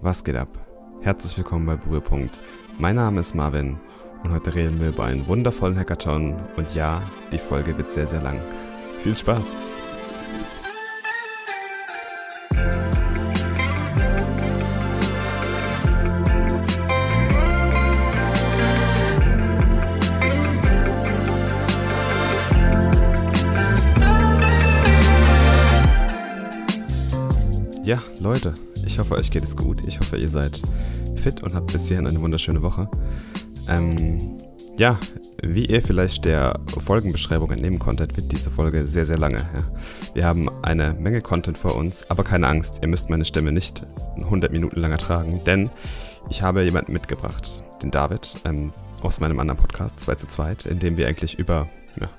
Was geht ab? Herzlich willkommen bei Berührpunkt. Mein Name ist Marvin und heute reden wir über einen wundervollen Hackathon und ja, die Folge wird sehr, sehr lang. Viel Spaß! Ja, Leute, ich hoffe, euch geht es gut. Ich hoffe, ihr seid fit und habt bis hierhin eine wunderschöne Woche. Ähm, ja, wie ihr vielleicht der Folgenbeschreibung entnehmen konntet, wird diese Folge sehr, sehr lange. Ja. Wir haben eine Menge Content vor uns, aber keine Angst, ihr müsst meine Stimme nicht 100 Minuten lang ertragen, denn ich habe jemanden mitgebracht, den David, ähm, aus meinem anderen Podcast 2 zu 2, in dem wir eigentlich über ja,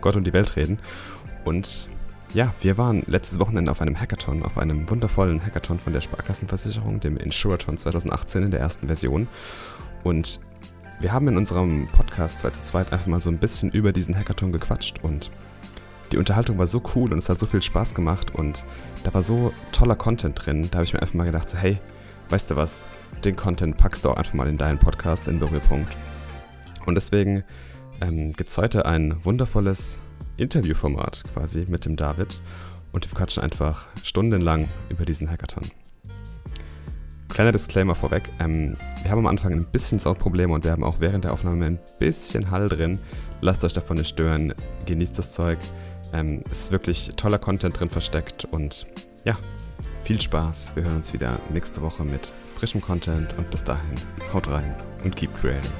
Gott und die Welt reden. Und ja, wir waren letztes Wochenende auf einem Hackathon, auf einem wundervollen Hackathon von der Sparkassenversicherung, dem Insurathon 2018 in der ersten Version. Und wir haben in unserem Podcast 2 zu 2 einfach mal so ein bisschen über diesen Hackathon gequatscht und die Unterhaltung war so cool und es hat so viel Spaß gemacht und da war so toller Content drin. Da habe ich mir einfach mal gedacht, so, hey, weißt du was, den Content packst du auch einfach mal in deinen Podcast in Berührpunkt. Und deswegen ähm, gibt es heute ein wundervolles Interviewformat quasi mit dem David und wir quatschen einfach stundenlang über diesen Hackathon. Kleiner Disclaimer vorweg, ähm, wir haben am Anfang ein bisschen Soundprobleme und wir haben auch während der Aufnahme ein bisschen Hall drin. Lasst euch davon nicht stören, genießt das Zeug. Ähm, es ist wirklich toller Content drin versteckt und ja, viel Spaß. Wir hören uns wieder nächste Woche mit frischem Content und bis dahin, haut rein und keep creating.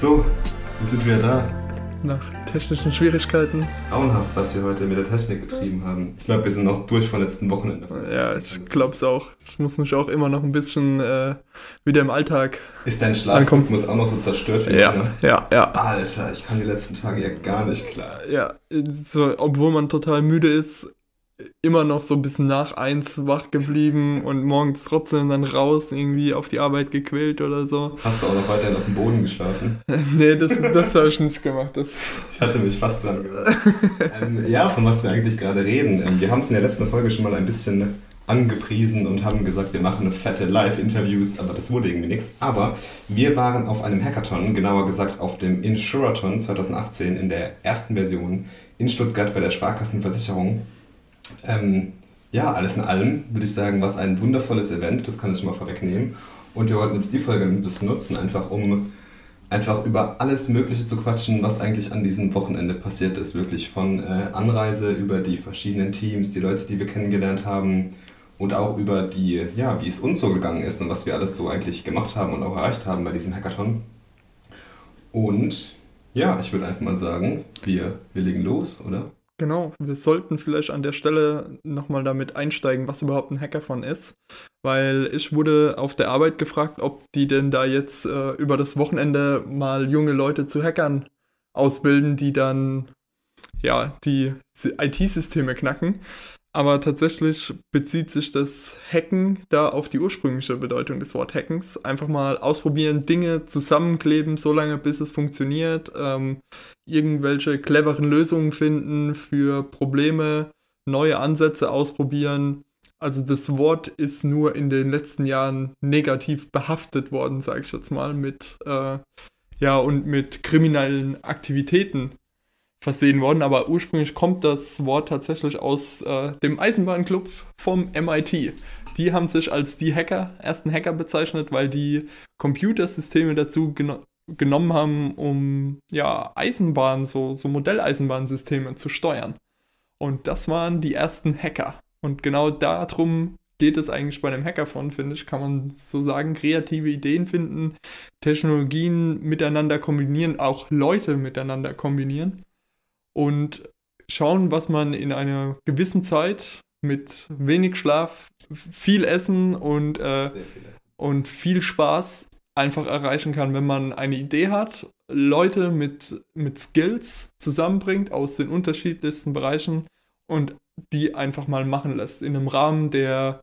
So, wir sind wieder da. Nach technischen Schwierigkeiten. Grauenhaft, was wir heute mit der Technik getrieben haben. Ich glaube, wir sind noch durch vom letzten Wochenende. Ja, ich glaube es auch. Ich muss mich auch immer noch ein bisschen äh, wieder im Alltag. Ist dein Schlafrhythmus auch noch so zerstört wie Ja, ne? ja, ja. Alter, ich kann die letzten Tage ja gar nicht klar. Ja, so, obwohl man total müde ist, immer noch so ein bisschen nach eins wach geblieben und morgens trotzdem dann raus, irgendwie auf die Arbeit gequält oder so. Hast du auch noch weiterhin auf dem Boden geschlafen? nee, das, das habe ich nicht gemacht. Das ich hatte mich fast dran gedacht. ähm, ja, von was wir eigentlich gerade reden. Ähm, wir haben es in der letzten Folge schon mal ein bisschen angepriesen und haben gesagt, wir machen eine fette Live-Interviews, aber das wurde irgendwie nichts. Aber wir waren auf einem Hackathon, genauer gesagt auf dem Insurathon 2018 in der ersten Version in Stuttgart bei der Sparkassenversicherung. Ähm, ja, alles in allem würde ich sagen, war es ein wundervolles Event, das kann ich mal vorwegnehmen. Und wir wollten jetzt die Folge ein bisschen nutzen, einfach um einfach über alles Mögliche zu quatschen, was eigentlich an diesem Wochenende passiert ist. Wirklich von äh, Anreise über die verschiedenen Teams, die Leute, die wir kennengelernt haben und auch über die, ja, wie es uns so gegangen ist und was wir alles so eigentlich gemacht haben und auch erreicht haben bei diesem Hackathon. Und ja, ich würde einfach mal sagen, wir, wir legen los, oder? Genau, wir sollten vielleicht an der Stelle nochmal damit einsteigen, was überhaupt ein Hackathon ist. Weil ich wurde auf der Arbeit gefragt, ob die denn da jetzt äh, über das Wochenende mal junge Leute zu Hackern ausbilden, die dann ja die IT-Systeme knacken. Aber tatsächlich bezieht sich das Hacken da auf die ursprüngliche Bedeutung des Wort Hackens. Einfach mal ausprobieren, Dinge zusammenkleben, so lange bis es funktioniert. Ähm, irgendwelche cleveren Lösungen finden für Probleme, neue Ansätze ausprobieren. Also das Wort ist nur in den letzten Jahren negativ behaftet worden, sage ich jetzt mal, mit äh, ja und mit kriminellen Aktivitäten versehen worden, aber ursprünglich kommt das Wort tatsächlich aus äh, dem Eisenbahnclub vom MIT. Die haben sich als die Hacker, ersten Hacker bezeichnet, weil die Computersysteme dazu geno genommen haben, um ja Eisenbahn, so, so Modelleisenbahnsysteme zu steuern. Und das waren die ersten Hacker. Und genau darum geht es eigentlich bei einem Hackathon, finde ich, kann man so sagen, kreative Ideen finden, Technologien miteinander kombinieren, auch Leute miteinander kombinieren und schauen, was man in einer gewissen Zeit mit wenig Schlaf, viel Essen und, äh, viel Essen. und viel Spaß einfach erreichen kann, wenn man eine Idee hat, Leute mit, mit Skills zusammenbringt aus den unterschiedlichsten Bereichen und die einfach mal machen lässt. In einem Rahmen, der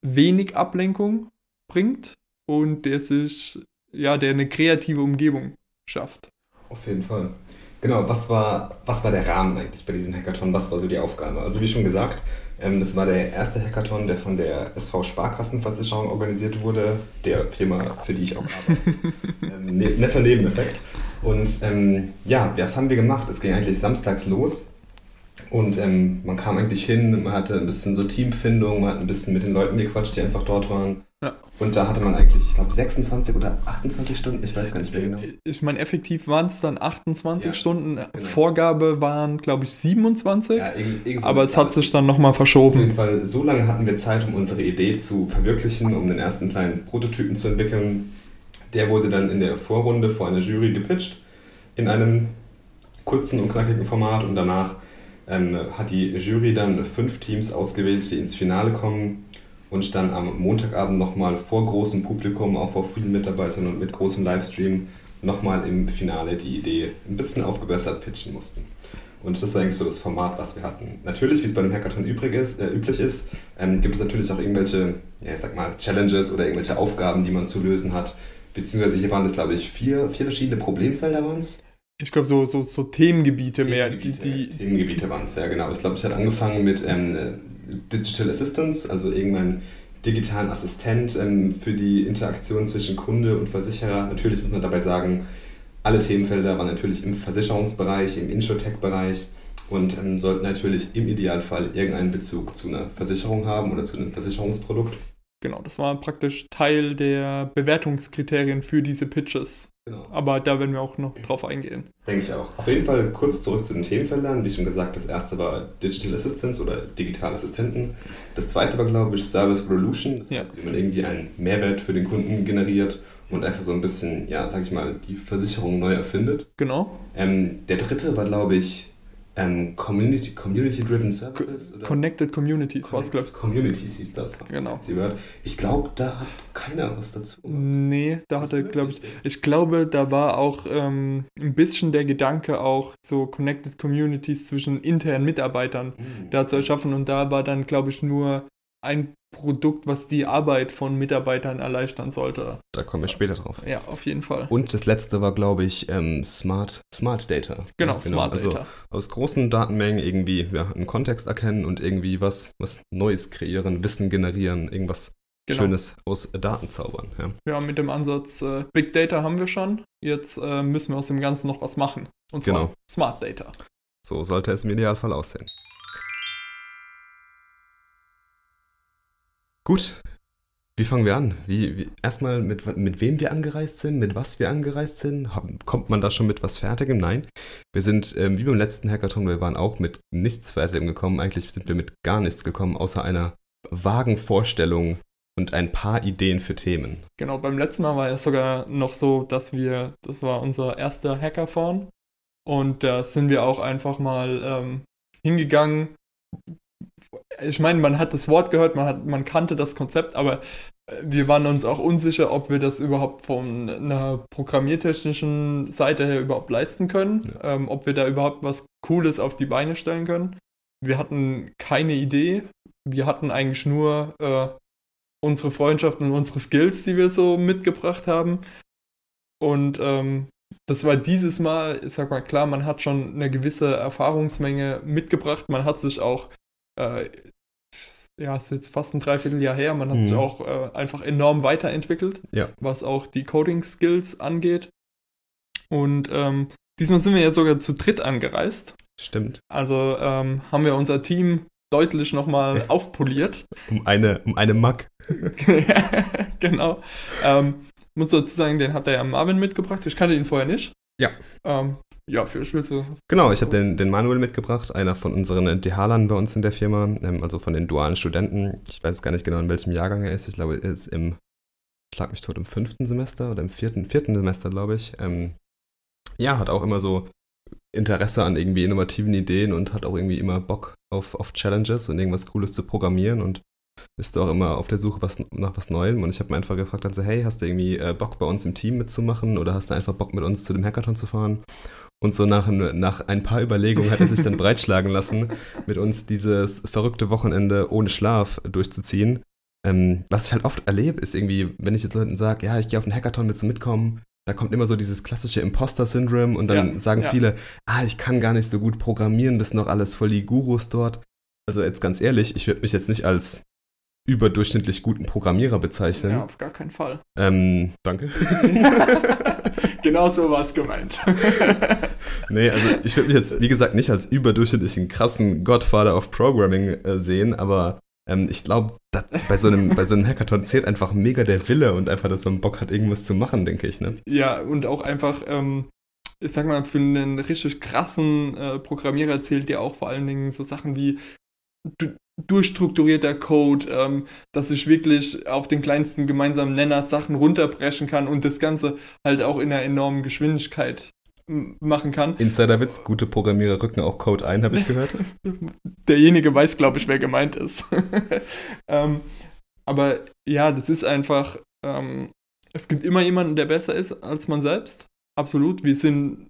wenig Ablenkung bringt und der sich, ja, der eine kreative Umgebung schafft. Auf jeden Fall. Genau, was war, was war der Rahmen eigentlich bei diesem Hackathon? Was war so die Aufgabe? Also wie schon gesagt, ähm, das war der erste Hackathon, der von der SV Sparkassenversicherung organisiert wurde, der Firma, für die ich auch arbeite. ähm, ne netter Nebeneffekt. Und ähm, ja, was haben wir gemacht? Es ging eigentlich samstags los und ähm, man kam eigentlich hin, man hatte ein bisschen so Teamfindung, man hat ein bisschen mit den Leuten gequatscht, die einfach dort waren. Ja. Und da hatte man eigentlich, ich glaube, 26 oder 28 Stunden, ich weiß gar nicht mehr genau. Ich meine, effektiv waren es dann 28 ja, Stunden. Genau. Vorgabe waren, glaube ich, 27. Ja, so aber es hat sich dann nochmal verschoben. Auf jeden Fall, so lange hatten wir Zeit, um unsere Idee zu verwirklichen, um den ersten kleinen Prototypen zu entwickeln. Der wurde dann in der Vorrunde vor einer Jury gepitcht, in einem kurzen und knackigen Format und danach ähm, hat die Jury dann fünf Teams ausgewählt, die ins Finale kommen und dann am Montagabend nochmal vor großem Publikum, auch vor vielen Mitarbeitern und mit großem Livestream nochmal im Finale die Idee ein bisschen aufgebessert pitchen mussten. Und das war eigentlich so das Format, was wir hatten. Natürlich, wie es bei einem Hackathon übrig ist, äh, üblich ist, ähm, gibt es natürlich auch irgendwelche, ja, ich sag mal, Challenges oder irgendwelche Aufgaben, die man zu lösen hat. Beziehungsweise hier waren es, glaube ich, vier, vier verschiedene Problemfelder waren es. Ich glaube, so, so, so Themengebiete, mehr. Die, die Themengebiete waren es, ja, genau. Ich glaube, es hat angefangen mit ähm, Digital Assistance, also irgendein digitalen Assistent ähm, für die Interaktion zwischen Kunde und Versicherer. Natürlich muss man dabei sagen, alle Themenfelder waren natürlich im Versicherungsbereich, im Insurtech-Bereich und ähm, sollten natürlich im Idealfall irgendeinen Bezug zu einer Versicherung haben oder zu einem Versicherungsprodukt. Genau, das war praktisch Teil der Bewertungskriterien für diese Pitches. Genau. Aber da werden wir auch noch drauf eingehen. Denke ich auch. Auf jeden Fall kurz zurück zu den Themenfeldern. Wie schon gesagt, das erste war Digital Assistance oder Digitale Assistenten. Das zweite war, glaube ich, Service Revolution. Das heißt, wie man irgendwie einen Mehrwert für den Kunden generiert und einfach so ein bisschen, ja, sag ich mal, die Versicherung neu erfindet. Genau. Ähm, der dritte war, glaube ich, ähm, Community, Community-Driven Services? Oder? Connected Communities war es, glaube ich. Communities hieß das. Genau. Ich glaube, da hat keiner was dazu. Nee, da hatte, glaube ich, ich glaube, da war auch ähm, ein bisschen der Gedanke auch so Connected Communities zwischen internen Mitarbeitern mhm. da zu erschaffen und da war dann, glaube ich, nur ein Produkt, was die Arbeit von Mitarbeitern erleichtern sollte. Da kommen wir später drauf. Ja, auf jeden Fall. Und das letzte war, glaube ich, ähm, Smart, Smart Data. Genau, ja, genau. Smart also Data. Aus großen Datenmengen irgendwie ja, einen Kontext erkennen und irgendwie was, was Neues kreieren, Wissen generieren, irgendwas genau. Schönes aus Daten zaubern. Ja, ja mit dem Ansatz äh, Big Data haben wir schon. Jetzt äh, müssen wir aus dem Ganzen noch was machen. Und zwar genau. Smart Data. So sollte es im Idealfall aussehen. Gut, wie fangen wir an? Wie, wie, erstmal mit, mit wem wir angereist sind, mit was wir angereist sind. Kommt man da schon mit was Fertigem? Nein. Wir sind, ähm, wie beim letzten Hackathon, wir waren auch mit nichts Fertigem gekommen. Eigentlich sind wir mit gar nichts gekommen, außer einer vagen Vorstellung und ein paar Ideen für Themen. Genau, beim letzten Mal war es sogar noch so, dass wir, das war unser erster Hackathon und da sind wir auch einfach mal ähm, hingegangen, ich meine, man hat das Wort gehört, man, hat, man kannte das Konzept, aber äh, wir waren uns auch unsicher, ob wir das überhaupt von einer programmiertechnischen Seite her überhaupt leisten können, ja. ähm, ob wir da überhaupt was Cooles auf die Beine stellen können. Wir hatten keine Idee. Wir hatten eigentlich nur äh, unsere Freundschaften und unsere Skills, die wir so mitgebracht haben. Und ähm, das war dieses Mal, ich sag mal klar, man hat schon eine gewisse Erfahrungsmenge mitgebracht. Man hat sich auch äh, ja, ist jetzt fast ein Dreivierteljahr her. Man hat mhm. sich auch äh, einfach enorm weiterentwickelt, ja. was auch die Coding-Skills angeht. Und ähm, diesmal sind wir jetzt sogar zu dritt angereist. Stimmt. Also ähm, haben wir unser Team deutlich nochmal aufpoliert. Um eine, um eine Mack. genau. Ähm, muss dazu sagen, den hat der ja Marvin mitgebracht. Ich kannte ihn vorher nicht. Ja. Ähm, ja, für Spitze. Genau, ich habe den, den Manuel mitgebracht, einer von unseren DH-Lern bei uns in der Firma, ähm, also von den dualen Studenten. Ich weiß gar nicht genau, in welchem Jahrgang er ist. Ich glaube, er ist im, schlag mich tot, im fünften Semester oder im vierten, vierten Semester, glaube ich. Ähm, ja, hat auch immer so Interesse an irgendwie innovativen Ideen und hat auch irgendwie immer Bock auf, auf Challenges und irgendwas Cooles zu programmieren und ist auch immer auf der Suche was, nach was Neuem. Und ich habe mir einfach gefragt, also, hey, hast du irgendwie äh, Bock bei uns im Team mitzumachen oder hast du einfach Bock mit uns zu dem Hackathon zu fahren? Und so nach, nach ein paar Überlegungen hat er sich dann breitschlagen lassen, mit uns dieses verrückte Wochenende ohne Schlaf durchzuziehen. Ähm, was ich halt oft erlebe, ist irgendwie, wenn ich jetzt Leuten sage, ja, ich gehe auf einen Hackathon, willst du mitkommen? Da kommt immer so dieses klassische Imposter-Syndrom und dann ja, sagen ja. viele, ah, ich kann gar nicht so gut programmieren, das sind noch alles voll die Gurus dort. Also jetzt ganz ehrlich, ich würde mich jetzt nicht als überdurchschnittlich guten Programmierer bezeichnen. Ja, auf gar keinen Fall. Ähm, danke. genau so war es gemeint. nee, also ich würde mich jetzt, wie gesagt, nicht als überdurchschnittlichen krassen Godfather of Programming äh, sehen, aber ähm, ich glaube, bei, so einem, bei so einem Hackathon zählt einfach mega der Wille und einfach, dass man Bock hat, irgendwas zu machen, denke ich. Ne? Ja, und auch einfach, ähm, ich sag mal, für einen richtig krassen äh, Programmierer zählt ja auch vor allen Dingen so Sachen wie durchstrukturierter Code, ähm, dass ich wirklich auf den kleinsten gemeinsamen Nenner Sachen runterbrechen kann und das Ganze halt auch in einer enormen Geschwindigkeit machen kann. Insiderwitz, gute Programmierer rücken auch Code ein, habe ich gehört. Derjenige weiß, glaube ich, wer gemeint ist. ähm, aber ja, das ist einfach, ähm, es gibt immer jemanden, der besser ist als man selbst. Absolut. Wir sind,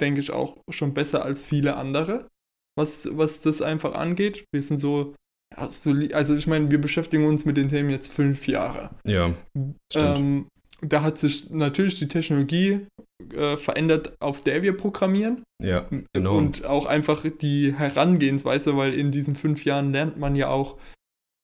denke ich, auch schon besser als viele andere, was, was das einfach angeht. Wir sind so, ja, so also ich meine, wir beschäftigen uns mit den Themen jetzt fünf Jahre. Ja. Stimmt. Ähm, da hat sich natürlich die Technologie äh, verändert, auf der wir programmieren. Ja, genau. Und auch einfach die Herangehensweise, weil in diesen fünf Jahren lernt man ja auch,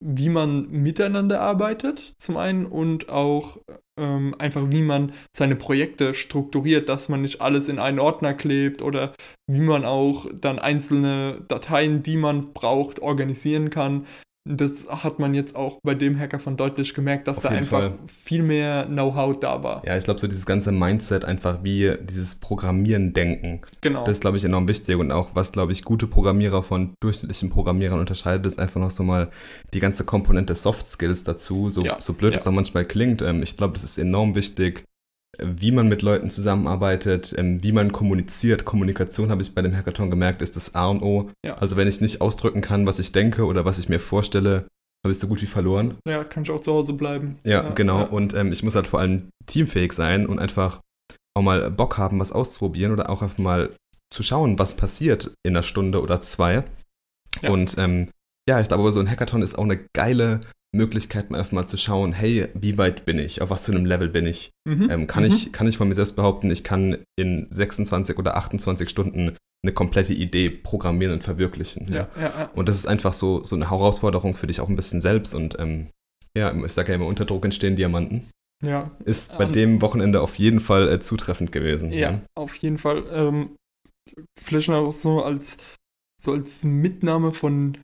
wie man miteinander arbeitet, zum einen, und auch ähm, einfach, wie man seine Projekte strukturiert, dass man nicht alles in einen Ordner klebt oder wie man auch dann einzelne Dateien, die man braucht, organisieren kann, das hat man jetzt auch bei dem Hackathon deutlich gemerkt, dass Auf da einfach Fall. viel mehr Know-how da war. Ja, ich glaube, so dieses ganze Mindset, einfach wie dieses Programmieren denken. Genau. Das ist, glaube ich, enorm wichtig. Und auch, was, glaube ich, gute Programmierer von durchschnittlichen Programmierern unterscheidet, ist einfach noch so mal die ganze Komponente Soft Skills dazu. So, ja. so blöd ja. es auch manchmal klingt. Ähm, ich glaube, das ist enorm wichtig, wie man mit Leuten zusammenarbeitet, ähm, wie man kommuniziert. Kommunikation habe ich bei dem Hackathon gemerkt, ist das A und O. Ja. Also wenn ich nicht ausdrücken kann, was ich denke oder was ich mir vorstelle, habe ich so gut wie verloren. Ja, kann ich auch zu Hause bleiben. Ja, ja genau. Ja. Und ähm, ich muss halt vor allem teamfähig sein und einfach auch mal Bock haben, was auszuprobieren oder auch einfach mal zu schauen, was passiert in einer Stunde oder zwei. Und ähm, ja, ich glaube, so ein Hackathon ist auch eine geile Möglichkeit, mal einfach mal zu schauen, hey, wie weit bin ich, auf was für einem Level bin ich? Mhm. Ähm, kann, mhm. ich kann ich von mir selbst behaupten, ich kann in 26 oder 28 Stunden eine komplette Idee programmieren und verwirklichen. Ja. Ja, ja, und das ist einfach so, so eine Herausforderung für dich auch ein bisschen selbst und ähm, ja, ich sage ja immer, unter Druck entstehen Diamanten. Ja. Ist bei ähm, dem Wochenende auf jeden Fall äh, zutreffend gewesen. Ja, auf jeden Fall. Ähm, vielleicht noch so als so als Mitnahme von,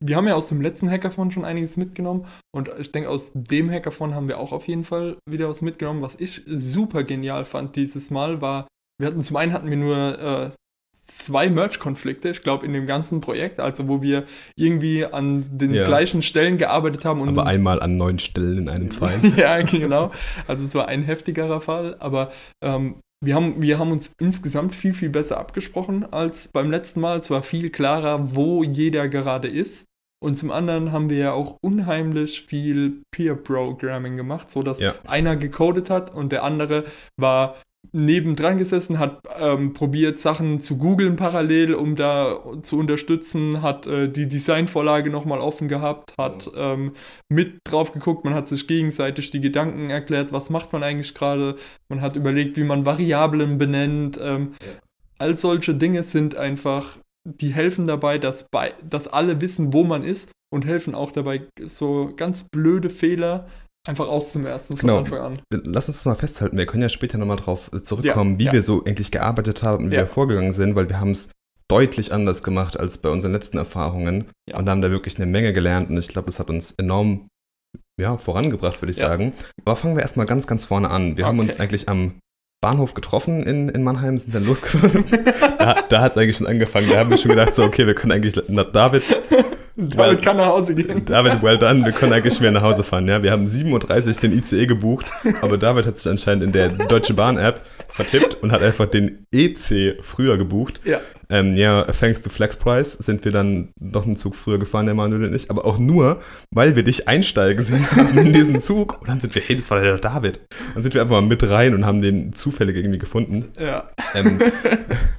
wir haben ja aus dem letzten Hackathon schon einiges mitgenommen und ich denke, aus dem Hackathon haben wir auch auf jeden Fall wieder was mitgenommen. Was ich super genial fand dieses Mal war, wir hatten zum einen hatten wir nur äh, zwei Merge-Konflikte, ich glaube, in dem ganzen Projekt, also wo wir irgendwie an den ja. gleichen Stellen gearbeitet haben. aber einmal an neun Stellen in einem Fall. ja, genau. Also es war ein heftigerer Fall, aber ähm, wir haben, wir haben uns insgesamt viel, viel besser abgesprochen als beim letzten Mal. Es war viel klarer, wo jeder gerade ist. Und zum anderen haben wir ja auch unheimlich viel Peer-Programming gemacht, sodass ja. einer gecodet hat und der andere war nebendran gesessen, hat ähm, probiert, Sachen zu googeln parallel, um da zu unterstützen, hat äh, die Designvorlage nochmal offen gehabt, hat ähm, mit drauf geguckt, man hat sich gegenseitig die Gedanken erklärt, was macht man eigentlich gerade, man hat überlegt, wie man Variablen benennt. Ähm, ja. All solche Dinge sind einfach, die helfen dabei, dass, bei, dass alle wissen, wo man ist und helfen auch dabei, so ganz blöde Fehler einfach auszumerzen von genau. Anfang an. Lass uns das mal festhalten. Wir können ja später nochmal drauf zurückkommen, ja, wie ja. wir so eigentlich gearbeitet haben und wie ja. wir vorgegangen sind, weil wir haben es deutlich anders gemacht als bei unseren letzten Erfahrungen und haben da wirklich eine Menge gelernt und ich glaube, das hat uns enorm ja, vorangebracht, würde ich sagen. Aber fangen wir erstmal ganz, ganz vorne an. Wir okay. haben uns eigentlich am Bahnhof getroffen in, in Mannheim, sind dann losgefahren. da da hat es eigentlich schon angefangen. Da haben wir schon gedacht, so, okay, wir können eigentlich nach David David kann nach Hause gehen. David, well done. Wir können eigentlich mehr nach Hause fahren. Ja, wir haben 7.30 Uhr den ICE gebucht, aber David hat sich anscheinend in der Deutsche Bahn-App vertippt und hat einfach den EC früher gebucht. Ja. Ähm, ja, thanks to Flexprice sind wir dann noch einen Zug früher gefahren, der Manuel und ich, aber auch nur, weil wir dich einsteigen sehen haben in diesen Zug. Und dann sind wir, hey, das war der David. Dann sind wir einfach mal mit rein und haben den zufällig irgendwie gefunden. Ja. Ähm,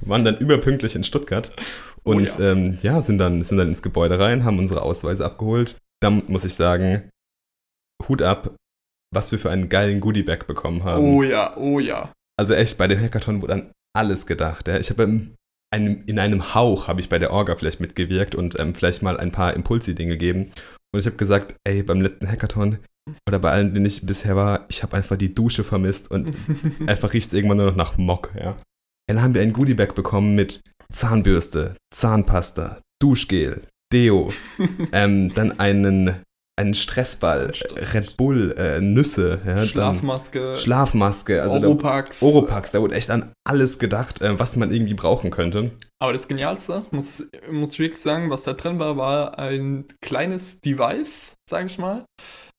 waren dann überpünktlich in Stuttgart und Oh ja. Ähm, ja, sind dann, sind dann ins Gebäude rein, haben unsere Ausweise abgeholt. Dann muss ich sagen, Hut ab, was wir für einen geilen Goodie-Bag bekommen haben. Oh ja, oh ja. Also echt, bei dem Hackathon wurde an alles gedacht. Ja. Ich habe in einem, in einem Hauch habe ich bei der Orga vielleicht mitgewirkt und ähm, vielleicht mal ein paar Impulsideen gegeben. Und ich habe gesagt, ey, beim letzten Hackathon oder bei allen, denen ich bisher war, ich habe einfach die Dusche vermisst und einfach riecht es irgendwann nur noch nach Mock. Ja. Dann haben wir ein Goodiebag bekommen mit Zahnbürste, Zahnpasta, Duschgel, Deo, ähm, dann einen, einen Stressball, Stress. Red Bull, äh, Nüsse, ja, Schlafmaske, Schlafmaske, also da- Oropax. Oropax, da wurde echt an alles gedacht, äh, was man irgendwie brauchen könnte. Aber das Genialste, muss, muss ich wirklich sagen, was da drin war, war ein kleines Device, sage ich mal,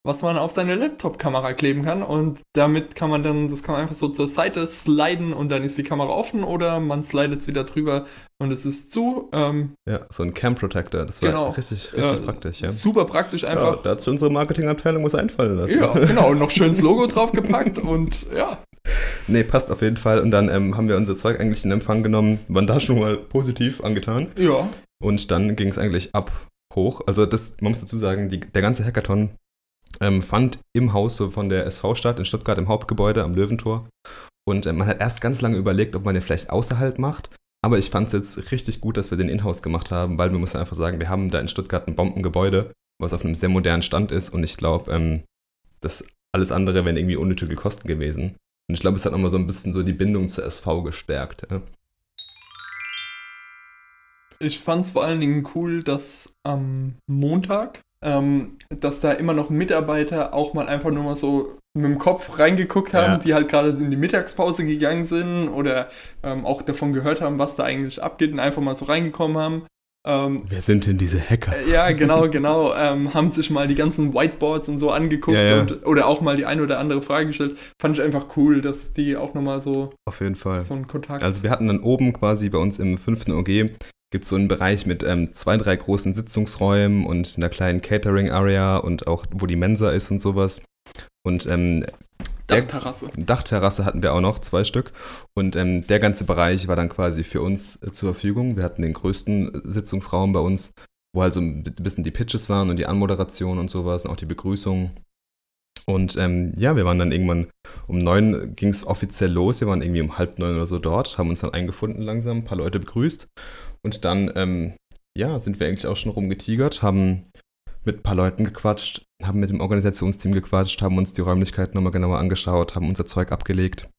was man auf seine Laptop-Kamera kleben kann. Und damit kann man dann, das kann man einfach so zur Seite sliden und dann ist die Kamera offen oder man slidet es wieder drüber und es ist zu. Ähm, Ja, so ein Cam Protector, das war Genau. richtig, richtig äh, praktisch, ja. Super praktisch Ja, einfach. da hat sich unsere Marketingabteilung was einfallen lassen. Ja, genau. Und noch schönes Logo draufgepackt und ja. Nee, passt auf jeden Fall. Und dann ähm, haben wir unser Zeug eigentlich in Empfang genommen, waren da schon mal positiv angetan. Ja. Und dann ging es eigentlich ab hoch. Also das, man muss dazu sagen, die, der ganze Hackathon ähm, fand im Haus so von der SV statt, in Stuttgart im Hauptgebäude am Löwentor. Und ähm, man hat erst ganz lange überlegt, ob man den vielleicht außerhalb macht. Aber ich fand es jetzt richtig gut, dass wir den Inhouse gemacht haben, weil wir müssen einfach sagen, wir haben da in Stuttgart ein Bombengebäude, was auf einem sehr modernen Stand ist. Und ich glaube, ähm, das alles andere wären irgendwie unnötige Kosten gewesen. Und ich glaube, es hat nochmal so ein bisschen so die Bindung zur SV gestärkt. Ja. Ich fand es vor allen Dingen cool, dass am Montag, ähm, dass da immer noch Mitarbeiter auch mal einfach nur mal so mit dem Kopf reingeguckt haben, Ja. die halt gerade in die Mittagspause gegangen sind oder ähm, auch davon gehört haben, was da eigentlich abgeht und einfach mal so reingekommen haben. Ähm, Wer sind denn diese Hacker? ja, genau, genau. Ähm, haben sich mal die ganzen Whiteboards und so angeguckt Ja, ja. Und, oder auch mal die eine oder andere Frage gestellt. Fand ich einfach cool, dass die auch nochmal so, Auf jeden Fall. so einen Kontakt. Also wir hatten dann oben quasi bei uns im fünften OG gibt es so einen Bereich mit ähm, zwei, drei großen Sitzungsräumen und einer kleinen Catering-Area und auch wo die Mensa ist und sowas. Und ähm, der- Dachterrasse. Dachterrasse hatten wir auch noch, zwei Stück. Und ähm, der ganze Bereich war dann quasi für uns äh, zur Verfügung. Wir hatten den größten Sitzungsraum bei uns, wo halt so ein bisschen die Pitches waren und die Anmoderation und sowas und auch die Begrüßung. Und ähm, ja, wir waren dann irgendwann um neun ging es offiziell los. Wir waren irgendwie um halb neun oder so dort, haben uns dann eingefunden langsam, ein paar Leute begrüßt. Und dann, ähm, ja, sind wir eigentlich auch schon rumgetigert, haben mit ein paar Leuten gequatscht, haben mit dem Organisationsteam gequatscht, haben uns die Räumlichkeiten nochmal genauer angeschaut, haben unser Zeug abgelegt.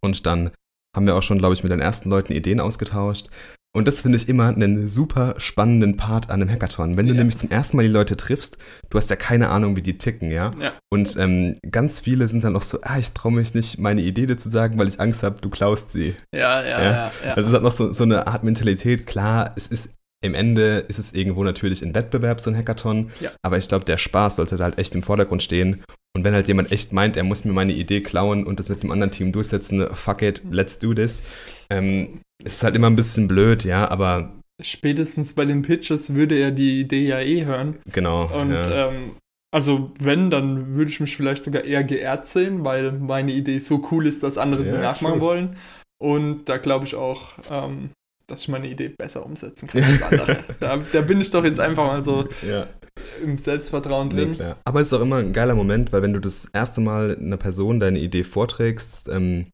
Und dann haben wir auch schon, glaube ich, mit den ersten Leuten Ideen ausgetauscht. Und das finde ich immer einen super spannenden Part an einem Hackathon. Wenn du Ja. nämlich zum ersten Mal die Leute triffst, du hast ja keine Ahnung, wie die ticken, ja. Ja. Und ähm, ganz viele sind dann auch so, ah, ich traue mich nicht, meine Idee dir zu sagen, weil ich Angst habe, du klaust sie. Ja, ja, Ja. ja. Also es hat noch so, so eine Art Mentalität. Klar, es ist im Ende ist es irgendwo natürlich ein Wettbewerb, so ein Hackathon. Ja. Aber ich glaube, der Spaß sollte da halt echt im Vordergrund stehen. Und wenn halt jemand echt meint, er muss mir meine Idee klauen und das mit dem anderen Team durchsetzen, fuck it, let's do this. Ähm, ist halt immer ein bisschen blöd, ja, aber Spätestens bei den Pitches würde er die Idee ja eh hören. genau. Und ja. ähm, also wenn, dann würde ich mich vielleicht sogar eher geehrt sehen, weil meine Idee so cool ist, dass andere sie Ja, nachmachen true. wollen. Und da glaube ich auch, ähm, dass ich meine Idee besser umsetzen kann als andere. da, da bin ich doch jetzt einfach mal so ja. im Selbstvertrauen Nee, drin. klar. Aber es ist auch immer ein geiler Moment, weil wenn du das erste Mal einer Person deine Idee vorträgst, ähm,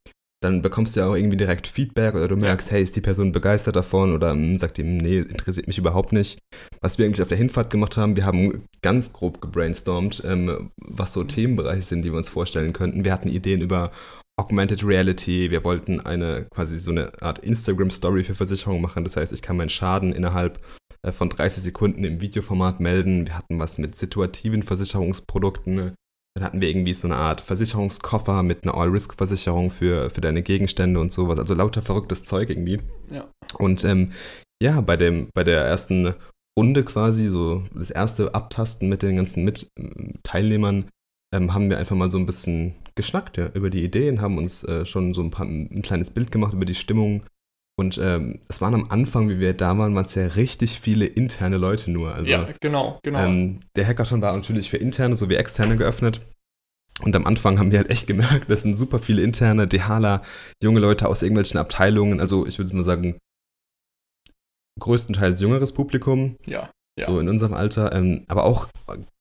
dann bekommst du ja auch irgendwie direkt Feedback oder du merkst, hey, ist die Person begeistert davon oder ähm, sagt ihm, nee, interessiert mich überhaupt nicht. Was wir eigentlich auf der Hinfahrt gemacht haben, wir haben ganz grob gebrainstormt, ähm, was so Themenbereiche sind, die wir uns vorstellen könnten. Wir hatten Ideen über Augmented Reality, wir wollten eine quasi so eine Art Instagram-Story für Versicherungen machen. Das heißt, ich kann meinen Schaden innerhalb äh, von 30 Sekunden im Videoformat melden. Wir hatten was mit situativen Versicherungsprodukten. Dann hatten wir irgendwie so eine Art Versicherungskoffer mit einer All-Risk-Versicherung für, für deine Gegenstände und sowas. Also lauter verrücktes Zeug irgendwie. Ja. Und ähm, ja, bei, dem, bei der ersten Runde quasi, so das erste Abtasten mit den ganzen mit Teilnehmern, ähm, haben wir einfach mal so ein bisschen geschnackt ja, über die Ideen, haben uns äh, schon so ein, paar, ein kleines Bild gemacht über die Stimmung. Und ähm, es waren am Anfang, wie wir da waren, waren es ja richtig viele interne Leute nur. Also, ja, genau, genau. Ähm, der Hackathon war natürlich für interne sowie externe geöffnet. Und am Anfang haben wir halt echt gemerkt, das sind super viele interne, DHler, junge Leute aus irgendwelchen Abteilungen. Also ich würde mal sagen, größtenteils jüngeres Publikum. Ja. ja. So in unserem Alter. Ähm, aber auch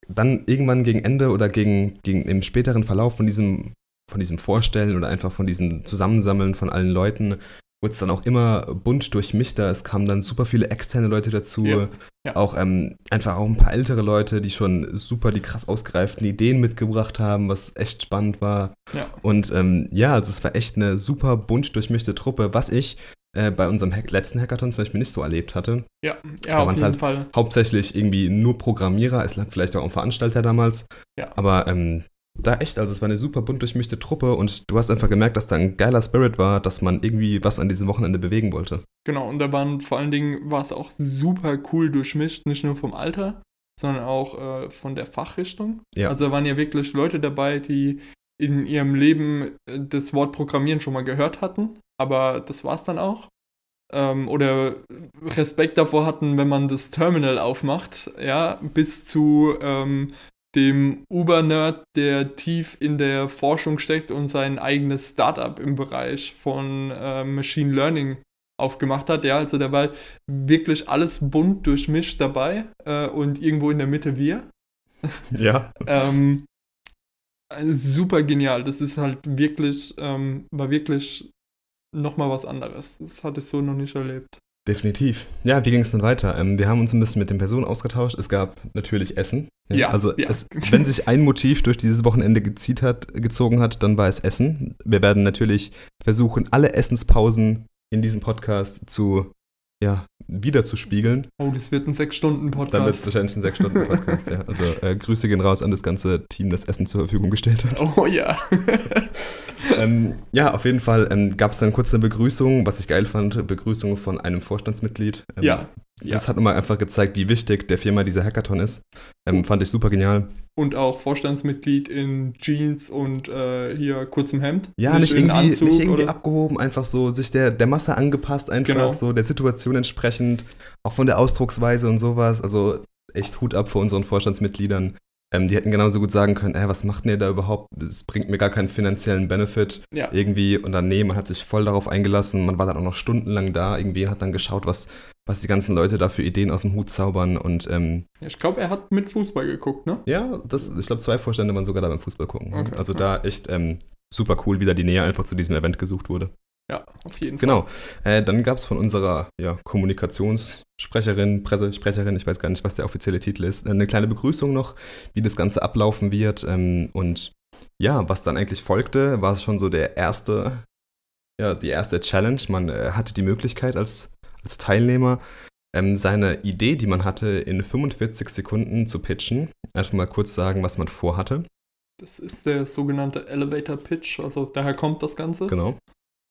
dann irgendwann gegen Ende oder gegen, gegen im späteren Verlauf von diesem, von diesem Vorstellen oder einfach von diesem Zusammensammeln von allen Leuten wurde es dann auch immer bunt durchmischter. Es kamen dann super viele externe Leute dazu. Ja, ja. Auch ähm, einfach auch ein paar ältere Leute, die schon super die krass ausgereiften Ideen mitgebracht haben, was echt spannend war. Ja. Und ähm, ja, also es war echt eine super bunt durchmischte Truppe, was ich äh, bei unserem Hack letzten Hackathon zum Beispiel nicht so erlebt hatte. Ja, ja auf jeden halt Fall. Hauptsächlich irgendwie nur Programmierer, es lag vielleicht auch am Veranstalter damals. Ja. Aber ähm, da echt, also es war eine super bunt durchmischte Truppe und du hast einfach gemerkt, dass da ein geiler Spirit war, dass man irgendwie was an diesem Wochenende bewegen wollte. Genau, und da waren vor allen Dingen, war es auch super cool durchmischt, nicht nur vom Alter, sondern auch äh, von der Fachrichtung. Ja. Also da waren ja wirklich Leute dabei, die in ihrem Leben äh, das Wort Programmieren schon mal gehört hatten, aber das war es dann auch. Ähm, oder Respekt davor hatten, wenn man das Terminal aufmacht, ja, bis zu ähm, dem Uber-Nerd, der tief in der Forschung steckt und sein eigenes Startup im Bereich von äh, Machine Learning aufgemacht hat. Ja, also da war wirklich alles bunt durchmischt dabei äh, und irgendwo in der Mitte wir. Ja. ähm, super genial. Das ist halt wirklich, ähm, war wirklich nochmal was anderes. Das hatte ich so noch nicht erlebt. Definitiv. Ja, wie ging es dann weiter? Ähm, wir haben uns ein bisschen mit den Personen ausgetauscht. Es gab natürlich Essen. Ja, ja also ja. Es, wenn sich ein Motiv durch dieses Wochenende gezieht hat, gezogen hat, dann war es Essen. Wir werden natürlich versuchen, alle Essenspausen in diesem Podcast zu ja, wiederzuspiegeln. Oh, das wird ein Sechs-Stunden-Podcast. Dann wird es wahrscheinlich ein Sechs-Stunden-Podcast, ja. Also äh, Grüße gehen raus an das ganze Team, das Essen zur Verfügung gestellt hat. Oh ja. ähm, ja, auf jeden Fall ähm, gab es dann kurz eine Begrüßung, was ich geil fand, Begrüßung von einem Vorstandsmitglied. Ähm, ja. Das ja. hat nochmal einfach gezeigt, wie wichtig der Firma dieser Hackathon ist. Ähm, fand ich super genial. Und auch Vorstandsmitglied in Jeans und äh, hier kurzem Hemd. Ja, nicht, nicht irgendwie, Anzug, nicht irgendwie abgehoben, einfach so sich der, der Masse angepasst, einfach genau. so der Situation entsprechend, auch von der Ausdrucksweise und sowas. Also echt Hut ab vor unseren Vorstandsmitgliedern. Ähm, die hätten genauso gut sagen können, ey, was macht denn ihr da überhaupt? Das bringt mir gar keinen finanziellen Benefit ja. irgendwie. Und dann, nee, man hat sich voll darauf eingelassen. Man war dann auch noch stundenlang da irgendwie, hat dann geschaut, was, was die ganzen Leute da für Ideen aus dem Hut zaubern. Und, ähm, ich glaube, er hat mit Fußball geguckt, ne? Ja, das, ich glaube, zwei Vorstände waren sogar da beim Fußball gucken. Okay, also okay. da echt ähm, super cool, wie da die Nähe einfach zu diesem Event gesucht wurde. Ja, auf jeden Fall. Genau. Äh, dann gab es von unserer ja, Kommunikationssprecherin, Pressesprecherin, ich weiß gar nicht, was der offizielle Titel ist, eine kleine Begrüßung noch, wie das Ganze ablaufen wird. Ähm, und ja, was dann eigentlich folgte, war es schon so der erste, ja, die erste Challenge. Man äh, hatte die Möglichkeit als, als Teilnehmer, ähm, seine Idee, die man hatte, in 45 Sekunden zu pitchen. Einfach mal kurz sagen, was man vorhatte. Das ist der sogenannte Elevator Pitch, also daher kommt das Ganze. Genau.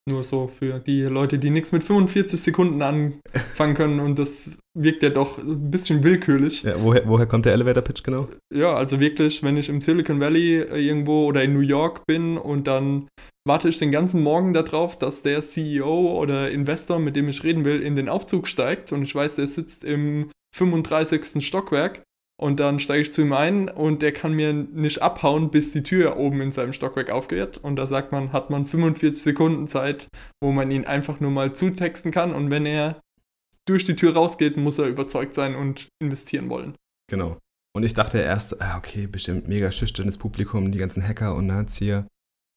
Nur so für die Leute, die nichts mit 45 Sekunden anfangen können und das wirkt ja doch ein bisschen willkürlich. Ja, woher, woher kommt der Elevator Pitch genau? Ja, also wirklich, wenn ich im Silicon Valley irgendwo oder in New York bin und dann warte ich den ganzen Morgen darauf, dass der CEO oder Investor, mit dem ich reden will, in den Aufzug steigt und ich weiß, der sitzt im 35. Stockwerk und dann steige ich zu ihm ein und der kann mir nicht abhauen, bis die Tür oben in seinem Stockwerk aufgeht. Und da sagt man, hat man 45 Sekunden Zeit, wo man ihn einfach nur mal zutexten kann. Und wenn er durch die Tür rausgeht, muss er überzeugt sein und investieren wollen. Genau. Und ich dachte erst, ah, okay, bestimmt mega schüchternes Publikum, die ganzen Hacker und hier.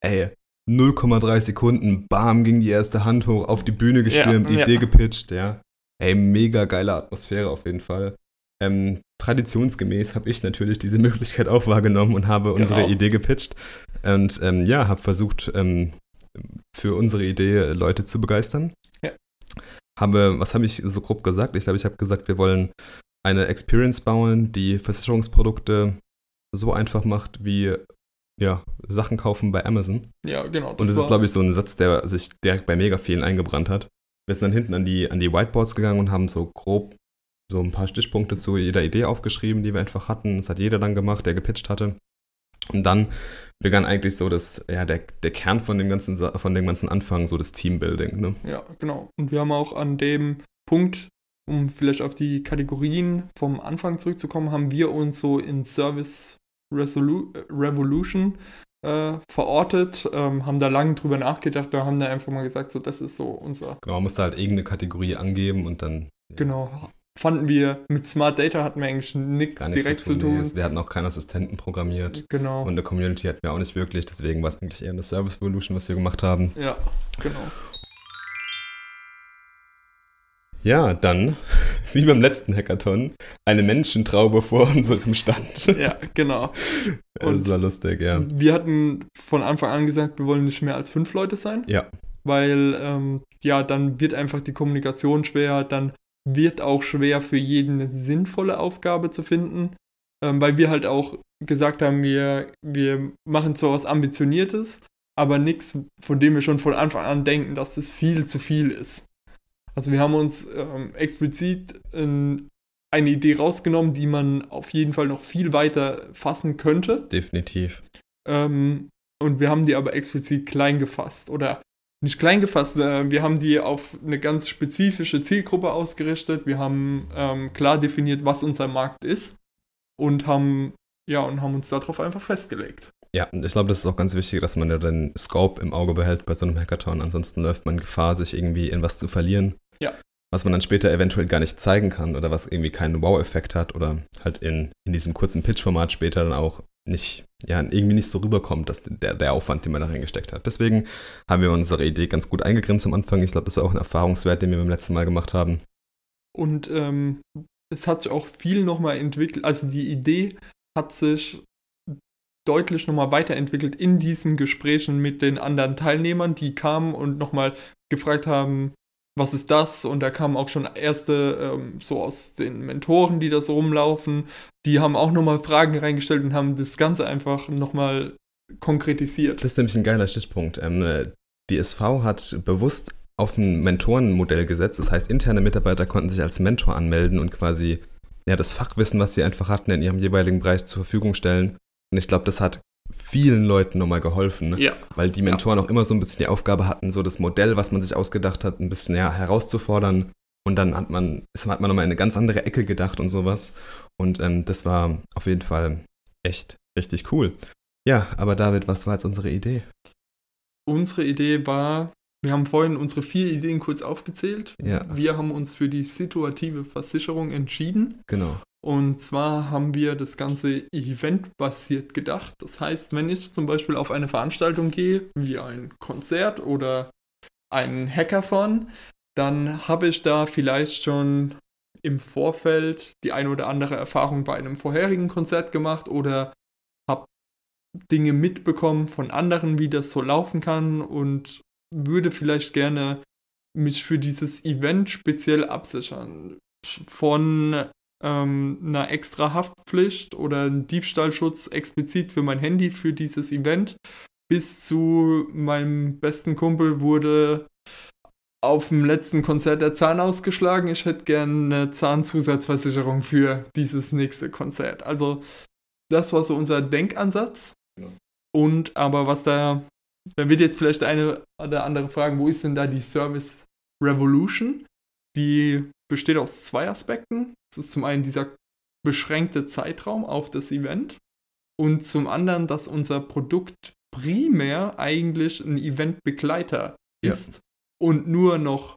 Ey, 0,3 Sekunden, bam, ging die erste Hand hoch, auf die Bühne gestürmt, ja, Idee ja. gepitcht, ja. Ey, mega geile Atmosphäre auf jeden Fall. Ähm, traditionsgemäß habe ich natürlich diese Möglichkeit auch wahrgenommen und habe genau. unsere Idee gepitcht. Und ähm, ja, habe versucht, ähm, für unsere Idee Leute zu begeistern. Ja. Habe, was habe ich so grob gesagt? Ich glaube, ich habe gesagt, wir wollen eine Experience bauen, die Versicherungsprodukte so einfach macht wie ja, Sachen kaufen bei Amazon. Ja, genau. Das und das ist, glaube ich, so ein Satz, der sich direkt bei mega vielen eingebrannt hat. Wir sind dann hinten an die, an die Whiteboards gegangen und haben so grob so ein paar Stichpunkte zu jeder Idee aufgeschrieben, die wir einfach hatten. Das hat jeder dann gemacht, der gepitcht hatte. Und dann begann eigentlich so das, ja, der, der Kern von dem ganzen, von dem ganzen Anfang, so das Teambuilding. Ne? Ja, genau. Und wir haben auch an dem Punkt, um vielleicht auf die Kategorien vom Anfang zurückzukommen, haben wir uns so in Service Resolu Revolution äh, verortet, ähm, haben da lange drüber nachgedacht, da haben da einfach mal gesagt, so das ist so unser. Genau, man musste halt irgendeine Kategorie angeben und dann. Ja. Genau. Fanden wir, mit Smart Data hatten wir eigentlich nichts direkt zu tun. Nee, wir hatten auch keinen Assistenten programmiert. Genau. Und eine Community hatten wir auch nicht wirklich, deswegen war es eigentlich eher eine Service Evolution, was wir gemacht haben. Ja, genau. Ja, dann, wie beim letzten Hackathon, eine Menschentraube vor unserem Stand. Ja, genau. Und das war lustig, ja. Wir hatten von Anfang an gesagt, wir wollen nicht mehr als fünf Leute sein. Ja. Weil, ähm, ja, dann wird einfach die Kommunikation schwer, dann wird auch schwer für jeden eine sinnvolle Aufgabe zu finden. Ähm, weil wir halt auch gesagt haben, wir, wir machen zwar was Ambitioniertes, aber nichts, von dem wir schon von Anfang an denken, dass das viel zu viel ist. Also wir haben uns ähm, explizit in eine Idee rausgenommen, die man auf jeden Fall noch viel weiter fassen könnte. Definitiv. Ähm, und wir haben die aber explizit klein gefasst. Oder nicht klein gefasst, äh, wir haben die auf eine ganz spezifische Zielgruppe ausgerichtet. Wir haben ähm, klar definiert, was unser Markt ist. Und haben, ja, und haben uns darauf einfach festgelegt. Ja, ich glaube, das ist auch ganz wichtig, dass man ja den Scope im Auge behält bei so einem Hackathon. Ansonsten läuft man Gefahr, sich irgendwie in was zu verlieren. Ja. Was man dann später eventuell gar nicht zeigen kann oder was irgendwie keinen Wow-Effekt hat oder halt in, in diesem kurzen Pitch-Format später dann auch nicht, ja, irgendwie nicht so rüberkommt, dass der, der Aufwand, den man da reingesteckt hat. Deswegen haben wir unsere Idee ganz gut eingegrenzt am Anfang. Ich glaube, das war auch ein Erfahrungswert, den wir beim letzten Mal gemacht haben. Und ähm, es hat sich auch viel nochmal entwickelt. Also die Idee hat sich deutlich nochmal weiterentwickelt in diesen Gesprächen mit den anderen Teilnehmern, die kamen und nochmal gefragt haben, was ist das? Und da kamen auch schon erste, ähm, so aus den Mentoren, die da so rumlaufen, die haben auch nochmal Fragen reingestellt und haben das Ganze einfach nochmal konkretisiert. Das ist nämlich ein geiler Stichpunkt. Ähm, äh, die SV hat bewusst auf ein Mentorenmodell gesetzt. Das heißt, interne Mitarbeiter konnten sich als Mentor anmelden und quasi ja, das Fachwissen, was sie einfach hatten, in ihrem jeweiligen Bereich zur Verfügung stellen. Und ich glaube, das hat vielen Leuten nochmal geholfen. Ne? Ja. Weil die Mentoren ja. auch immer so ein bisschen die Aufgabe hatten, so das Modell, was man sich ausgedacht hat, ein bisschen ja, herauszufordern. Und dann hat man, hat man nochmal in eine ganz andere Ecke gedacht und sowas. Und ähm, das war auf jeden Fall echt richtig cool. Ja, aber David, was war jetzt unsere Idee? Unsere Idee war, wir haben vorhin unsere vier Ideen kurz aufgezählt. Ja. Wir haben uns für die situative Versicherung entschieden. Genau. Und zwar haben wir das Ganze eventbasiert gedacht. Das heißt, wenn ich zum Beispiel auf eine Veranstaltung gehe, wie ein Konzert oder ein Hackathon, dann habe ich da vielleicht schon im Vorfeld die eine oder andere Erfahrung bei einem vorherigen Konzert gemacht oder habe Dinge mitbekommen von anderen, wie das so laufen kann und würde vielleicht gerne mich für dieses Event speziell absichern. Von ähm, einer extra Haftpflicht oder einen Diebstahlschutz explizit für mein Handy für dieses Event bis zu meinem besten Kumpel wurde auf dem letzten Konzert der Zahn ausgeschlagen. Ich hätte gerne eine Zahnzusatzversicherung für dieses nächste Konzert. Also das war so unser Denkansatz. Ja. Und aber was da, da wird jetzt vielleicht eine oder andere fragen, wo ist denn da die Service Revolution? Die besteht aus zwei Aspekten. Das ist zum einen dieser beschränkte Zeitraum auf das Event und zum anderen, dass unser Produkt primär eigentlich ein Eventbegleiter ist ja. und nur noch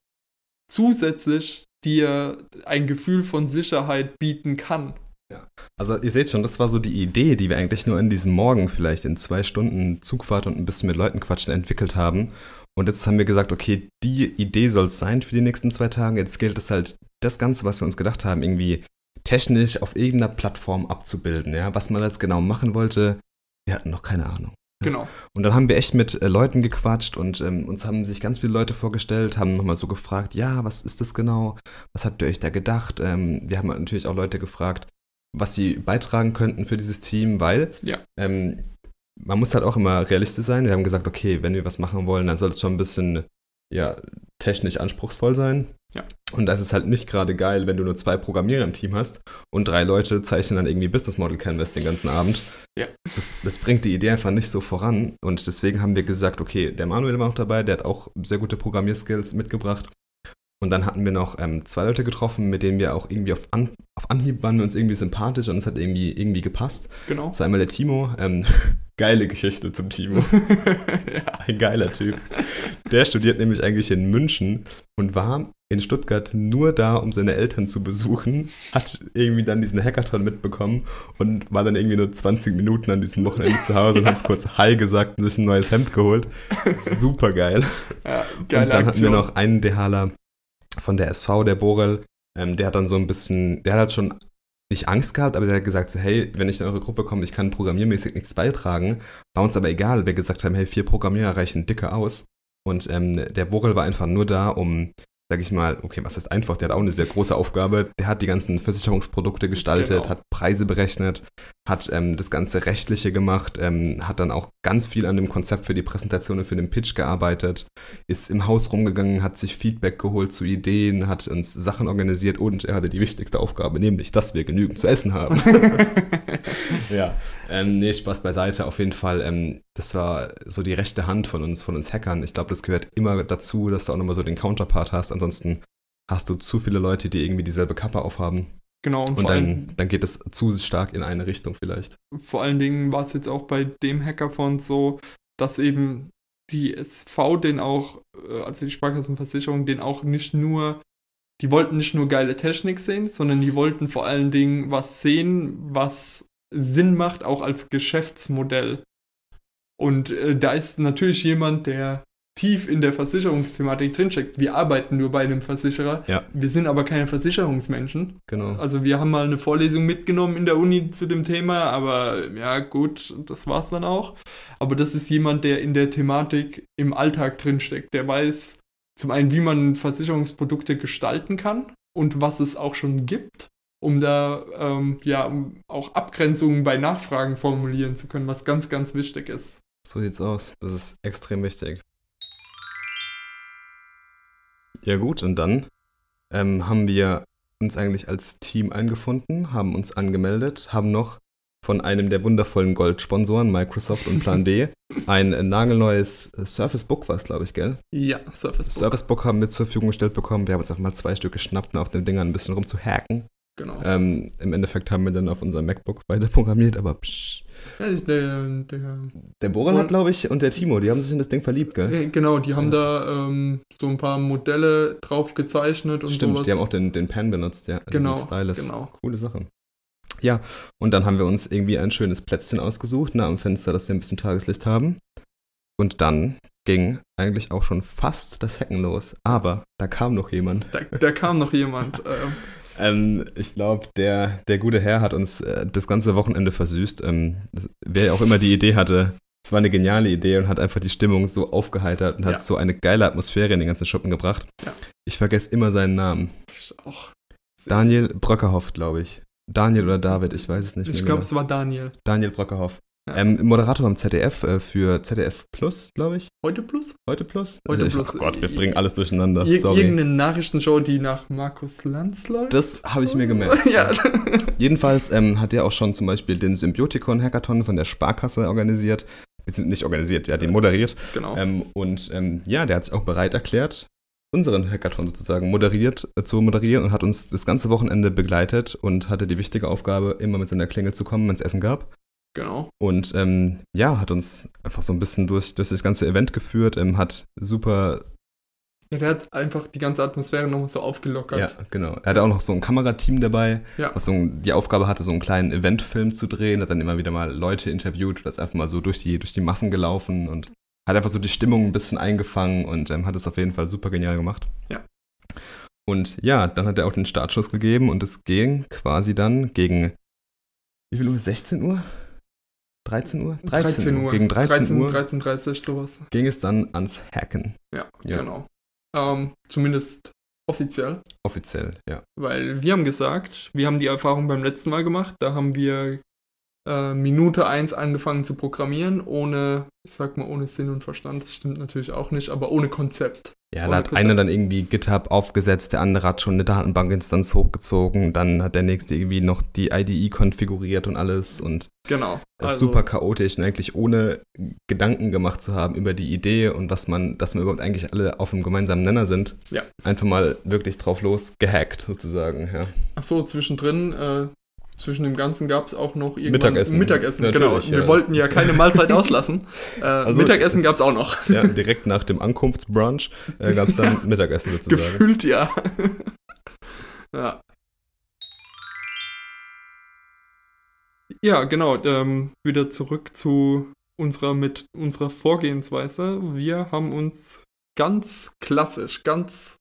zusätzlich dir ein Gefühl von Sicherheit bieten kann. Ja. Also ihr seht schon, das war so die Idee, die wir eigentlich nur in diesem Morgen vielleicht in zwei Stunden Zugfahrt und ein bisschen mit Leuten quatschen entwickelt haben. Und jetzt haben wir gesagt, okay, die Idee soll es sein für die nächsten zwei Tage. Jetzt gilt es halt, das Ganze, was wir uns gedacht haben, irgendwie technisch auf irgendeiner Plattform abzubilden. Ja? Was man jetzt genau machen wollte, wir hatten noch keine Ahnung. Genau. Und dann haben wir echt mit äh, Leuten gequatscht und ähm, uns haben sich ganz viele Leute vorgestellt, haben nochmal so gefragt, ja, was ist das genau? Was habt ihr euch da gedacht? Ähm, wir haben natürlich auch Leute gefragt, was sie beitragen könnten für dieses Team, weil ja. ähm, man muss halt auch immer realistisch sein. Wir haben gesagt, okay, wenn wir was machen wollen, dann soll es schon ein bisschen, ja, technisch anspruchsvoll sein. Ja. Und das ist halt nicht gerade geil, wenn du nur zwei Programmierer im Team hast und drei Leute zeichnen dann irgendwie Business Model Canvas den ganzen Abend. Ja. Das, das bringt die Idee einfach nicht so voran. Und deswegen haben wir gesagt, okay, der Manuel war noch dabei, der hat auch sehr gute Programmierskills mitgebracht. Und dann hatten wir noch ähm, zwei Leute getroffen, mit denen wir auch irgendwie auf, An auf Anhieb waren wir uns irgendwie sympathisch und es hat irgendwie, irgendwie gepasst. Genau. Das war einmal der Timo. Ähm, geile Geschichte zum Timo. ja. Ein geiler Typ. Der studiert nämlich eigentlich in München und war in Stuttgart nur da, um seine Eltern zu besuchen, hat irgendwie dann diesen Hackathon mitbekommen und war dann irgendwie nur 20 Minuten an diesem Wochenende zu Hause und Ja. hat kurz Hi gesagt und sich ein neues Hemd geholt. Super geil. Ja, Und dann hatten wir noch einen DHler von der SV, der Borel, ähm, der hat dann so ein bisschen, der hat halt schon nicht Angst gehabt, aber der hat gesagt so, hey, wenn ich in eure Gruppe komme, ich kann programmiermäßig nichts beitragen. War uns aber egal, wir gesagt haben, hey, vier Programmierer reichen dicke aus. Und ähm, der Borel war einfach nur da, um, sag ich mal, okay, was heißt einfach, der hat auch eine sehr große Aufgabe. Der hat die ganzen Versicherungsprodukte gestaltet, Genau. hat Preise berechnet, hat ähm, das ganze Rechtliche gemacht, ähm, hat dann auch ganz viel an dem Konzept für die Präsentation und für den Pitch gearbeitet, ist im Haus rumgegangen, hat sich Feedback geholt zu Ideen, hat uns Sachen organisiert und er hatte die wichtigste Aufgabe, nämlich, dass wir genügend zu essen haben. ja, ähm, nee, Spaß beiseite. Auf jeden Fall, ähm, das war so die rechte Hand von uns, von uns Hackern. Ich glaube, das gehört immer dazu, dass du auch nochmal so den Counterpart hast. Ansonsten hast du zu viele Leute, die irgendwie dieselbe Kappe aufhaben. Genau, und, Und vor, allen, dann, dann geht es zu stark in eine Richtung vielleicht. vor allen Dingen war es jetzt auch bei dem Hackathon so, dass eben die SV den auch, äh, also die Sparkassenversicherung, den auch nicht nur, die wollten nicht nur geile Technik sehen, sondern die wollten vor allen Dingen was sehen, was Sinn macht, auch als Geschäftsmodell. Und äh, da ist natürlich jemand, der tief in der Versicherungsthematik drinsteckt. Wir arbeiten nur bei einem Versicherer. Ja. Wir sind aber keine Versicherungsmenschen. Genau. Also wir haben mal eine Vorlesung mitgenommen in der Uni zu dem Thema, aber ja gut, das war's dann auch. Aber das ist jemand, der in der Thematik im Alltag drinsteckt, der weiß zum einen, wie man Versicherungsprodukte gestalten kann und was es auch schon gibt, um da ähm, ja um auch Abgrenzungen bei Nachfragen formulieren zu können, was ganz, ganz wichtig ist. So sieht's aus. Das ist extrem wichtig. Ja gut, und dann ähm, haben wir uns eigentlich als Team eingefunden, haben uns angemeldet, haben noch von einem der wundervollen Goldsponsoren, Microsoft und Plan B, ein äh, nagelneues äh, Surface Book war es, glaube ich, gell? Ja, Surface Book. Surface Book haben wir zur Verfügung gestellt bekommen. Wir haben uns einfach mal zwei Stück geschnappt, um auf den Dingern ein bisschen rumzuhacken. Genau. Ähm, Im Endeffekt haben wir dann auf unserem MacBook beide programmiert, aber psch. Ja, der, der, Der Boran hat, glaube ich, und der Timo, die haben sich in das Ding verliebt, gell? Äh, Genau, die haben da ähm, so ein paar Modelle drauf gezeichnet und Stimmt, sowas. die haben auch den, den Pen benutzt, ja. diesen Genau, Stylus. genau. Coole Sache. Ja, und dann haben wir uns irgendwie ein schönes Plätzchen ausgesucht, nah am Fenster, dass wir ein bisschen Tageslicht haben. Und dann ging eigentlich auch schon fast das Hacken los. Aber da kam noch jemand. Da, da kam noch jemand. ähm, Ähm, ich glaube, der, der gute Herr hat uns äh, das ganze Wochenende versüßt. Ähm, das, wer auch immer die Idee hatte, es war eine geniale Idee und hat einfach die Stimmung so aufgeheitert und hat Ja. so eine geile Atmosphäre in den ganzen Schuppen gebracht. Ja. Ich vergesse immer seinen Namen. auch Daniel Brockerhoff, glaube ich. Daniel oder David, ich weiß es nicht Ich glaube, genau. es war Daniel. Daniel Brockerhoff. Ähm, Moderator am ZDF äh, für ZDF Plus, glaube ich. Heute Plus? Heute Plus? Heute ich, Plus. Oh Gott, wir bringen alles durcheinander. Ir Sorry. Irgendeine Nachrichtenshow, die nach Markus Lanz läuft? Das habe ich mir gemerkt. ja. Jedenfalls ähm, hat er auch schon zum Beispiel den Symbiotikon-Hackathon von der Sparkasse organisiert. Beziehungsweise nicht organisiert, ja, den moderiert. genau. Ähm, und ähm, ja, der hat sich auch bereit erklärt, unseren Hackathon sozusagen moderiert, äh, zu moderieren und hat uns das ganze Wochenende begleitet und hatte die wichtige Aufgabe, immer mit seiner Klingel zu kommen, wenn es Essen gab. Genau. Und ähm, ja, hat uns einfach so ein bisschen durch, durch das ganze Event geführt, ähm, hat super, Ja, der hat einfach die ganze Atmosphäre nochmal so aufgelockert. ja, genau. Er hatte auch noch so ein Kamerateam dabei, Ja. was so die Aufgabe hatte, so einen kleinen Eventfilm zu drehen, hat dann immer wieder mal Leute interviewt, das einfach mal so durch die, durch die Massen gelaufen und hat einfach so die Stimmung ein bisschen eingefangen und ähm, hat es auf jeden Fall super genial gemacht. Ja. Und ja, dann hat er auch den Startschuss gegeben und es ging quasi dann gegen, wie viel Uhr? 16 Uhr? 13 Uhr? 13 Uhr. Gegen 13, Uhr 13.30 sowas. ging es dann ans Hacken. Ja, Ja. genau. Ähm, zumindest offiziell. Offiziell, ja. Weil wir haben gesagt, wir haben die Erfahrung beim letzten Mal gemacht, da haben wir äh, Minute 1 angefangen zu programmieren, ohne, ich sag mal, ohne Sinn und Verstand, das stimmt natürlich auch nicht, aber ohne Konzept. Ja, da hat einer dann irgendwie GitHub aufgesetzt, der andere hat schon eine Datenbankinstanz hochgezogen, dann hat der nächste irgendwie noch die IDE konfiguriert und alles und genau. Das ist also, super chaotisch und eigentlich ohne Gedanken gemacht zu haben über die Idee und was man, dass wir überhaupt eigentlich alle auf einem gemeinsamen Nenner sind. Ja. Einfach mal wirklich drauf los gehackt sozusagen, ja. Ach so, zwischendrin äh, zwischen dem Ganzen gab es auch noch irgendwann Mittagessen. Mittagessen, genau. Wir ja. wollten ja keine Mahlzeit auslassen. Äh, also, Mittagessen gab es auch noch. Ja, direkt nach dem Ankunftsbrunch äh, gab es dann ja, Mittagessen sozusagen. Gefühlt ja. ja. Ja, genau. Ähm, wieder zurück zu unserer mit unserer Vorgehensweise. Wir haben uns ganz klassisch, ganz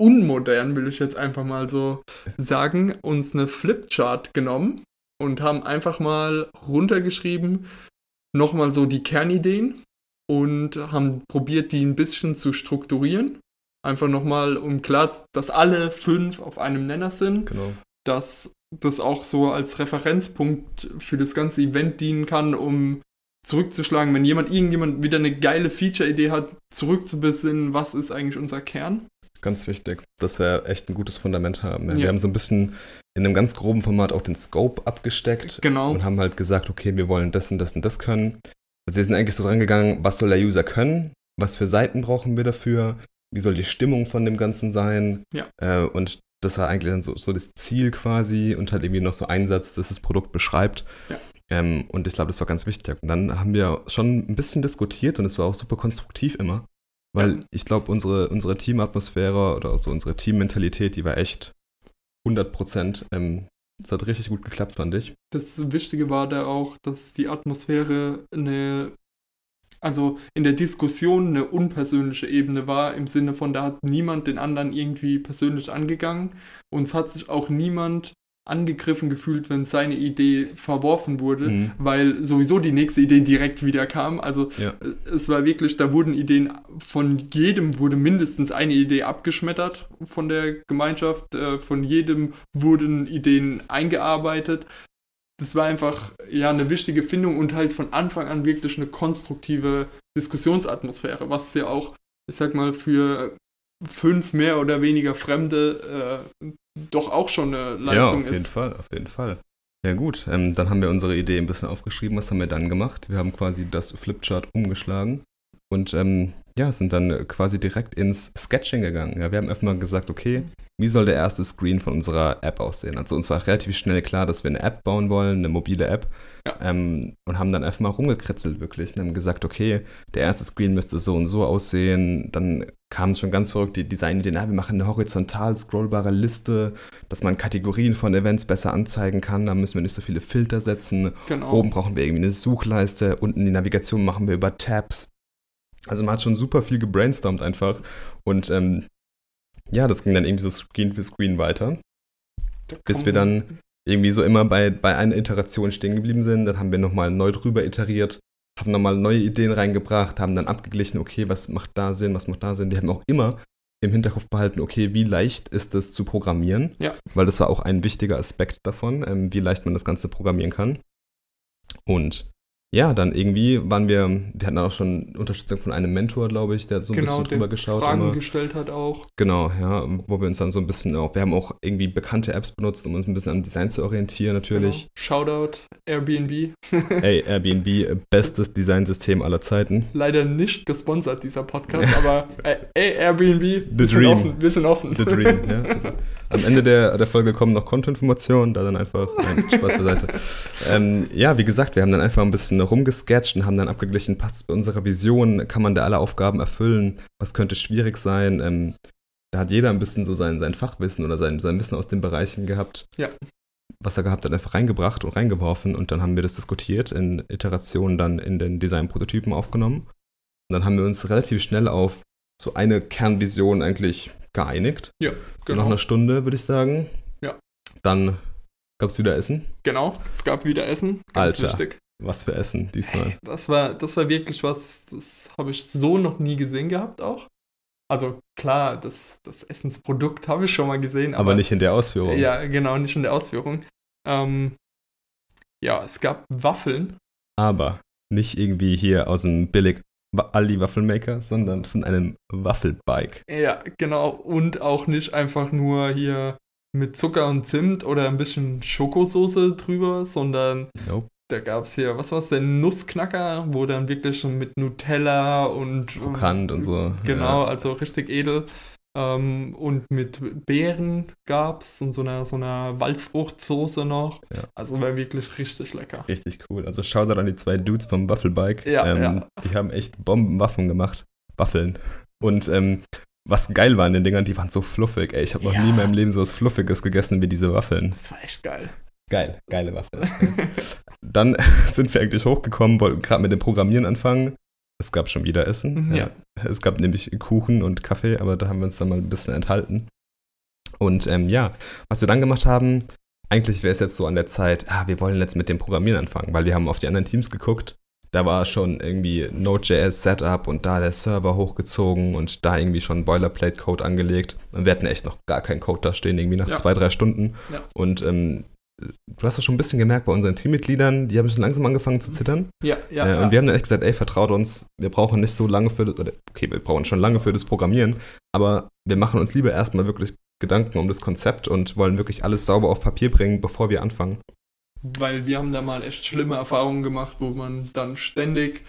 unmodern, will ich jetzt einfach mal so sagen, uns eine Flipchart genommen und haben einfach mal runtergeschrieben, nochmal so die Kernideen und haben probiert, die ein bisschen zu strukturieren. Einfach nochmal, um klar, dass alle fünf auf einem Nenner sind. Genau. Dass das auch so als Referenzpunkt für das ganze Event dienen kann, um zurückzuschlagen, wenn jemand, irgendjemand wieder eine geile Feature-Idee hat, zurückzubesinnen, was ist eigentlich unser Kern Ganz wichtig, dass wir echt ein gutes Fundament haben. Ja. Wir haben so ein bisschen in einem ganz groben Format auch den Scope abgesteckt. Genau. Und haben halt gesagt, okay, wir wollen das und das und das können. Also wir sind eigentlich so dran gegangen, was soll der User können? Was für Seiten brauchen wir dafür? Wie soll die Stimmung von dem Ganzen sein? Ja. Äh, und das war eigentlich dann so, so das Ziel quasi und halt irgendwie noch so ein Satz, das das Produkt beschreibt. Ja. Ähm, und ich glaube, das war ganz wichtig. Und dann haben wir schon ein bisschen diskutiert und es war auch super konstruktiv immer. Weil ja. ich glaube, unsere, unsere Teamatmosphäre oder so unsere Teammentalität, die war echt 100 Prozent. Ähm, das hat richtig gut geklappt, fand ich. Das Wichtige war da auch, dass die Atmosphäre eine, also in der Diskussion eine unpersönliche Ebene war, im Sinne von, da hat niemand den anderen irgendwie persönlich angegangen. Und es hat sich auch niemand angegriffen gefühlt, wenn seine Idee verworfen wurde, mhm. weil sowieso die nächste Idee direkt wieder kam. Also ja. es war wirklich, da wurden Ideen, von jedem wurde mindestens eine Idee abgeschmettert von der Gemeinschaft, äh, von jedem wurden Ideen eingearbeitet. Das war einfach ja eine wichtige Findung und halt von Anfang an wirklich eine konstruktive Diskussionsatmosphäre, was ja auch, ich sag mal, für fünf mehr oder weniger Fremde äh, doch auch schon eine Leistung ist. Ja, auf jeden Fall, auf jeden Fall. Ja gut, ähm, dann haben wir unsere Idee ein bisschen aufgeschrieben. Was haben wir dann gemacht? Wir haben quasi das Flipchart umgeschlagen und ähm, ja, sind dann quasi direkt ins Sketching gegangen. Ja, wir haben einfach mal gesagt, okay, wie soll der erste Screen von unserer App aussehen? Also uns war relativ schnell klar, dass wir eine App bauen wollen, eine mobile App. Ja. Ähm, und haben dann einfach mal rumgekritzelt wirklich und haben gesagt, okay, der erste Screen müsste so und so aussehen. Dann kamen schon ganz verrückt die Designideen, ja, wir machen eine horizontal scrollbare Liste, dass man Kategorien von Events besser anzeigen kann. Da müssen wir nicht so viele Filter setzen. Genau. Oben brauchen wir irgendwie eine Suchleiste, unten die Navigation machen wir über Tabs. Also man hat schon super viel gebrainstormt einfach. Und ähm, ja, das ging dann irgendwie so Screen für Screen weiter. Bis wir dann irgendwie so immer bei, bei einer Iteration stehen geblieben sind. Dann haben wir nochmal neu drüber iteriert, haben nochmal neue Ideen reingebracht, haben dann abgeglichen, okay, was macht da Sinn, was macht da Sinn. Wir haben auch immer im Hinterkopf behalten, okay, wie leicht ist es zu programmieren? Ja. Weil das war auch ein wichtiger Aspekt davon, ähm, wie leicht man das Ganze programmieren kann. Und ja, dann irgendwie waren wir, wir hatten auch schon Unterstützung von einem Mentor, glaube ich, der so ein genau, bisschen drüber geschaut hat. Fragen immer. gestellt hat auch. Genau, ja, wo wir uns dann so ein bisschen auch, wir haben auch irgendwie bekannte Apps benutzt, um uns ein bisschen am Design zu orientieren natürlich. Genau. Shoutout Airbnb. Ey, Airbnb, bestes Designsystem aller Zeiten. Leider nicht gesponsert, dieser Podcast, aber äh, ey, Airbnb, The wir sind offen, sind offen. The Dream, ja. Also, am Ende der, der Folge kommen noch Kontoinformationen, da dann einfach, nein, Spaß beiseite. ähm, ja, wie gesagt, wir haben dann einfach ein bisschen rumgesketcht und haben dann abgeglichen, passt es bei unserer Vision, kann man da alle Aufgaben erfüllen, was könnte schwierig sein. Ähm, da hat jeder ein bisschen so sein, sein Fachwissen oder sein, sein Wissen aus den Bereichen gehabt. Ja. Was er gehabt hat, einfach reingebracht und reingeworfen und dann haben wir das diskutiert, in Iterationen dann in den Design-Prototypen aufgenommen. Und dann haben wir uns relativ schnell auf so eine Kernvision eigentlich geeinigt. Ja, genau. So nach einer Stunde, würde ich sagen. Ja. Dann gab es wieder Essen. Genau, es gab wieder Essen. Ganz Alter. wichtig. Was für Essen diesmal. Das war, das war wirklich was, das habe ich so noch nie gesehen gehabt auch. Also klar, das, das Essensprodukt habe ich schon mal gesehen. Aber, aber, nicht in der Ausführung. Ja, genau, nicht in der Ausführung. Ähm, ja, es gab Waffeln. Aber nicht irgendwie hier aus dem billig Aldi Waffelmaker, sondern von einem Waffelbike. Ja, genau. Und auch nicht einfach nur hier mit Zucker und Zimt oder ein bisschen Schokosoße drüber, sondern nope. da gab es hier, was war es denn, Nussknacker, wo dann wirklich schon mit Nutella und. Krokant und, und so. Genau, ja. also richtig edel. Ähm, und mit Beeren gab es und so einer, so einer Waldfruchtsoße noch. Ja. Also war wirklich richtig lecker. Richtig cool. Also schau da an die zwei Dudes vom Waffelbike. Ja, ähm, ja. Die haben echt Bombenwaffen gemacht. Waffeln. Und ähm, was geil war an den Dingern, die waren so fluffig. Ey, ich habe noch ja. nie in meinem Leben so was Fluffiges gegessen wie diese Waffeln. Das war echt geil. Geil, geile Waffeln. Dann sind wir eigentlich hochgekommen, wollten gerade mit dem Programmieren anfangen. Es gab schon wieder Essen. Mhm, ja. ja. Es gab nämlich Kuchen und Kaffee, aber da haben wir uns dann mal ein bisschen enthalten. Und ähm, ja, was wir dann gemacht haben, eigentlich wäre es jetzt so an der Zeit, ah, wir wollen jetzt mit dem Programmieren anfangen, weil wir haben auf die anderen Teams geguckt. Da war schon irgendwie Node.js Setup und da der Server hochgezogen und da irgendwie schon Boilerplate-Code angelegt. Und wir hatten echt noch gar keinen Code da stehen, irgendwie nach ja. zwei, drei Stunden. Ja. Und ähm, du hast das schon ein bisschen gemerkt bei unseren Teammitgliedern, die haben schon langsam angefangen zu zittern. Ja, ja. Äh, und ja. wir haben dann echt gesagt, ey, vertraut uns, wir brauchen nicht so lange für das, oder okay, wir brauchen schon lange für das Programmieren, aber wir machen uns lieber erstmal wirklich Gedanken um das Konzept und wollen wirklich alles sauber auf Papier bringen, bevor wir anfangen. Weil wir haben da mal echt schlimme Erfahrungen gemacht, wo man dann ständig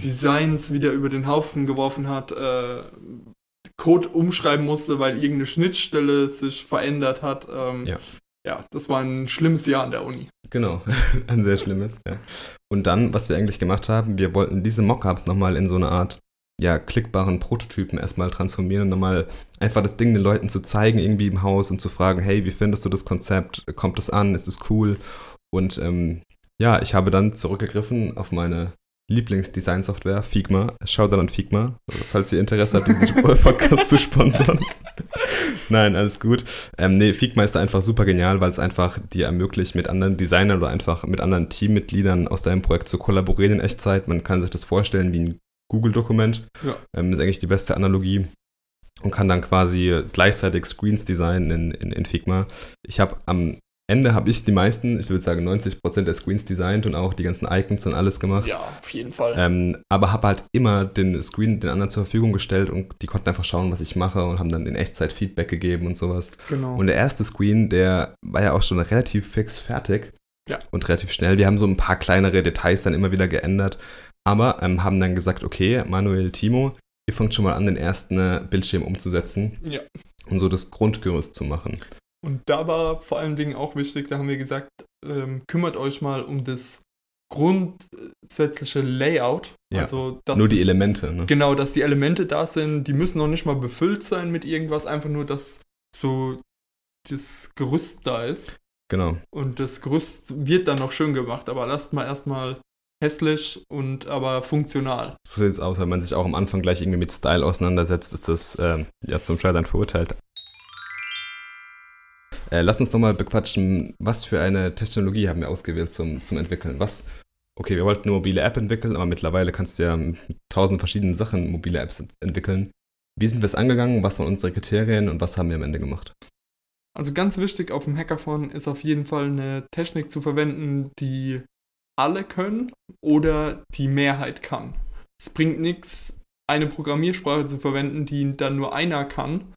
Designs wieder über den Haufen geworfen hat, äh, Code umschreiben musste, weil irgendeine Schnittstelle sich verändert hat. Ähm, ja ja, das war ein schlimmes Jahr an der Uni. Genau, ein sehr schlimmes, ja. Und dann, was wir eigentlich gemacht haben, wir wollten diese Mockups nochmal in so eine Art, ja, klickbaren Prototypen erstmal transformieren und nochmal einfach das Ding den Leuten zu zeigen, irgendwie im Haus und zu fragen, hey, wie findest du das Konzept? Kommt es an? Ist es cool? Und ähm, ja, ich habe dann zurückgegriffen auf meine Lieblingsdesign-Software, Figma. Schaut dann an Figma, falls ihr Interesse habt, diesen Podcast zu sponsern. Nein, alles gut. Ähm, nee, Figma ist einfach super genial, weil es einfach dir ermöglicht, mit anderen Designern oder einfach mit anderen Teammitgliedern aus deinem Projekt zu kollaborieren in Echtzeit. Man kann sich das vorstellen wie ein Google-Dokument. Ja. Ähm, ist eigentlich die beste Analogie und kann dann quasi gleichzeitig Screens designen in, in, in Figma. Ich habe am Ende habe ich die meisten, ich würde sagen 90% der Screens designt und auch die ganzen Icons und alles gemacht. Ja, auf jeden Fall. Ähm, aber habe halt immer den Screen den anderen zur Verfügung gestellt und die konnten einfach schauen, was ich mache und haben dann in Echtzeit Feedback gegeben und sowas. Genau. Und der erste Screen, der war ja auch schon relativ fix fertig. Ja. Und relativ schnell. Wir haben so ein paar kleinere Details dann immer wieder geändert, aber ähm, haben dann gesagt, okay, Manuel, Timo, ihr fangt schon mal an, den ersten äh, Bildschirm umzusetzen. Ja. Und so das Grundgerüst zu machen. Und da war vor allen Dingen auch wichtig, da haben wir gesagt, ähm, kümmert euch mal um das grundsätzliche Layout. Ja, also, nur die Elemente. Ne? Genau, dass die Elemente da sind. Die müssen noch nicht mal befüllt sein mit irgendwas, einfach nur, dass so das Gerüst da ist. Genau. Und das Gerüst wird dann noch schön gemacht, aber lasst mal erstmal hässlich und aber funktional. So sieht es aus, wenn man sich auch am Anfang gleich irgendwie mit Style auseinandersetzt, ist das äh, ja zum Scheitern verurteilt. Äh, lass uns nochmal bequatschen, was für eine Technologie haben wir ausgewählt zum, zum Entwickeln? Was, okay, wir wollten eine mobile App entwickeln, aber mittlerweile kannst du ja mit tausend verschiedenen Sachen mobile Apps entwickeln. Wie sind wir es angegangen? Was waren unsere Kriterien und was haben wir am Ende gemacht? Also ganz wichtig auf dem Hackathon ist auf jeden Fall eine Technik zu verwenden, die alle können oder die Mehrheit kann. Es bringt nichts, eine Programmiersprache zu verwenden, die dann nur einer kann,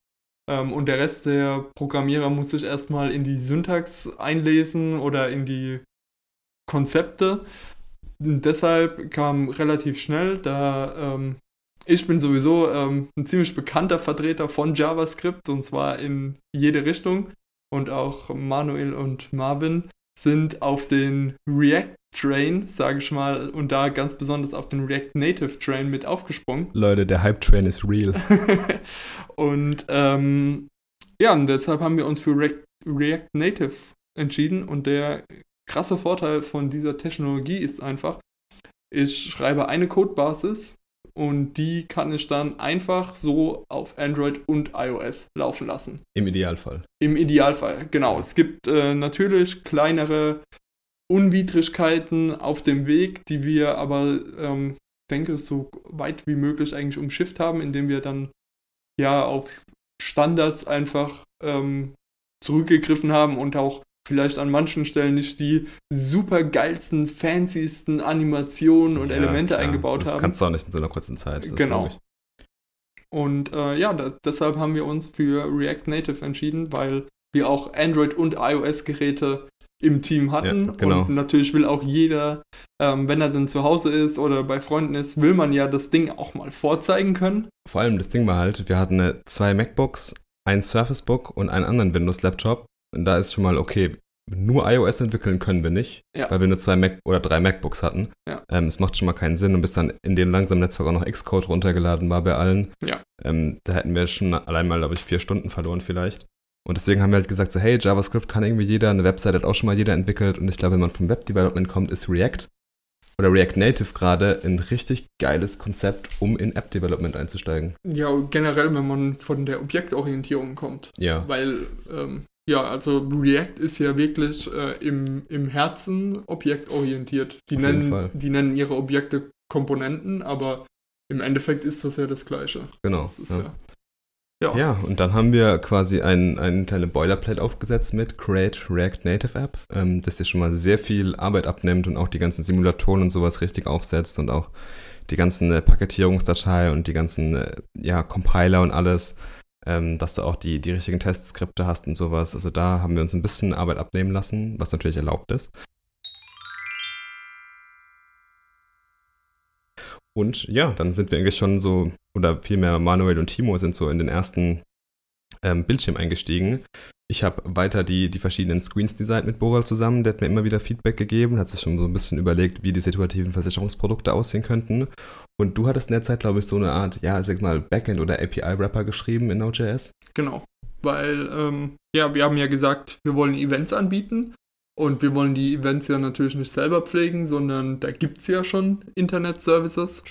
ähm, und der Rest der Programmierer muss sich erstmal in die Syntax einlesen oder in die Konzepte. Und deshalb kam relativ schnell, da ähm, ich bin sowieso ähm, ein ziemlich bekannter Vertreter von JavaScript und zwar in jede Richtung. Und auch Manuel und Marvin sind auf den React Train, sage ich mal, und da ganz besonders auf den React Native Train mit aufgesprungen. Leute, der Hype Train ist real. und ähm, ja, und deshalb haben wir uns für React, React Native entschieden und der krasse Vorteil von dieser Technologie ist einfach, ich schreibe eine Codebasis und die kann ich dann einfach so auf Android und iOS laufen lassen. Im Idealfall. Im Idealfall, genau. Es gibt äh, natürlich kleinere Unwidrigkeiten auf dem Weg, die wir aber, ähm, denke, so weit wie möglich eigentlich umschifft haben, indem wir dann ja auf Standards einfach ähm, zurückgegriffen haben und auch vielleicht an manchen Stellen nicht die super geilsten, fancysten Animationen und Ja, Elemente klar. eingebaut das haben. kannst du auch nicht in so einer kurzen Zeit. das Genau. Und äh, ja, da, deshalb haben wir uns für React Native entschieden, weil wir auch Android- und iOS-Geräte im Team hatten. Ja, genau. Und natürlich will auch jeder, ähm, wenn er dann zu Hause ist oder bei Freunden ist, will man ja das Ding auch mal vorzeigen können. Vor allem das Ding war halt, wir hatten zwei MacBooks, ein Surface Book und einen anderen Windows-Laptop. Und da ist schon mal, okay, nur iOS entwickeln können wir nicht, Ja. weil wir nur zwei Mac oder drei MacBooks hatten. Ja. Ähm, es macht schon mal keinen Sinn und bis dann in dem langsamen Netzwerk auch noch Xcode runtergeladen war bei allen. Ja. Ähm, da hätten wir schon allein mal, glaube ich, vier Stunden verloren vielleicht. Und deswegen haben wir halt gesagt, so, hey, JavaScript kann irgendwie jeder, eine Website hat auch schon mal jeder entwickelt. Und ich glaube, wenn man vom Web-Development kommt, ist React oder React Native gerade ein richtig geiles Konzept, um in App-Development einzusteigen. Ja, generell, wenn man von der Objektorientierung kommt. Ja. Weil, ähm, ja, also React ist ja wirklich äh, im, im Herzen objektorientiert. Die Auf jeden Fall. nennen, die nennen ihre Objekte Komponenten, aber im Endeffekt ist das ja das Gleiche. Genau. Das ist ja. ja. Ja, Ja, und dann haben wir quasi ein, ein kleine Boilerplate aufgesetzt mit Create React Native App, ähm, das dir schon mal sehr viel Arbeit abnimmt und auch die ganzen Simulatoren und sowas richtig aufsetzt und auch die ganzen äh, Paketierungsdatei und die ganzen äh, ja, Compiler und alles, ähm, dass du auch die, die richtigen Testskripte hast und sowas. Also da haben wir uns ein bisschen Arbeit abnehmen lassen, was natürlich erlaubt ist. Und ja, dann sind wir eigentlich schon so, oder vielmehr Manuel und Timo sind so in den ersten ähm, Bildschirm eingestiegen. Ich habe weiter die, die verschiedenen Screens designt mit Boral zusammen. Der hat mir immer wieder Feedback gegeben, hat sich schon so ein bisschen überlegt, wie die situativen Versicherungsprodukte aussehen könnten. Und du hattest in der Zeit, glaube ich, so eine Art, ja, sag mal, Backend- oder API-Wrapper geschrieben in Node.js. Genau. Weil, ähm, ja, wir haben ja gesagt, wir wollen Events anbieten. Und wir wollen die Events ja natürlich nicht selber pflegen, sondern da gibt es ja schon Internet-Services.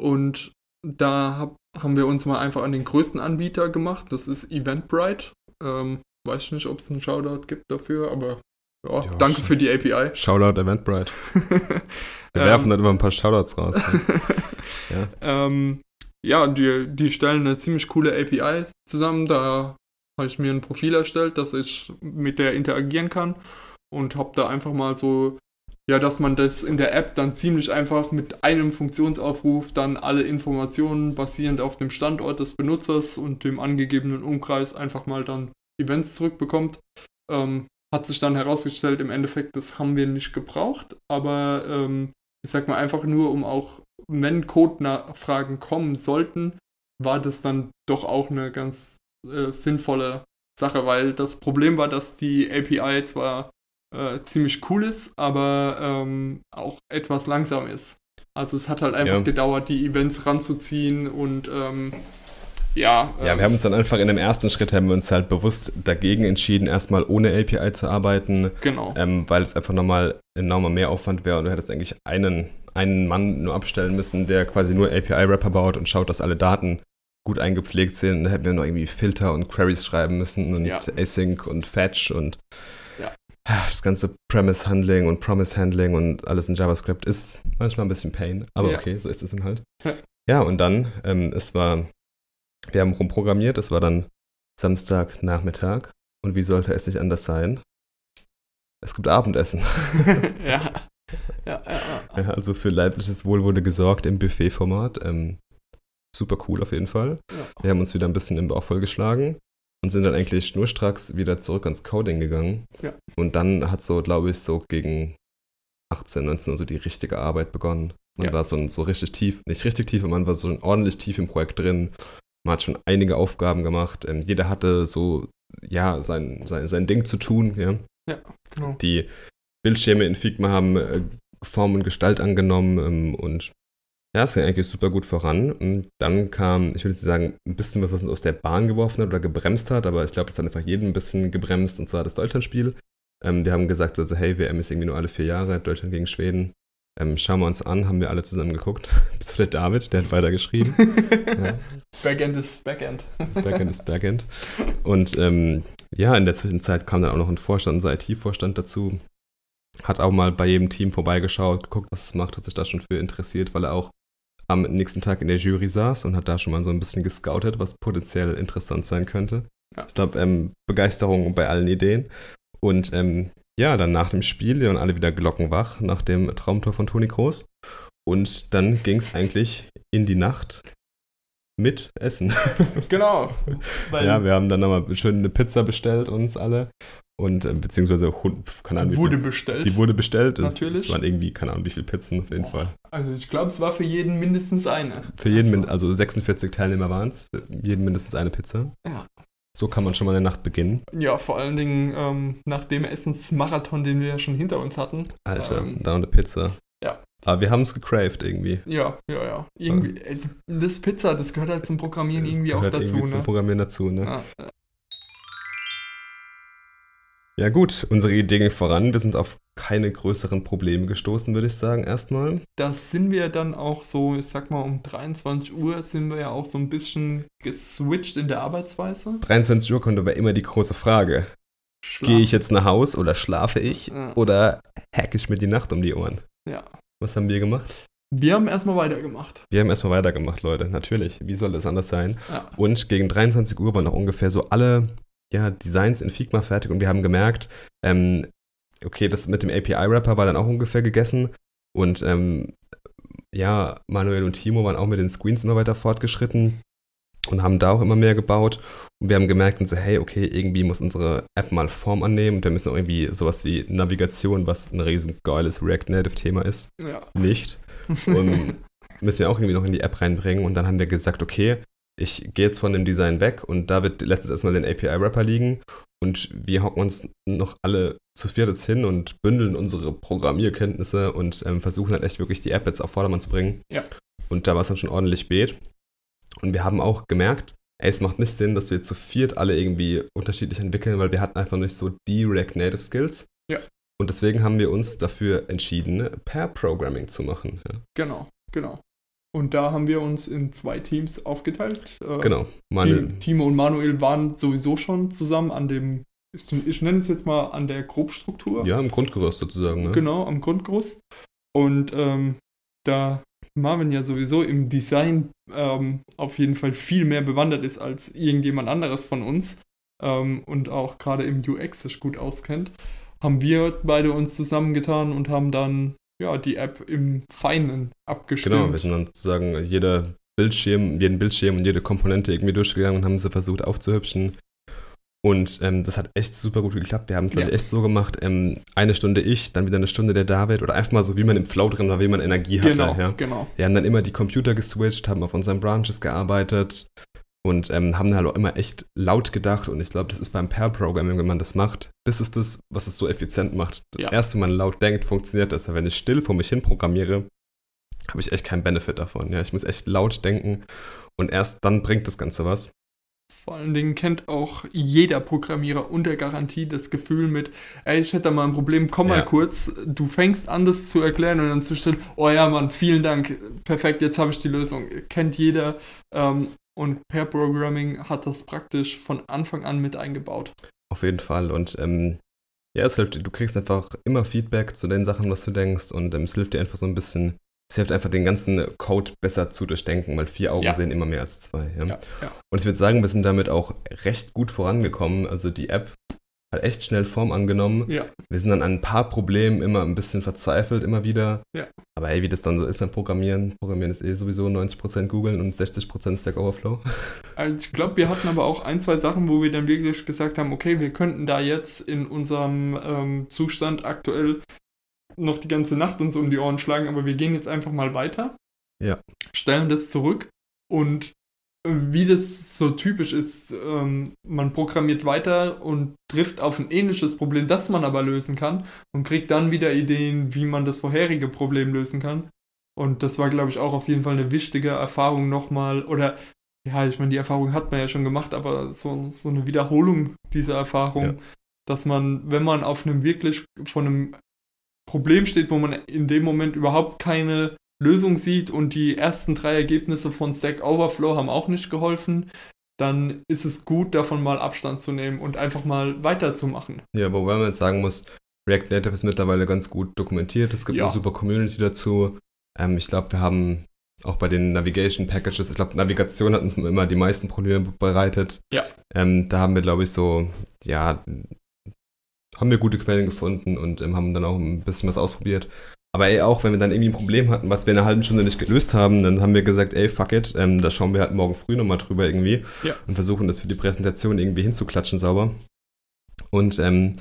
Und da hab, haben wir uns mal einfach an den größten Anbieter gemacht. Das ist Eventbrite. Ähm, weiß ich nicht, ob es einen Shoutout gibt dafür, aber ja, Ja, danke für die API. Shoutout Eventbrite. Wir Ähm, werfen dann immer ein paar Shoutouts raus. ja. ähm, ja, die, die stellen eine ziemlich coole API zusammen. Da habe ich mir ein Profil erstellt, dass ich mit der interagieren kann und habe da einfach mal so, ja, dass man das in der App dann ziemlich einfach mit einem Funktionsaufruf dann alle Informationen basierend auf dem Standort des Benutzers und dem angegebenen Umkreis einfach mal dann Events zurückbekommt. Ähm, hat sich dann herausgestellt, im Endeffekt, das haben wir nicht gebraucht, aber ähm, ich sag mal einfach nur, um auch, wenn Code-Nachfragen kommen sollten, war das dann doch auch eine ganz äh, sinnvolle Sache, weil das Problem war, dass die API zwar äh, ziemlich cool ist, aber ähm, auch etwas langsam ist. Also es hat halt einfach Ja. gedauert, die Events ranzuziehen und ähm, ja. Ja, ähm, wir haben uns dann einfach in dem ersten Schritt haben wir uns halt bewusst dagegen entschieden, erstmal ohne API zu arbeiten, genau. ähm, weil es einfach nochmal enormer Mehraufwand wäre und du hättest eigentlich einen, einen Mann nur abstellen müssen, der quasi nur API-Wrapper baut und schaut, dass alle Daten gut eingepflegt sind. Da hätten wir noch irgendwie Filter und Queries schreiben müssen und Ja. Async und Fetch und. Das ganze Premise-Handling und Promise-Handling und alles in JavaScript ist manchmal ein bisschen Pain, aber Ja. okay, so ist es nun halt. Ja. Und dann, ähm, es war, wir haben rumprogrammiert, es war dann Samstagnachmittag und wie sollte es nicht anders sein? Es gibt Abendessen. ja. Ja, ja, ja. Also für leibliches Wohl wurde gesorgt im Buffet-Format. Ähm, super cool auf jeden Fall. Wir haben uns wieder ein bisschen im Bauch vollgeschlagen und sind dann eigentlich schnurstracks wieder zurück ans Coding gegangen. Ja. Und dann hat so, glaube ich, so gegen 18, 19 Uhr so die richtige Arbeit begonnen. Man Ja. war so, so richtig tief, nicht richtig tief, aber man war so ordentlich tief im Projekt drin. Man hat schon einige Aufgaben gemacht. Ähm, jeder hatte so, ja, sein, sein, sein Ding zu tun. Ja. Genau. Die Bildschirme in Figma haben äh, Form und Gestalt angenommen ähm, und ja, es ging eigentlich super gut voran. Und dann kam, ich würde jetzt sagen, ein bisschen was, was uns aus der Bahn geworfen hat oder gebremst hat, aber ich glaube, das hat einfach jeden ein bisschen gebremst und zwar das Deutschlandspiel. Ähm, wir haben gesagt, also hey, WM ist irgendwie nur alle vier Jahre, Deutschland gegen Schweden. Ähm, schauen wir uns an, haben wir alle zusammen geguckt. Bis auf der David, der hat weitergeschrieben. Ja. Backend ist Backend. Backend ist Backend. Und ähm, ja, in der Zwischenzeit kam dann auch noch ein Vorstand, unser IT-Vorstand dazu. Hat auch mal bei jedem Team vorbeigeschaut, geguckt, was es macht, hat sich da schon für interessiert, weil er auch am nächsten Tag in der Jury saß und hat da schon mal so ein bisschen gescoutet, was potenziell interessant sein könnte. Ja. Ich glaube, ähm, Begeisterung bei allen Ideen. Und ähm, ja, dann nach dem Spiel, waren alle wieder glockenwach nach dem Traumtor von Toni Kroos. Und dann ging es eigentlich in die Nacht mit Essen. Genau. ja, wir haben dann nochmal schön eine Pizza bestellt, uns alle. Und äh, beziehungsweise, keine Ahnung, die wurde bestellt. Die wurde bestellt. Natürlich. Es waren irgendwie, keine Ahnung, wie viele Pizzen auf jeden Boah. Fall. Also ich glaube, es war für jeden mindestens eine. Für jeden, also. min- also 46 Teilnehmer waren es, für jeden mindestens eine Pizza. Ja. So kann man schon mal eine Nacht beginnen. Ja, vor allen Dingen ähm, nach dem Essensmarathon, den wir ja schon hinter uns hatten. Alter, Ähm, dann noch eine Pizza. ja. Aber wir haben es gecraved irgendwie. Ja, ja, ja. Irgendwie, also, das Pizza, das gehört halt zum Programmieren Das irgendwie auch dazu, irgendwie zum ne? Programmieren dazu, ne? Ja, ja. Gut, unsere Idee ging voran. Wir sind auf keine größeren Probleme gestoßen, würde ich sagen, erstmal. Das sind wir dann auch so, ich sag mal, um 23 Uhr sind wir ja auch so ein bisschen geswitcht in der Arbeitsweise. 23 Uhr kommt aber immer die große Frage. Gehe ich jetzt nach Haus oder schlafe ich Ja. oder hack ich mir die Nacht um die Ohren? Ja. Was haben wir gemacht? Wir haben erstmal weitergemacht. Wir haben erstmal weitergemacht, Leute. Natürlich. Wie soll das anders sein? Ja. Und gegen 23 Uhr waren noch ungefähr so alle ja, Designs in Figma fertig und wir haben gemerkt, ähm, okay, das mit dem API-Wrapper war dann auch ungefähr gegessen und ähm, ja, Manuel und Timo waren auch mit den Screens immer weiter fortgeschritten und haben da auch immer mehr gebaut und wir haben gemerkt und so, hey, okay, irgendwie muss unsere App mal Form annehmen und wir müssen auch irgendwie sowas wie Navigation, was ein riesen geiles React-Native-Thema ist, Ja. nicht und müssen wir auch irgendwie noch in die App reinbringen. Und dann haben wir gesagt, okay, ich gehe jetzt von dem Design weg und David lässt jetzt erstmal den API-Wrapper liegen und wir hocken uns noch alle zu viert jetzt hin und bündeln unsere Programmierkenntnisse und ähm, versuchen halt echt wirklich die App jetzt auf Vordermann zu bringen. Ja. Und da war es dann schon ordentlich spät. Und wir haben auch gemerkt, ey, es macht nicht Sinn, dass wir zu viert alle irgendwie unterschiedlich entwickeln, weil wir hatten einfach nicht so die React Native Skills. Ja. Und deswegen haben wir uns dafür entschieden, Pair Programming zu machen. Ja. Genau, genau. Und da haben wir uns in zwei Teams aufgeteilt. Äh, Genau. Manuel, Timo und Manuel waren sowieso schon zusammen an dem, ich, nenne es jetzt mal an der Grobstruktur. ja, im Grundgerüst sozusagen. Ne? Genau, am Grundgerüst. Und ähm, da Marvin ja sowieso im Design ähm, auf jeden Fall viel mehr bewandert ist als irgendjemand anderes von uns ähm, und auch gerade im UX sich gut auskennt, haben wir beide uns zusammengetan und haben dann ja die App im Feinen abgestimmt. Genau, wir sind dann sozusagen jeder Bildschirm, jeden Bildschirm und jede Komponente irgendwie durchgegangen und haben sie versucht aufzuhübschen. Und ähm, das hat echt super gut geklappt. Wir haben es Ja. echt so gemacht, ähm, eine Stunde ich, dann wieder eine Stunde der David oder einfach mal so, wie man im Flow drin war, wie man Energie hatte. genau, Ja. genau. Wir haben dann immer die Computer geswitcht, haben auf unseren Branches gearbeitet und ähm, haben halt auch immer echt laut gedacht. Und ich glaube, das ist beim Pair-Programming, wenn man das macht, das ist das, was es so effizient macht. Ja. Erst wenn man laut denkt, funktioniert das. Wenn ich still vor mich hin programmiere, habe ich echt keinen Benefit davon. Ja, ich muss echt laut denken und erst dann bringt das Ganze was. Vor allen Dingen kennt auch jeder Programmierer unter Garantie das Gefühl mit, ey, ich hätte da mal ein Problem, komm mal Ja. kurz, du fängst an, das zu erklären und dann zu stellen, oh ja, Mann, vielen Dank, perfekt, jetzt habe ich die Lösung. Kennt jeder. Ähm, und Pair Programming hat das praktisch von Anfang an mit eingebaut. Auf jeden Fall. Und ähm, ja, es hilft, dir- du kriegst einfach immer Feedback zu den Sachen, was du denkst. Und ähm, es hilft dir einfach so ein bisschen, es hilft einfach den ganzen Code besser zu durchdenken, weil vier Augen Ja. sehen immer mehr als zwei. Ja? Ja. Und ich würde sagen, wir sind damit auch recht gut vorangekommen. Also die App hat echt schnell Form angenommen. Wir sind an ein paar Problemen immer ein bisschen verzweifelt, immer wieder. Aber ey, wie das dann so ist beim Programmieren, Programmieren ist eh sowieso 90% googeln und 60% Stack Overflow. Also ich glaube, wir hatten aber auch ein, zwei Sachen, wo wir dann wirklich gesagt haben, okay, wir könnten da jetzt in unserem ähm, Zustand aktuell noch die ganze Nacht uns um die Ohren schlagen, aber wir gehen jetzt einfach mal weiter. Ja. Stellen das zurück und äh, wie das so typisch ist, ähm, man programmiert weiter und trifft auf ein ähnliches Problem, das man aber lösen kann und kriegt dann wieder Ideen, wie man das vorherige Problem lösen kann. Und das war, glaube ich, auch auf jeden Fall eine wichtige Erfahrung nochmal. Oder ja, ich meine, die Erfahrung hat man ja schon gemacht, aber so, so eine Wiederholung dieser Erfahrung, Ja. dass man, wenn man auf einem wirklich von einem Problem steht, wo man in dem Moment überhaupt keine Lösung sieht und die ersten drei Ergebnisse von Stack Overflow haben auch nicht geholfen, dann ist es gut, davon mal Abstand zu nehmen und einfach mal weiterzumachen. Ja, wobei man jetzt sagen muss, React Native ist mittlerweile ganz gut dokumentiert. Es gibt Ja. eine super Community dazu. Ähm, ich glaube, wir haben auch bei den Navigation Packages, ich glaube, Navigation hat uns immer die meisten Probleme bereitet. Ja. Ähm, da haben wir, glaube ich, so, ja, haben wir gute Quellen gefunden und ähm, haben dann auch ein bisschen was ausprobiert. Aber ey, auch wenn wir dann irgendwie ein Problem hatten, was wir in einer halben Stunde nicht gelöst haben, dann haben wir gesagt, ey, fuck it, ähm, da schauen wir halt morgen früh nochmal drüber irgendwie Ja. und versuchen das für die Präsentation irgendwie hinzuklatschen sauber. Und ähm,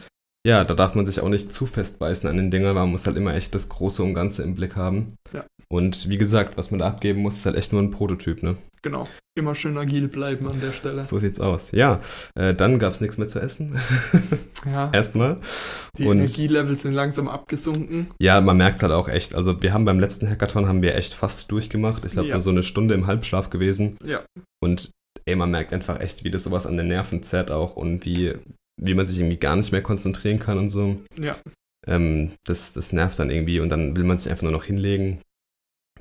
ja, da darf man sich auch nicht zu fest beißen an den Dingern, weil man muss halt immer echt das Große und Ganze im Blick haben. Ja. Und wie gesagt, was man da abgeben muss, ist halt echt nur ein Prototyp, ne? Genau. Immer schön agil bleiben an der Stelle. So sieht's aus. Ja, äh, dann gab's nichts mehr zu essen. Ja, Erstmal. die und- Energielevels sind langsam abgesunken. Ja, man merkt halt auch echt. Also wir haben beim letzten Hackathon haben wir echt fast durchgemacht. Ich glaube, Ja. nur so eine Stunde im Halbschlaf gewesen. Ja. Und ey, man merkt einfach echt, wie das sowas an den Nerven zerrt auch und wie, wie man sich irgendwie gar nicht mehr konzentrieren kann und so. Ja. Ähm, das, das nervt dann irgendwie und dann will man sich einfach nur noch hinlegen.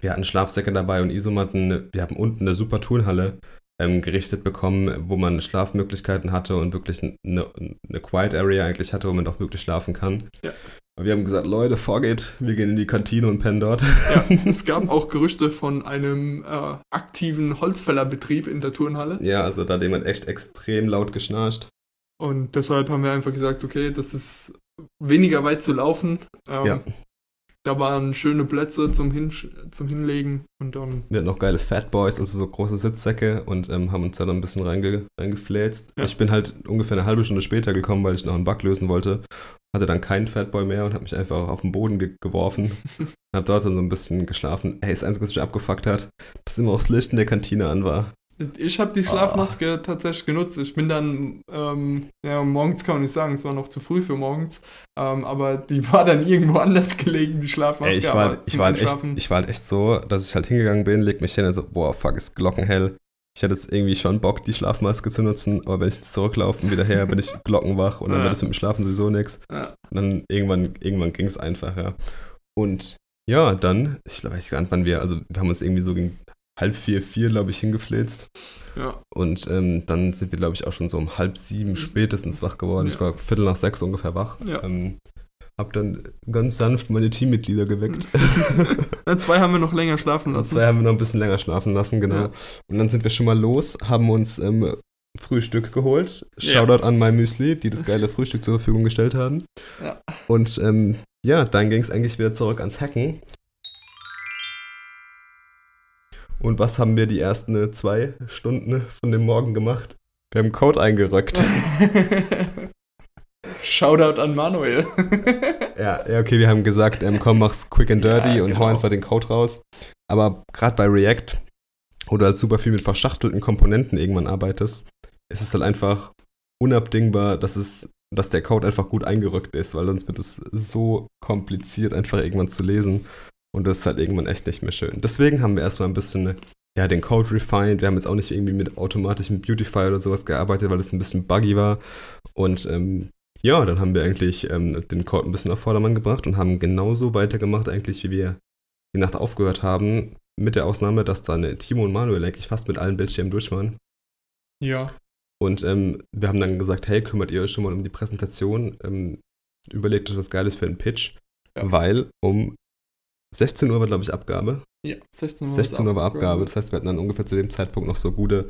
Wir hatten Schlafsäcke dabei und Isomatten. Wir haben unten eine super Turnhalle ähm, gerichtet bekommen, wo man Schlafmöglichkeiten hatte und wirklich eine, eine Quiet Area eigentlich hatte, wo man auch wirklich schlafen kann. Ja. Wir haben gesagt, Leute, vorgeht, wir gehen in die Kantine und pennen dort. Ja, es gab auch Gerüchte von einem äh, aktiven Holzfällerbetrieb in der Turnhalle. Ja, also da hat jemand echt extrem laut geschnarcht. Und deshalb haben wir einfach gesagt, okay, das ist weniger weit zu laufen. Ähm, Ja. Da waren schöne Plätze zum, Hin zum Hinlegen und dann, Wir hatten noch geile Fat Boys, also so große Sitzsäcke und ähm, haben uns da dann ein bisschen reinge reingefläzt. Ja. Ich bin halt ungefähr eine halbe Stunde später gekommen, weil ich noch einen Bug lösen wollte. Hatte dann keinen Fat Boy mehr und habe mich einfach auf den Boden ge geworfen. hab dort dann so ein bisschen geschlafen. Ey, das Einzige, was mich abgefuckt hat, dass immer auch das Licht in der Kantine an war. Ich habe die Schlafmaske tatsächlich genutzt. Ich bin dann, ähm, ja, morgens kann man nicht sagen, es war noch zu früh für morgens, ähm, aber die war dann irgendwo anders gelegen, die Schlafmaske. Ey, ich war, ich, zum war halt echt, ich war halt echt so, dass ich halt hingegangen bin, leg mich hin und so, boah, fuck, ist glockenhell. Ich hatte jetzt irgendwie schon Bock, die Schlafmaske zu nutzen, aber wenn ich jetzt zurücklaufe und wieder her, bin ich glockenwach und dann Ja. wird es mit dem Schlafen sowieso nichts. Ja. Und dann irgendwann, irgendwann ging es einfach, ja. Und ja, dann, ich glaube, ich weiß gar nicht, wann wir, also wir haben uns irgendwie so gegen halb vier, vier, glaube ich, hingefläzt. Ja, Und ähm, dann sind wir, glaube ich, auch schon so um halb sieben spätestens wach geworden. Ich Ja. war viertel nach sechs ungefähr wach. Ja. Ähm, hab dann ganz sanft meine Teammitglieder geweckt. Ja, zwei haben wir noch länger schlafen Und lassen. zwei haben wir noch ein bisschen länger schlafen lassen, genau. Ja. Und dann sind wir schon mal los, haben uns ähm, Frühstück geholt. Ja. Shoutout an My Müsli, die das geile Frühstück zur Verfügung gestellt haben. Ja. Und ähm, ja, dann ging es eigentlich wieder zurück ans Hacken. Und was haben wir die ersten zwei Stunden von dem Morgen gemacht? Wir haben Code eingerückt. Shoutout an Manuel. ja, ja, okay, wir haben gesagt, ähm, komm, mach's quick and dirty Ja, und hau genau. einfach den Code raus. Aber gerade bei React, wo du halt super viel mit verschachtelten Komponenten irgendwann arbeitest, ist es halt einfach unabdingbar, dass es, dass der Code einfach gut eingerückt ist, weil sonst wird es so kompliziert, einfach irgendwann zu lesen. Und das ist halt irgendwann echt nicht mehr schön. Deswegen haben wir erstmal ein bisschen ja, den Code refined. Wir haben jetzt auch nicht irgendwie mit automatischem Beautify oder sowas gearbeitet, weil das ein bisschen buggy war. Und ähm, ja, dann haben wir eigentlich ähm, den Code ein bisschen auf Vordermann gebracht und haben genauso weitergemacht, eigentlich, wie wir die Nacht aufgehört haben. Mit der Ausnahme, dass dann Timo und Manuel eigentlich fast mit allen Bildschirmen durch waren. ja, Und ähm, wir haben dann gesagt, hey, kümmert ihr euch schon mal um die Präsentation, ähm, überlegt euch was Geiles für einen Pitch, Ja. weil um 16 Uhr war, glaube ich, Abgabe. ja, 16 Uhr. 16 Uhr war Abgabe, das heißt, wir hatten dann ungefähr zu dem Zeitpunkt noch so gute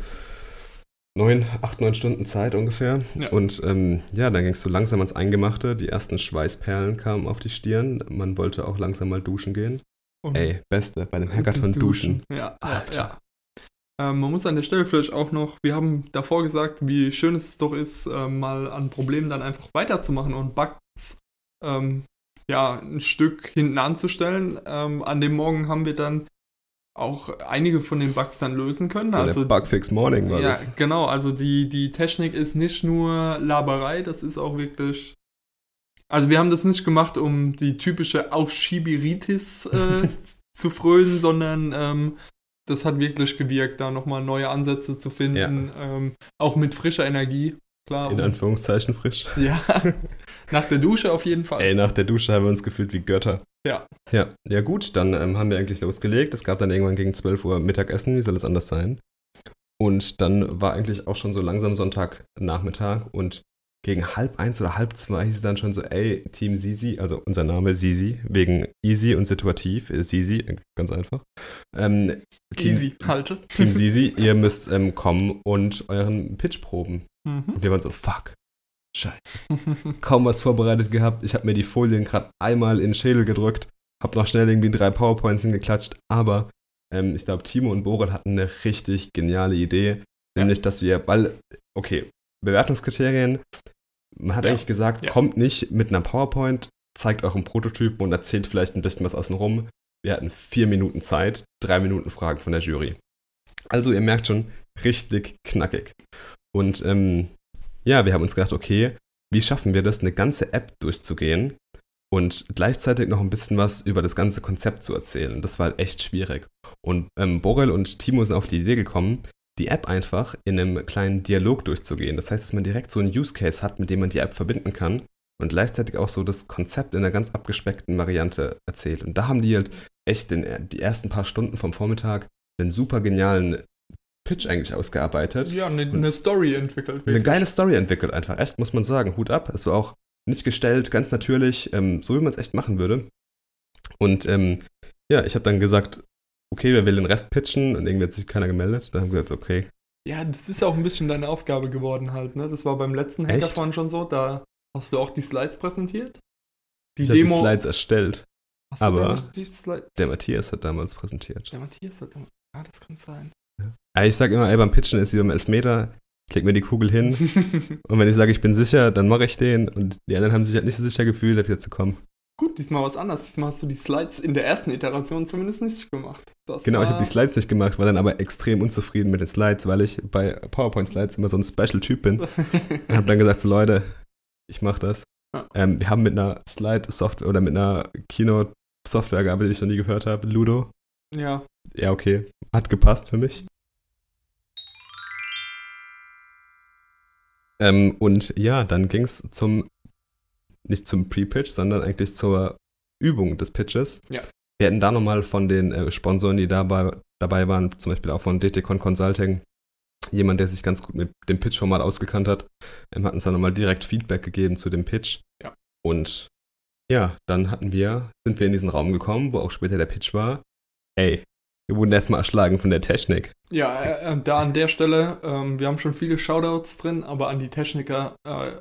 9, 8, 9 Stunden Zeit ungefähr. Ja. Und ähm, ja, dann ging es so langsam ans Eingemachte, die ersten Schweißperlen kamen auf die Stirn, man wollte auch langsam mal duschen gehen. Und Ey, Beste, bei dem Hackathon duschen. Ja, Alter. ja. Ähm, man muss an der Stelle vielleicht auch noch, wir haben davor gesagt, wie schön es doch ist, ähm, mal an Problemen dann einfach weiterzumachen und Bugs ähm, ja, ein Stück hinten anzustellen. Ähm, an dem Morgen haben wir dann auch einige von den Bugs dann lösen können. So also Bugfix Morning war ja, das. genau. Also die, die Technik ist nicht nur Laberei, das ist auch wirklich. Also wir haben das nicht gemacht, um die typische Aufschieberitis äh, zu frönen, sondern ähm, das hat wirklich gewirkt, da nochmal neue Ansätze zu finden. Ähm, auch mit frischer Energie. Klar. In Anführungszeichen frisch. ja. Nach der Dusche auf jeden Fall. Ey, nach der Dusche haben wir uns gefühlt wie Götter. Ja. Ja, ja gut, dann ähm, haben wir eigentlich losgelegt. Es gab dann irgendwann gegen 12 Uhr Mittagessen, wie soll es anders sein? Und dann war eigentlich auch schon so langsam Sonntagnachmittag und gegen halb eins oder halb zwei hieß es dann schon so, ey, Team Sisi, also unser Name Sisi, wegen easy und situativ, ist Sisi, äh, ganz einfach. Ähm, Team, Easy, halte. Team Sisi, ihr müsst ähm, kommen und euren Pitch proben. Mhm. Und wir waren so, fuck. Scheiße. Kaum was vorbereitet gehabt. Ich habe mir die Folien gerade einmal in den Schädel gedrückt, habe noch schnell irgendwie drei PowerPoints hingeklatscht, aber ähm, ich glaube, Timo und Borat hatten eine richtig geniale Idee, nämlich, dass wir, weil, okay, Bewertungskriterien, man hat Ja. eigentlich gesagt, Ja. kommt nicht mit einer PowerPoint, zeigt euren Prototypen und erzählt vielleicht ein bisschen was außenrum. Wir hatten vier Minuten Zeit, drei Minuten Fragen von der Jury. Also ihr merkt schon, richtig knackig. Und ähm, ja, wir haben uns gedacht, okay, wie schaffen wir das, eine ganze App durchzugehen und gleichzeitig noch ein bisschen was über das ganze Konzept zu erzählen. Das war halt echt schwierig. Und ähm, Borel und Timo sind auf die Idee gekommen, die App einfach in einem kleinen Dialog durchzugehen. Das heißt, dass man direkt so einen Use Case hat, mit dem man die App verbinden kann und gleichzeitig auch so das Konzept in einer ganz abgespeckten Variante erzählt. Und da haben die halt echt den, die ersten paar Stunden vom Vormittag einen super genialen Pitch eigentlich ausgearbeitet. ja, eine, eine Story entwickelt. Eine wirklich. geile Story entwickelt einfach. Echt, muss man sagen. Hut ab. Es war auch nicht gestellt, ganz natürlich, ähm, so wie man es echt machen würde. Und ähm, ja, ich habe dann gesagt, okay, wer will den Rest pitchen? Und irgendwie hat sich keiner gemeldet. Dann haben wir gesagt, okay. Ja, das ist auch ein bisschen deine Aufgabe geworden halt, ne? Das war beim letzten? Hackathon schon so, da hast du auch die Slides präsentiert. Die ich habe die Demo. Slides erstellt. Hast du aber denn die Slides? Der Matthias hat damals präsentiert. Der Matthias hat. Ah, das kann sein. Ja, Ich sage immer, ey, beim Pitchen ist wie beim Elfmeter. Ich leg mir die Kugel hin. Und wenn ich sage, ich bin sicher, dann mache ich den. Und die anderen haben sich halt nicht so sicher gefühlt, hab ich jetzt zu kommen. Gut, diesmal was anderes. Diesmal hast du die Slides in der ersten Iteration zumindest nicht gemacht. Das Genau, ich habe die Slides nicht gemacht, war dann aber extrem unzufrieden mit den Slides, weil ich bei PowerPoint-Slides immer so ein Special-Typ bin. Und habe dann gesagt, so Leute, ich mache das. Ja. Ähm, wir haben mit einer Slide-Software oder mit einer Keynote-Software gearbeitet, die ich noch nie gehört habe, Ludo. Ja, Ja, okay, hat gepasst für mich. Ähm, und ja, dann ging es zum, nicht zum Pre-Pitch, sondern eigentlich zur Übung des Pitches. Ja. Wir hätten da nochmal von den äh, Sponsoren, die dabei, dabei waren, zum Beispiel auch von DTCon Consulting, jemand, der sich ganz gut mit dem Pitch-Format ausgekannt hat, ähm, hat uns dann nochmal direkt Feedback gegeben zu dem Pitch. Ja. Und ja, dann hatten wir, sind wir in diesen Raum gekommen, wo auch später der Pitch war. Ey, wir wurden erstmal erschlagen von der Technik. ja äh, äh, da an der Stelle, ähm, wir haben schon viele Shoutouts drin, aber an die Techniker äh,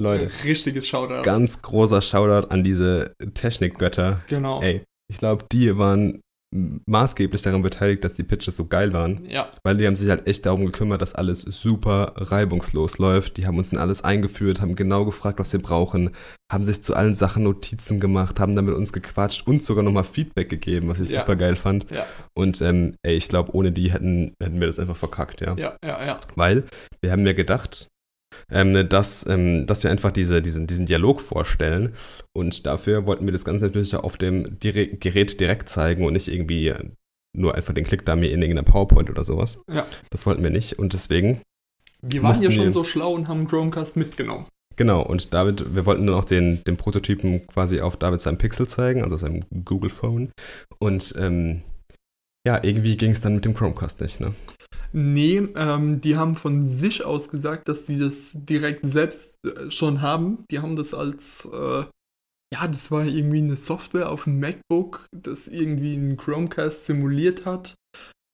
Leute, richtiges Shoutout. ganz großer Shoutout an diese Technikgötter. genau. Ey, ich glaube, die waren maßgeblich daran beteiligt, dass die Pitches so geil waren. Ja, Weil die haben sich halt echt darum gekümmert, dass alles super reibungslos läuft. Die haben uns in alles eingeführt, haben genau gefragt, was wir brauchen, haben sich zu allen Sachen Notizen gemacht, haben dann mit uns gequatscht und sogar nochmal Feedback gegeben, was ich Ja. super geil fand. ja, Und ähm, ey, ich glaube, ohne die hätten, hätten wir das einfach verkackt, ja. ja, ja, ja. Weil wir haben ja gedacht, ähm, dass, ähm, dass wir einfach diese, diesen, diesen Dialog vorstellen. Und dafür wollten wir das Ganze natürlich auf dem Dire Gerät direkt zeigen und nicht irgendwie nur einfach den Click-Dummy in irgendeiner PowerPoint oder sowas. Ja. Das wollten wir nicht. Und deswegen, Wir waren ja schon wir- so schlau und haben Chromecast mitgenommen. genau, und David, wir wollten dann auch den, den Prototypen quasi auf David seinem Pixel zeigen, also seinem Google Phone. Und ähm, ja, irgendwie ging es dann mit dem Chromecast nicht, ne? Nee, ähm, die haben von sich aus gesagt, dass die das direkt selbst äh, schon haben. Die haben das als, äh, ja, das war irgendwie eine Software auf dem MacBook, das irgendwie einen Chromecast simuliert hat.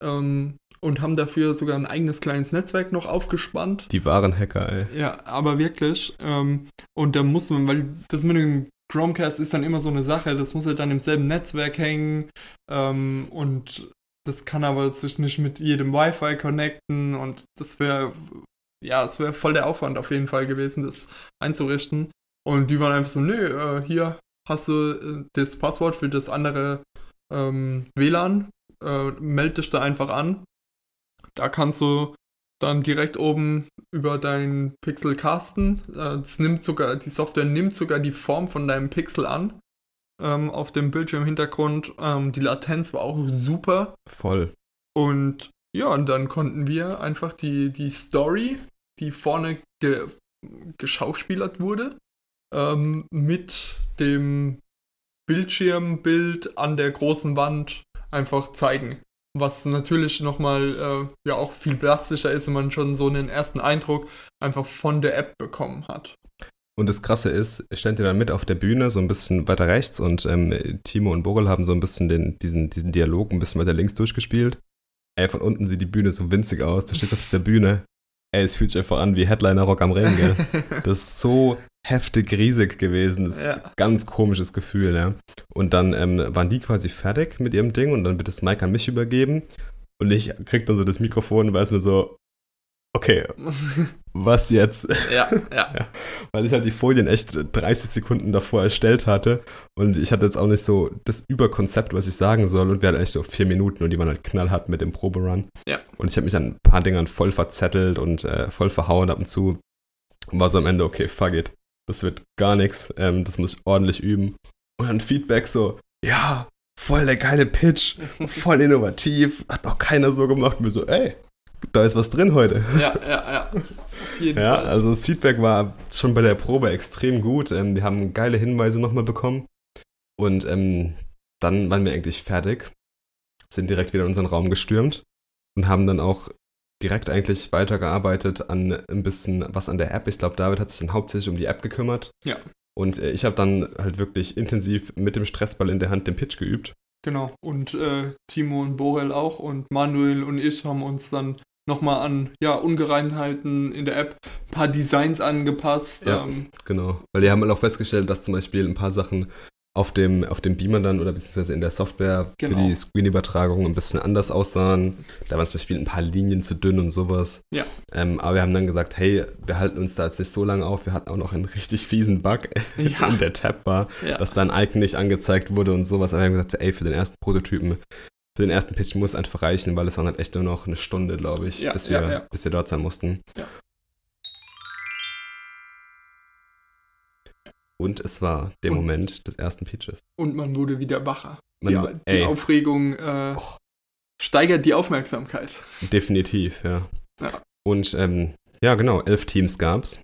Ähm, und haben dafür sogar ein eigenes kleines Netzwerk noch aufgespannt. Die wahren Hacker, ey. Ja, aber wirklich. Ähm, und da muss man, weil das mit dem Chromecast ist dann immer so eine Sache, das muss ja dann im selben Netzwerk hängen ähm, und das kann aber sich nicht mit jedem Wi-Fi connecten und das wäre, ja, es wäre voll der Aufwand auf jeden Fall gewesen, das einzurichten. Und die waren einfach so, nö, äh, hier hast du äh, das Passwort für das andere ähm, WLAN, äh, melde dich da einfach an. Da kannst du dann direkt oben über deinen Pixel casten. Äh, das nimmt sogar, die Software nimmt sogar die Form von deinem Pixel an. Ähm, auf dem Bildschirmhintergrund. Ähm, die Latenz war auch super. Voll. Und ja, und dann konnten wir einfach die, die Story, die vorne ge geschauspielert wurde, ähm, mit dem Bildschirmbild an der großen Wand einfach zeigen. Was natürlich nochmal äh, ja auch viel plastischer ist, wenn man schon so einen ersten Eindruck einfach von der App bekommen hat. Und das Krasse ist, ich stand ja dann mit auf der Bühne, so ein bisschen weiter rechts und ähm, Timo und Borel haben so ein bisschen den, diesen, diesen Dialog ein bisschen weiter links durchgespielt. Ey, von unten sieht die Bühne so winzig aus. Du stehst auf dieser Bühne. ey, es fühlt sich einfach an wie Headliner Rock am Ring, gell? Das ist so heftig riesig gewesen. Das ist Ja. ein ganz komisches Gefühl, ja. Und dann ähm, waren die quasi fertig mit ihrem Ding und dann wird das Mic an mich übergeben. Und ich krieg dann so das Mikrofon und weiß mir so, okay, was jetzt? ja, ja. Weil ich halt die Folien echt 30 Sekunden davor erstellt hatte und ich hatte jetzt auch nicht so das Überkonzept, was ich sagen soll und wir hatten echt nur vier Minuten und die waren halt knallhart mit dem Proberun. Ja. Und ich habe mich an ein paar Dingern voll verzettelt und äh, voll verhauen ab und zu und war so am Ende, okay, fuck it, das wird gar nichts, ähm, das muss ich ordentlich üben. Und dann Feedback so, ja, voll der geile Pitch, voll innovativ, hat noch keiner so gemacht. Und wir so, ey, da ist was drin heute. Ja, ja, ja. Ja, Fall. also das Feedback war schon bei der Probe extrem gut. Ähm, wir haben geile Hinweise nochmal bekommen. Und ähm, dann waren wir eigentlich fertig, sind direkt wieder in unseren Raum gestürmt und haben dann auch direkt eigentlich weitergearbeitet an ein bisschen was an der App. Ich glaube, David hat sich dann hauptsächlich um die App gekümmert. Ja. Und äh, ich habe dann halt wirklich intensiv mit dem Stressball in der Hand den Pitch geübt. Genau. Und äh, Timo und Borel auch und Manuel und ich haben uns dann nochmal an ja, Ungereimtheiten in der App ein paar Designs angepasst. Ja. Ähm, Genau. Weil die haben halt auch festgestellt, dass zum Beispiel ein paar Sachen auf dem, auf dem Beamer dann oder beziehungsweise in der Software für Genau. die Screen-Übertragung ein bisschen anders aussahen. Da waren zum Beispiel ein paar Linien zu dünn und sowas. Ja. Ähm, aber wir haben dann gesagt, hey, wir halten uns da jetzt nicht so lange auf. Wir hatten auch noch einen richtig fiesen Bug Ja. in der Tabbar, ja. dass da ein Icon nicht angezeigt wurde und sowas. Aber wir haben gesagt, ey, für den ersten Prototypen, für den ersten Pitch muss einfach reichen, weil es waren halt echt nur noch eine Stunde, glaube ich, Ja, bis, wir, ja, ja. bis wir dort sein mussten. Und es war der Und- Moment des ersten Pitches. Und man wurde wieder wacher. Man, die, die Aufregung äh, steigert die Aufmerksamkeit. definitiv, ja. Ja. Und ähm, ja, genau, elf Teams gab's.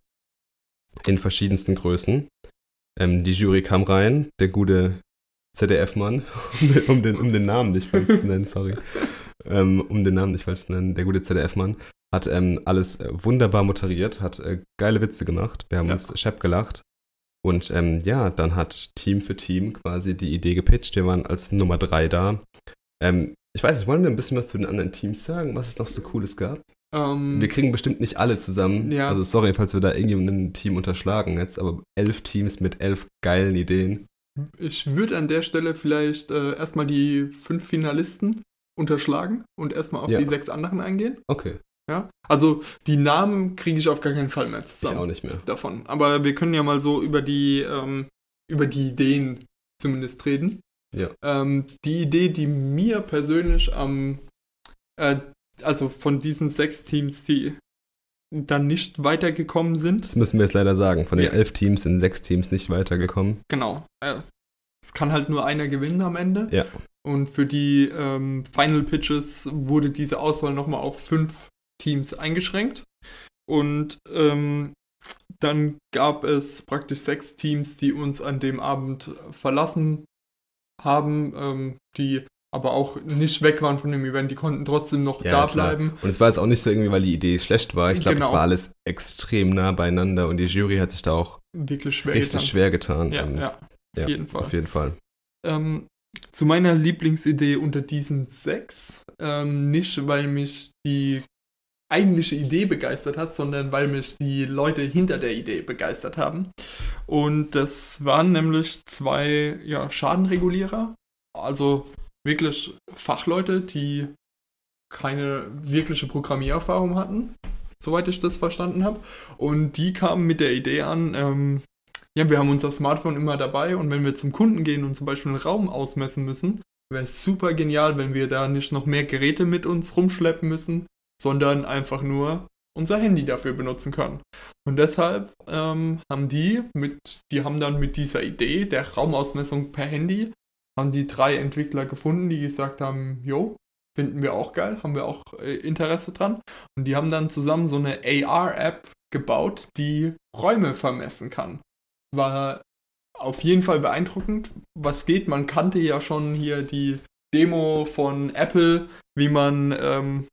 In verschiedensten Größen. Ähm, die Jury kam rein, der gute ZDF-Mann, um, den, um den Namen nicht falsch zu nennen, sorry. Ähm, um den Namen nicht falsch zu nennen, der gute ZDF-Mann hat ähm, alles äh, wunderbar moderiert, hat äh, geile Witze gemacht, wir haben Ja. uns schepp gelacht. Und ähm, ja, dann hat Team für Team quasi die Idee gepitcht. Wir waren als Nummer drei da. Ähm, ich weiß nicht, wollen wir ein bisschen was zu den anderen Teams sagen, was es noch so Cooles gab? Ähm, Wir kriegen bestimmt nicht alle zusammen. Ja. Also sorry, falls wir da irgendein Team unterschlagen jetzt, aber elf Teams mit elf geilen Ideen. Ich würde an der Stelle vielleicht äh, erstmal die fünf Finalisten unterschlagen und erstmal auf Ja. die sechs anderen eingehen. Okay, Ja? Also die Namen kriege ich auf gar keinen Fall mehr ich zusammen. auch nicht mehr. davon. Aber wir können ja mal so über die, ähm, über die Ideen zumindest reden. Ja. Ähm, die Idee, die mir persönlich am, äh, also von diesen sechs Teams, die dann nicht weitergekommen sind, Das müssen wir jetzt leider sagen. Von den Ja. elf Teams sind sechs Teams nicht weitergekommen. genau. Es kann halt nur einer gewinnen am Ende. Ja. Und für die ähm, Final Pitches wurde diese Auswahl nochmal auf fünf Teams eingeschränkt. Und ähm, dann gab es praktisch sechs Teams, die uns an dem Abend verlassen haben, ähm, die aber auch nicht weg waren von dem Event. Die konnten trotzdem noch Ja, da klar. bleiben. Und es war jetzt auch nicht so irgendwie, weil die Idee schlecht war. Ich glaube, es Genau. war alles extrem nah beieinander und die Jury hat sich da auch Wirklich schwer richtig getan. schwer getan. Ja, Ähm, ja, auf ja, jeden Fall. Auf jeden Fall. Ähm, zu meiner Lieblingsidee unter diesen sechs. Ähm, nicht, weil mich die eigentliche Idee begeistert hat, sondern weil mich die Leute hinter der Idee begeistert haben. Und das waren nämlich zwei ja, Schadenregulierer, also wirklich Fachleute, die keine wirkliche Programmiererfahrung hatten, soweit ich das verstanden habe. Und die kamen mit der Idee an, ähm, ja, wir haben unser Smartphone immer dabei und wenn wir zum Kunden gehen und zum Beispiel einen Raum ausmessen müssen, wäre es super genial, wenn wir da nicht noch mehr Geräte mit uns rumschleppen müssen, sondern einfach nur unser Handy dafür benutzen können. Und deshalb ähm, haben die mit, die haben dann mit dieser Idee der Raumausmessung per Handy, haben die drei Entwickler gefunden, die gesagt haben, jo, finden wir auch geil, haben wir auch äh, Interesse dran. Und die haben dann zusammen so eine AR-App gebaut, die Räume vermessen kann. War auf jeden Fall beeindruckend. Was geht, man kannte ja schon hier die Demo von Apple, wie man ähm,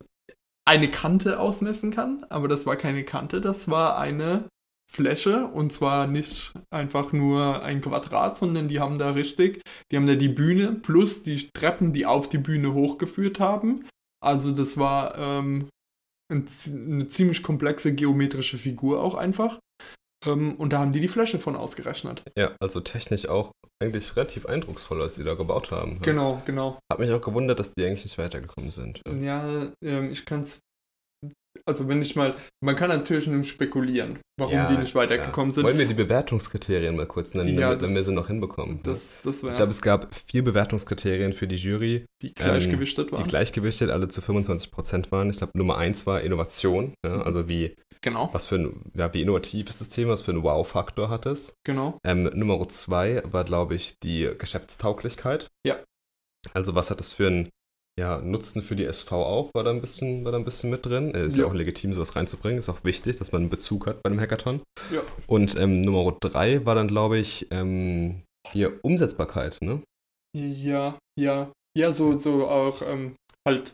eine Kante ausmessen kann, aber das war keine Kante, das war eine Fläche und zwar nicht einfach nur ein Quadrat, sondern die haben da richtig, die haben da die Bühne plus die Treppen, die auf die Bühne hochgeführt haben. Also das war ähm, ein, eine ziemlich komplexe geometrische Figur auch einfach. Ähm, und da haben die die Fläche von ausgerechnet. Ja, also technisch auch eigentlich relativ eindrucksvoll, was die da gebaut haben. Genau, genau. Hat mich auch gewundert, dass die eigentlich nicht weitergekommen sind. Ja, ähm, ich kann es. Also, wenn ich mal. Man kann natürlich nur spekulieren, warum Ja, die nicht weitergekommen sind. Wollen wir die Bewertungskriterien mal kurz nennen, Ja, damit, wenn das- wir sie noch hinbekommen? Das, das ich glaube, es gab vier Bewertungskriterien für die Jury, die gleichgewichtet die waren. gleichgewichtet alle zu 25% waren. Ich glaube, Nummer eins war Innovation, ja, also wie, genau, was für ein, ja, wie innovativ ist das Thema, was für einen Wow-Faktor hat es. genau. Ähm, Nummer zwei war, glaube ich, die Geschäftstauglichkeit. Ja. Also was hat das für einen ja, Nutzen für die SV auch, war da ein bisschen, war da ein bisschen mit drin. Äh, Ist ja. Ja. auch legitim, sowas reinzubringen. Ist auch wichtig, dass man einen Bezug hat bei einem Hackathon. Ja. Und ähm, Nummer drei war dann, glaube ich, ähm, hier Umsetzbarkeit, ne? Ja, ja. Ja, so, so auch ähm, halt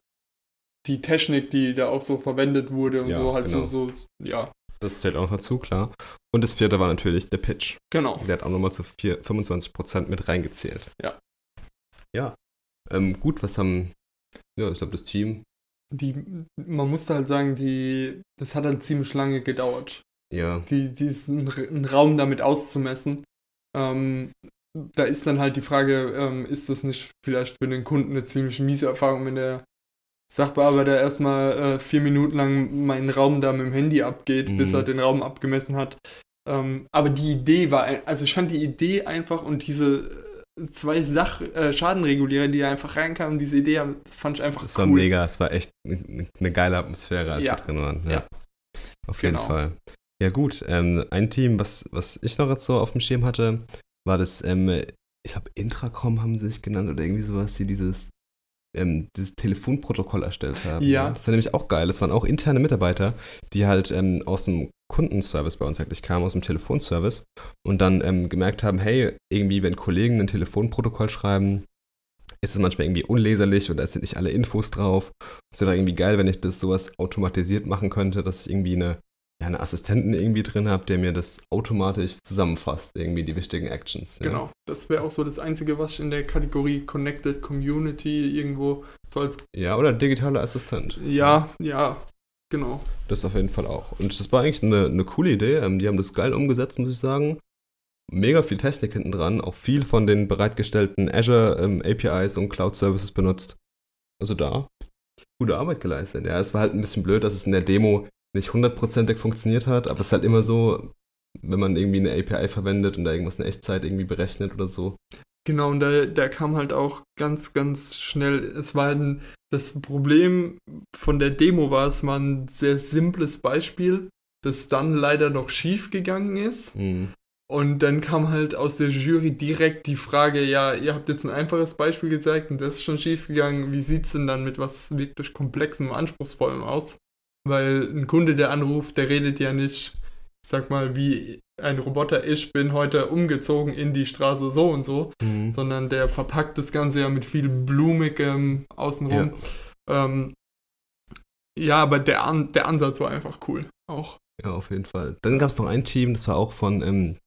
die Technik, die da auch so verwendet wurde und Ja, so, halt genau. so, so, ja, Das zählt auch noch dazu, klar. Und das vierte war natürlich der Pitch. genau. Der hat auch nochmal zu vier, 25% mit reingezählt. Ja. Ja. Ähm, gut, was haben, ja, ich glaube, das Team, Die, man musste halt sagen, die, das hat halt ziemlich lange gedauert. ja, die, diesen Raum damit auszumessen. Ähm, da ist dann halt die Frage, ähm, ist das nicht vielleicht für den Kunden eine ziemlich miese Erfahrung, wenn der Sachbearbeiter erstmal äh, vier Minuten lang meinen Raum da mit dem Handy abgeht, Mhm. bis er den Raum abgemessen hat. Ähm, aber die Idee war, also ich fand die Idee einfach und diese zwei Sach äh, Schadenregulierer, die da einfach reinkamen, diese Idee, haben, das fand ich einfach Es cool. war mega, es war echt eine, eine geile Atmosphäre, als Ja. sie drin waren. Ja. Ja. Auf jeden Genau. Fall. Ja, gut. Ähm, ein Team, was, was ich noch jetzt so auf dem Schirm hatte, war das, ähm, ich glaube, Intracom haben sie sich genannt oder irgendwie sowas, die dieses, ähm, dieses Telefonprotokoll erstellt haben. Ja. Das war nämlich auch geil. Das waren auch interne Mitarbeiter, die halt ähm, aus dem Kundenservice bei uns eigentlich kamen, aus dem Telefonservice und dann ähm, gemerkt haben, hey, irgendwie, wenn Kollegen ein Telefonprotokoll schreiben, ist es manchmal irgendwie unleserlich oder es sind nicht alle Infos drauf. Es wäre irgendwie geil, wenn ich das sowas automatisiert machen könnte, dass ich irgendwie eine, ja, eine Assistenten irgendwie drin habe, der mir das automatisch zusammenfasst, irgendwie die wichtigen Actions. Ja. Genau, das wäre auch so das Einzige, was in der Kategorie Connected Community irgendwo so als Ja, oder digitaler Assistent. Ja, ja, genau. Das auf jeden Fall auch. Und das war eigentlich eine, eine coole Idee. Ähm, die haben das geil umgesetzt, muss ich sagen. Mega viel Technik hinten dran, auch viel von den bereitgestellten Azure ähm, APIs und Cloud Services benutzt. Also da gute Arbeit geleistet. Ja, es war halt ein bisschen blöd, dass es in der Demo nicht hundertprozentig funktioniert hat, aber es ist halt immer so, wenn man irgendwie eine API verwendet und da irgendwas in Echtzeit irgendwie berechnet oder so. Genau, und da, da kam halt auch ganz, ganz schnell, es war ein, das Problem von der Demo war, es war ein sehr simples Beispiel, das dann leider noch schief gegangen ist. Mhm. Und dann kam halt aus der Jury direkt die Frage, ja, ihr habt jetzt ein einfaches Beispiel gezeigt und das ist schon schief gegangen. Wie sieht es denn dann mit was wirklich Komplexem, Anspruchsvollem aus? Weil ein Kunde, der anruft, der redet ja nicht, ich sag mal, wie ein Roboter, ich bin heute umgezogen in die Straße so und so, Mhm. sondern der verpackt das Ganze ja mit viel Blumigem außenrum. Ähm, ja, aber der, An der Ansatz war einfach cool. Auch. Ja, auf jeden Fall. Dann gab es noch ein Team, das war auch von ähm,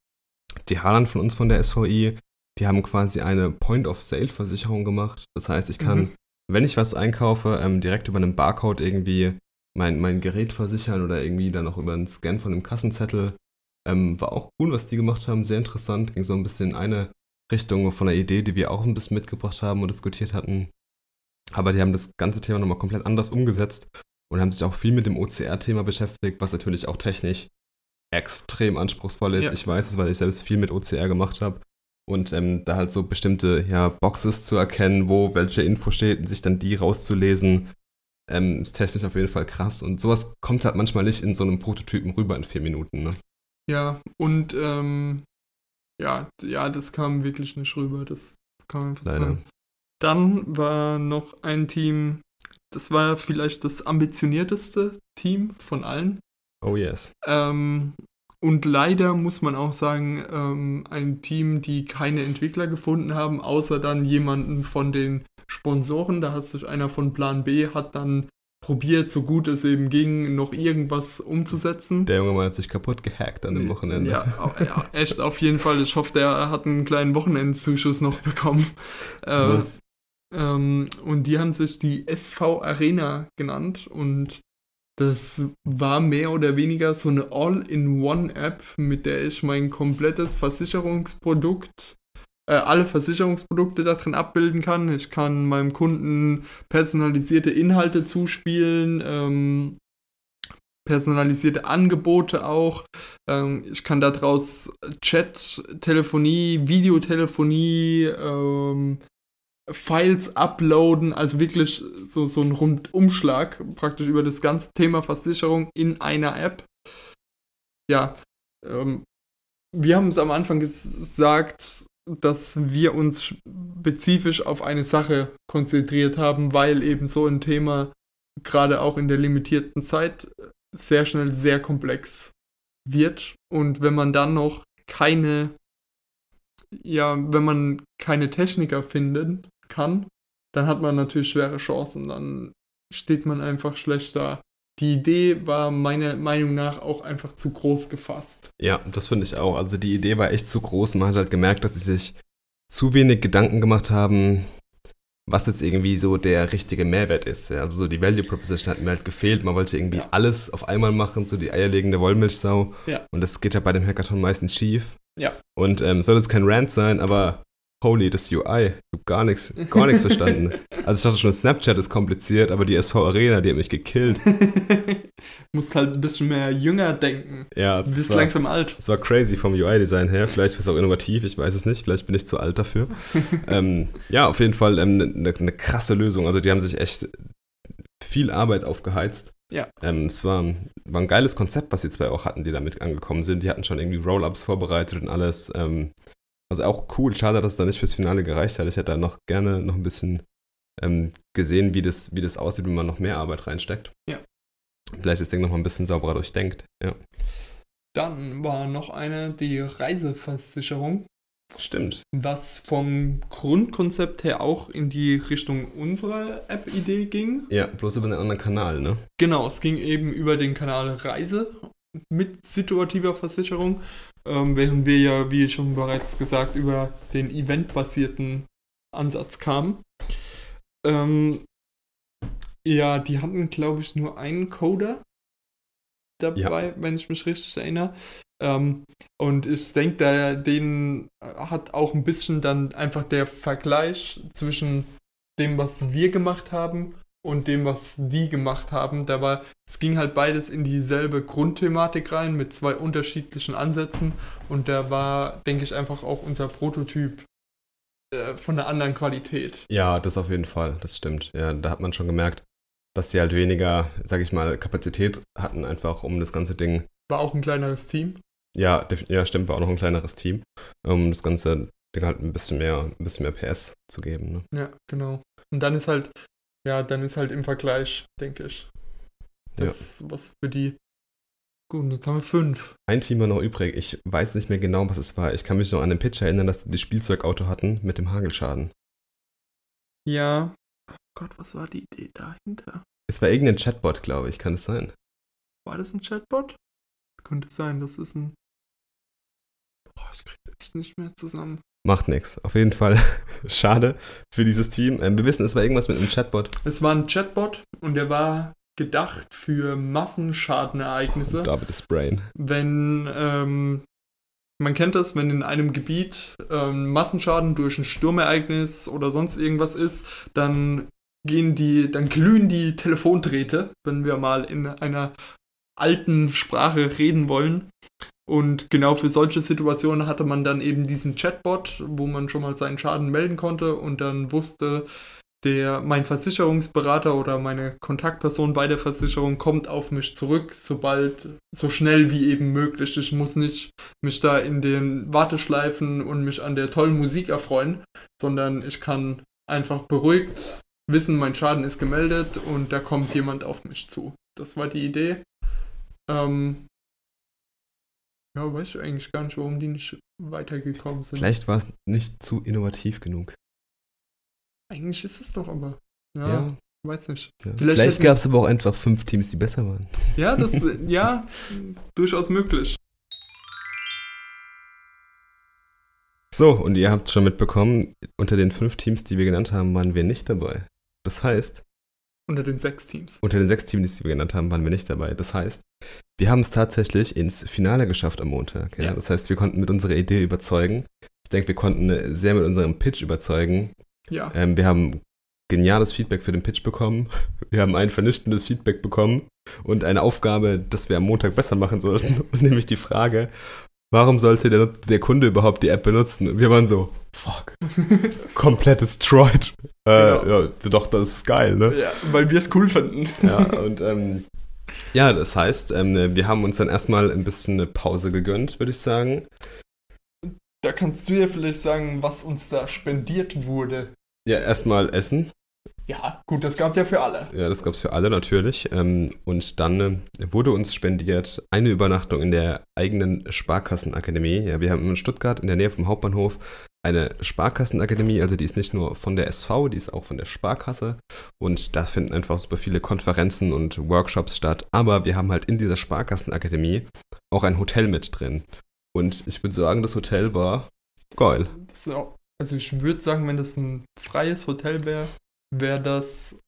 die Harlan von uns von der SVI. Die haben quasi eine Point-of-Sale-Versicherung gemacht. Das heißt, ich kann, Mhm. wenn ich was einkaufe, ähm, direkt über einen Barcode irgendwie mein, mein Gerät versichern oder irgendwie dann auch über einen Scan von einem Kassenzettel. Ähm, war auch cool, was die gemacht haben, sehr interessant. Ging so ein bisschen in eine Richtung von einer Idee, die wir auch ein bisschen mitgebracht haben und diskutiert hatten. Aber die haben das ganze Thema nochmal komplett anders umgesetzt und haben sich auch viel mit dem OCR-Thema beschäftigt, was natürlich auch technisch extrem anspruchsvoll ist. Ja. Ich weiß es, weil ich selbst viel mit OCR gemacht habe. Und ähm, da halt so bestimmte ja, Boxes zu erkennen, wo welche Info steht und sich dann die rauszulesen, ähm, ist technisch auf jeden Fall krass. Und sowas kommt halt manchmal nicht in so einem Prototypen rüber in vier Minuten. Ne? Ja, und ähm, ja, ja, das kam wirklich nicht rüber. Das kann man einfach Leider. sagen. Dann war noch ein Team, das war vielleicht das ambitionierteste Team von allen. Oh yes. Ähm, und leider muss man auch sagen, ähm, ein Team, die keine Entwickler gefunden haben, außer dann jemanden von den Sponsoren. Da hat sich einer von Plan B, hat dann probiert, so gut es eben ging, noch irgendwas umzusetzen. Der junge Mann hat sich kaputt gehackt an dem Wochenende. Ja, ja, echt auf jeden Fall. Ich hoffe, der hat einen kleinen Wochenendzuschuss noch bekommen. Äh, Was? ähm, und die haben sich die SV Arena genannt und Das war mehr oder weniger so eine All-in-One-App, mit der ich mein komplettes Versicherungsprodukt, äh, alle Versicherungsprodukte da drin abbilden kann. Ich kann meinem Kunden personalisierte Inhalte zuspielen, ähm, personalisierte Angebote auch. Ähm, ich kann daraus Chat, Telefonie, Videotelefonie, ähm, Files uploaden, also wirklich so, so ein Rundumschlag praktisch über das ganze Thema Versicherung in einer App. Ja, ähm, wir haben es am Anfang gesagt, dass wir uns spezifisch auf eine Sache konzentriert haben, weil eben so ein Thema gerade auch in der limitierten Zeit sehr schnell sehr komplex wird. Und wenn man dann noch keine, ja, wenn man keine Techniker findet, kann, dann hat man natürlich schwere Chancen. Dann steht man einfach schlecht da. Die Idee war meiner Meinung nach auch einfach zu groß gefasst. Ja, das finde ich auch. Also die Idee war echt zu groß. Man hat halt gemerkt, dass sie sich zu wenig Gedanken gemacht haben, was jetzt irgendwie so der richtige Mehrwert ist. Also so die Value Proposition hat mir halt gefehlt. Man wollte irgendwie ja. alles auf einmal machen, so die eierlegende Wollmilchsau. Ja. Und das geht ja bei dem Hackathon meistens schief. Ja. Und ähm, soll jetzt kein Rant sein, aber holy, das UI. Ich habe gar nichts, gar nichts verstanden. Also ich dachte schon, Snapchat ist kompliziert, aber die SV Arena, die hat mich gekillt. Musst halt ein bisschen mehr jünger denken. Ja, du bist war, langsam alt. Es war crazy vom UI-Design her. Vielleicht ist es auch innovativ, ich weiß es nicht. Vielleicht bin ich zu alt dafür. ähm, ja, auf jeden Fall eine ähm, ne, ne krasse Lösung. Also die haben sich echt viel Arbeit aufgeheizt. Ja. Ähm, es war, war ein geiles Konzept, was die zwei auch hatten, die damit angekommen sind. Die hatten schon irgendwie Roll-Ups vorbereitet und alles. Ähm, also auch cool, schade, dass es da nicht fürs Finale gereicht hat. Ich hätte da noch gerne noch ein bisschen ähm, gesehen, wie das, wie das aussieht, wenn man noch mehr Arbeit reinsteckt. Ja. Vielleicht das Ding noch mal ein bisschen sauberer durchdenkt. Ja. Dann war noch eine, die Reiseversicherung. Stimmt. Was vom Grundkonzept her auch in die Richtung unserer App-Idee ging. Ja, bloß über einen anderen Kanal, ne? Genau, es ging eben über den Kanal Reise mit situativer Versicherung, ähm, während wir ja, wie schon bereits gesagt, über den eventbasierten Ansatz kamen. Ähm, ja, die hatten, glaube ich, nur einen Coder dabei, ja. wenn ich mich richtig erinnere. Ähm, und ich denke, den hat auch ein bisschen dann einfach der Vergleich zwischen dem, was wir gemacht haben und dem, was die gemacht haben. Da war, es ging halt beides in dieselbe Grundthematik rein mit zwei unterschiedlichen Ansätzen und da war, denke ich, einfach auch unser Prototyp äh, von einer anderen Qualität. Ja, das auf jeden Fall, das stimmt. Ja, da hat man schon gemerkt, dass sie halt weniger, sag ich mal, Kapazität hatten, einfach um das ganze Ding. War auch ein kleineres Team. Ja, ja, stimmt, war auch noch ein kleineres Team, um das ganze Ding halt ein bisschen mehr, ein bisschen mehr PS zu geben. Ne? Ja, genau. Und dann ist halt ja, dann ist halt im Vergleich, denke ich, das ja. was für die. Gut, jetzt haben wir fünf. Ein Team war noch übrig. Ich weiß nicht mehr genau, was es war. Ich kann mich noch an den Pitch erinnern, dass die das Spielzeugauto hatten mit dem Hagelschaden. Ja. Oh Gott, was war die Idee dahinter? Es war irgendein Chatbot, glaube ich. Kann es sein? War das ein Chatbot? Das könnte sein. Das ist ein. Boah, ich krieg's echt nicht mehr zusammen. Macht nichts. Auf jeden Fall schade für dieses Team. Ähm, wir wissen, es war irgendwas mit einem Chatbot. Es war ein Chatbot und der war gedacht für Massenschadenereignisse. Oh, David ist Brain. Wenn, ähm, man kennt das, wenn in einem Gebiet ähm, Massenschaden durch ein Sturmereignis oder sonst irgendwas ist, dann gehen die, dann glühen die Telefondrähte, wenn wir mal in einer alten Sprache reden wollen. Und genau für solche Situationen hatte man dann eben diesen Chatbot, wo man schon mal seinen Schaden melden konnte und dann wusste, der, mein Versicherungsberater oder meine Kontaktperson bei der Versicherung kommt auf mich zurück, sobald, so schnell wie eben möglich. Ich muss nicht mich da in den Warteschleifen und mich an der tollen Musik erfreuen, sondern ich kann einfach beruhigt wissen, mein Schaden ist gemeldet und da kommt jemand auf mich zu. Das war die Idee. Ähm, ja, weiß ich eigentlich gar nicht, warum die nicht weitergekommen sind. Vielleicht war es nicht zu innovativ genug. Eigentlich ist es doch aber. Ja, ja. weiß nicht. Ja. Vielleicht, Vielleicht gab es aber auch einfach fünf Teams, die besser waren. Ja, das, ja, durchaus möglich. So, und ihr habt schon mitbekommen, unter den fünf Teams, die wir genannt haben, waren wir nicht dabei. Das heißt, Unter den sechs Teams. Unter den sechs Teams, die wir genannt haben, waren wir nicht dabei. Das heißt, wir haben es tatsächlich ins Finale geschafft am Montag. Ja? Ja. Das heißt, wir konnten mit unserer Idee überzeugen. Ich denke, wir konnten sehr mit unserem Pitch überzeugen. Ja. Ähm, wir haben geniales Feedback für den Pitch bekommen. Wir haben ein vernichtendes Feedback bekommen und eine Aufgabe, dass wir am Montag besser machen sollten. Und nämlich die Frage, warum sollte der, der Kunde überhaupt die App benutzen? Und wir waren so, fuck, komplett destroyed. Äh, genau. Ja, doch, das ist geil, ne? Ja, weil wir es cool finden. Ja, und ähm, ja, das heißt, ähm, wir haben uns dann erstmal ein bisschen eine Pause gegönnt, würde ich sagen. Da kannst du ja vielleicht sagen, was uns da spendiert wurde. Ja, erstmal Essen. Ja, gut, das gab es ja für alle. Ja, das gab es für alle natürlich. Ähm, und dann äh, wurde uns spendiert eine Übernachtung in der eigenen Sparkassenakademie. Ja, wir haben in Stuttgart in der Nähe vom Hauptbahnhof eine Sparkassenakademie. Also die ist nicht nur von der SV, die ist auch von der Sparkasse. Und da finden einfach super viele Konferenzen und Workshops statt. Aber wir haben halt in dieser Sparkassenakademie auch ein Hotel mit drin. Und ich würde sagen, das Hotel war geil. Das, das auch, also ich würde sagen, wenn das ein freies Hotel wäre, wäre das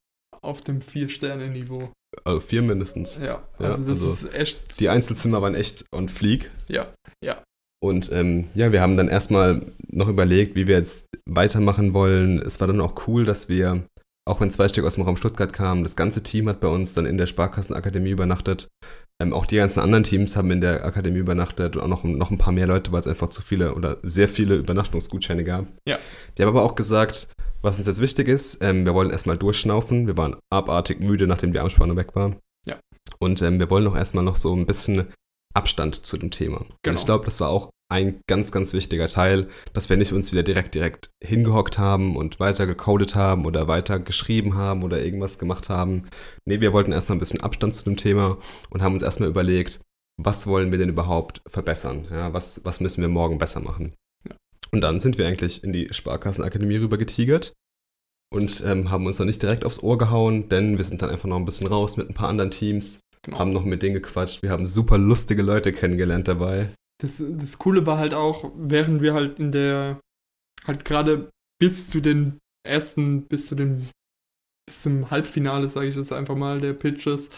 auf dem Vier-Sterne-Niveau. Also vier mindestens. Ja, also ja, das also ist echt. Die Einzelzimmer waren echt on fleek. Ja, ja. Und ähm, ja, wir haben dann erstmal noch überlegt, wie wir jetzt weitermachen wollen. Es war dann auch cool, dass wir, auch wenn zwei Stück aus dem Raum Stuttgart kamen, das ganze Team hat bei uns dann in der Sparkassenakademie übernachtet. Ähm, auch die ganzen anderen Teams haben in der Akademie übernachtet und auch noch, noch ein paar mehr Leute, weil es einfach zu viele oder sehr viele Übernachtungsgutscheine gab. Ja. Die haben aber auch gesagt, was uns jetzt wichtig ist, ähm, wir wollen erstmal durchschnaufen. Wir waren abartig müde, nachdem die Armspannung weg war. Ja. Und ähm, wir wollen noch erstmal noch so ein bisschen Abstand zu dem Thema. Genau. Und ich glaube, das war auch ein ganz, ganz wichtiger Teil, dass wir nicht uns wieder direkt, direkt hingehockt haben und weiter gecodet haben oder weiter geschrieben haben oder irgendwas gemacht haben. Nee, wir wollten erstmal ein bisschen Abstand zu dem Thema und haben uns erstmal überlegt, was wollen wir denn überhaupt verbessern? Ja, was, was müssen wir morgen besser machen? Und dann sind wir eigentlich in die Sparkassenakademie rüber getigert und ähm, haben uns dann nicht direkt aufs Ohr gehauen, denn wir sind dann einfach noch ein bisschen raus mit ein paar anderen Teams, genau. haben noch mit denen gequatscht. Wir haben super lustige Leute kennengelernt dabei. Das, das Coole war halt auch, während wir halt in der, halt gerade bis zu den ersten, bis zu den, bis zum Halbfinale, sage ich jetzt einfach mal, der Pitches,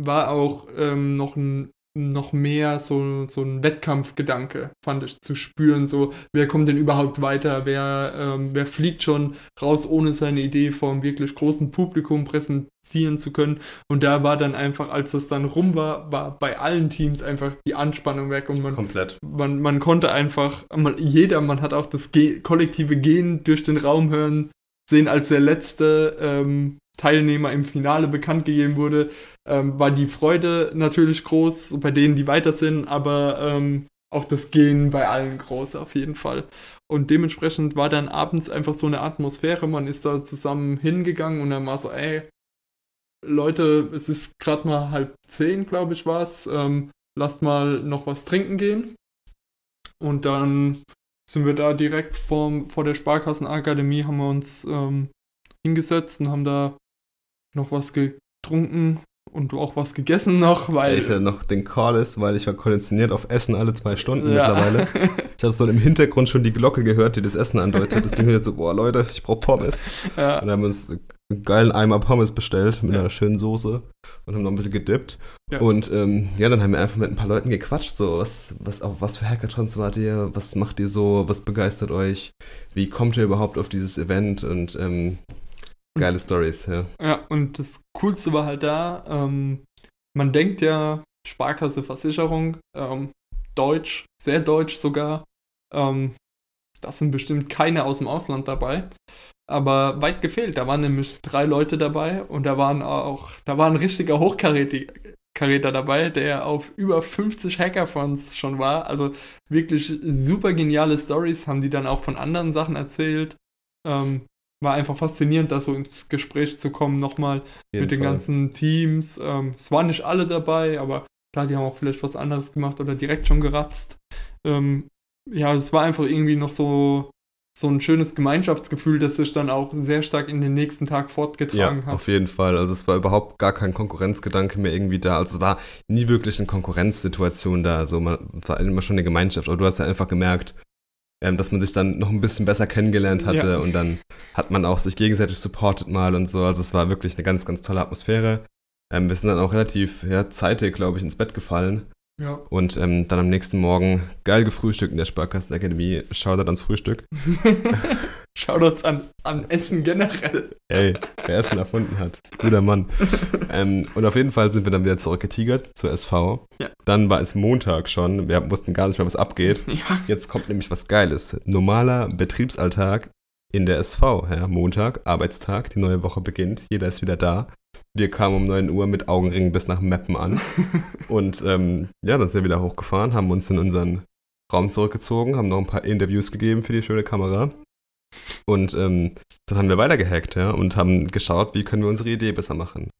war auch ähm, noch ein noch mehr so, so ein Wettkampfgedanke, fand ich, zu spüren. So, wer kommt denn überhaupt weiter? Wer, ähm, wer fliegt schon raus, ohne seine Idee vor einem wirklich großen Publikum präsentieren zu können? Und da war dann einfach, als das dann rum war, war bei allen Teams einfach die Anspannung weg und man, Komplett. man, man konnte einfach, man, jeder, man hat auch das Ge kollektive Gehen durch den Raum hören, sehen, als der letzte ähm, Teilnehmer im Finale bekannt gegeben wurde ähm, war die Freude natürlich groß bei denen, die weiter sind, aber ähm, auch das Gehen bei allen groß auf jeden Fall. Und dementsprechend war dann abends einfach so eine Atmosphäre, man ist da zusammen hingegangen und dann war so, ey, Leute, es ist gerade mal halb zehn, glaube ich, war es. Ähm, lasst mal noch was trinken gehen. Und dann sind wir da direkt vorm, vor der Sparkassenakademie, haben wir uns ähm, hingesetzt und haben da noch was getrunken und du auch was gegessen noch, weil. Ich hatte noch den Call ist, weil ich war konditioniert auf Essen alle zwei Stunden ja. mittlerweile. Ich habe so im Hintergrund schon die Glocke gehört, die das Essen andeutet. Deswegen jetzt so, boah, Leute, ich brauche Pommes. Ja. Und dann haben wir uns einen geilen Eimer Pommes bestellt mit ja. einer schönen Soße und haben noch ein bisschen gedippt. Ja. Und ähm, ja, dann haben wir einfach mit ein paar Leuten gequatscht, so, was, was, auf was für Hackathons wart ihr, was macht ihr so, was begeistert euch, wie kommt ihr überhaupt auf dieses Event und ähm, Geile Stories, ja. Ja, und das Coolste war halt da, ähm, man denkt ja, Sparkasse, Versicherung, ähm, Deutsch, sehr deutsch sogar. Ähm, das sind bestimmt keine aus dem Ausland dabei. Aber weit gefehlt. Da waren nämlich drei Leute dabei und da waren auch, da war ein richtiger Hochkaräter dabei, der auf über 50 Hackathons schon war. Also wirklich super geniale Stories haben die dann auch von anderen Sachen erzählt. Ähm, war einfach faszinierend, da so ins Gespräch zu kommen, nochmal mit den Fall. ganzen Teams. Ähm, es waren nicht alle dabei, aber klar, die haben auch vielleicht was anderes gemacht oder direkt schon geratzt. Ähm, ja, es war einfach irgendwie noch so, so ein schönes Gemeinschaftsgefühl, das sich dann auch sehr stark in den nächsten Tag fortgetragen ja, hat. Auf jeden Fall. Also es war überhaupt gar kein Konkurrenzgedanke mehr irgendwie da. Also es war nie wirklich eine Konkurrenzsituation da. Also man, war immer schon eine Gemeinschaft. Aber du hast ja einfach gemerkt, ähm, dass man sich dann noch ein bisschen besser kennengelernt hatte Ja. und dann hat man auch sich gegenseitig supportet mal und so. Also es war wirklich eine ganz, ganz tolle Atmosphäre. Ähm, wir sind dann auch relativ ja, zeitig, glaube ich, ins Bett gefallen Ja. und ähm, dann am nächsten Morgen geil gefrühstückt in der Sparkassenakademie. Shoutout ans Frühstück. Shoutouts an, an Essen generell. Ey, wer Essen erfunden hat. Guter Mann. ähm, und auf jeden Fall sind wir dann wieder zurückgetigert zur SV. Ja. Dann war es Montag schon. Wir wussten gar nicht mehr, was abgeht. Ja. Jetzt kommt nämlich was Geiles. Normaler Betriebsalltag in der SV. Ja, Montag, Arbeitstag, die neue Woche beginnt. Jeder ist wieder da. Wir kamen um 9 Uhr mit Augenringen bis nach Meppen an. Und ähm, ja, dann sind wir wieder hochgefahren, haben uns in unseren Raum zurückgezogen, haben noch ein paar Interviews gegeben für die schöne Kamera. Und ähm, dann haben wir weitergehackt, ja, und haben geschaut, wie können wir unsere Idee besser machen.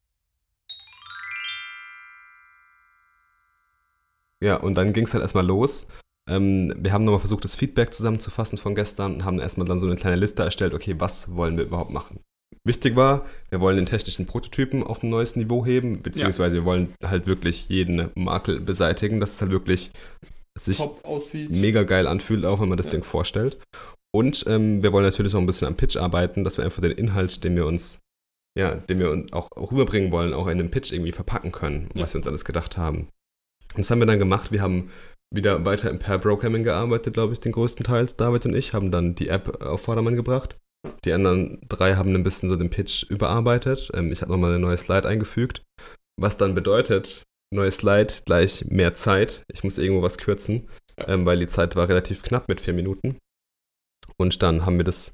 Ja, und dann ging es halt erstmal los. Ähm, wir haben nochmal versucht, das Feedback zusammenzufassen von gestern und haben erstmal dann so eine kleine Liste erstellt, okay, was wollen wir überhaupt machen? Wichtig war, wir wollen den technischen Prototypen auf ein neues Niveau heben, beziehungsweise wir wollen halt wirklich jeden Makel beseitigen, dass es halt wirklich sich mega geil anfühlt, auch wenn man das Ja. Ding vorstellt. Und ähm, wir wollen natürlich auch ein bisschen am Pitch arbeiten, dass wir einfach den Inhalt, den wir uns, ja, den wir uns auch, auch rüberbringen wollen, auch in einem Pitch irgendwie verpacken können, Ja. was wir uns alles gedacht haben. Und das haben wir dann gemacht. Wir haben wieder weiter im Pair-Programming gearbeitet, glaube ich, den größten Teil. David und ich haben dann die App auf Vordermann gebracht. Die anderen drei haben ein bisschen so den Pitch überarbeitet. Ähm, ich habe nochmal eine neue Slide eingefügt. Was dann bedeutet, neue Slide gleich mehr Zeit. Ich muss irgendwo was kürzen, Ja. ähm, weil die Zeit war relativ knapp mit vier Minuten. Und dann haben wir das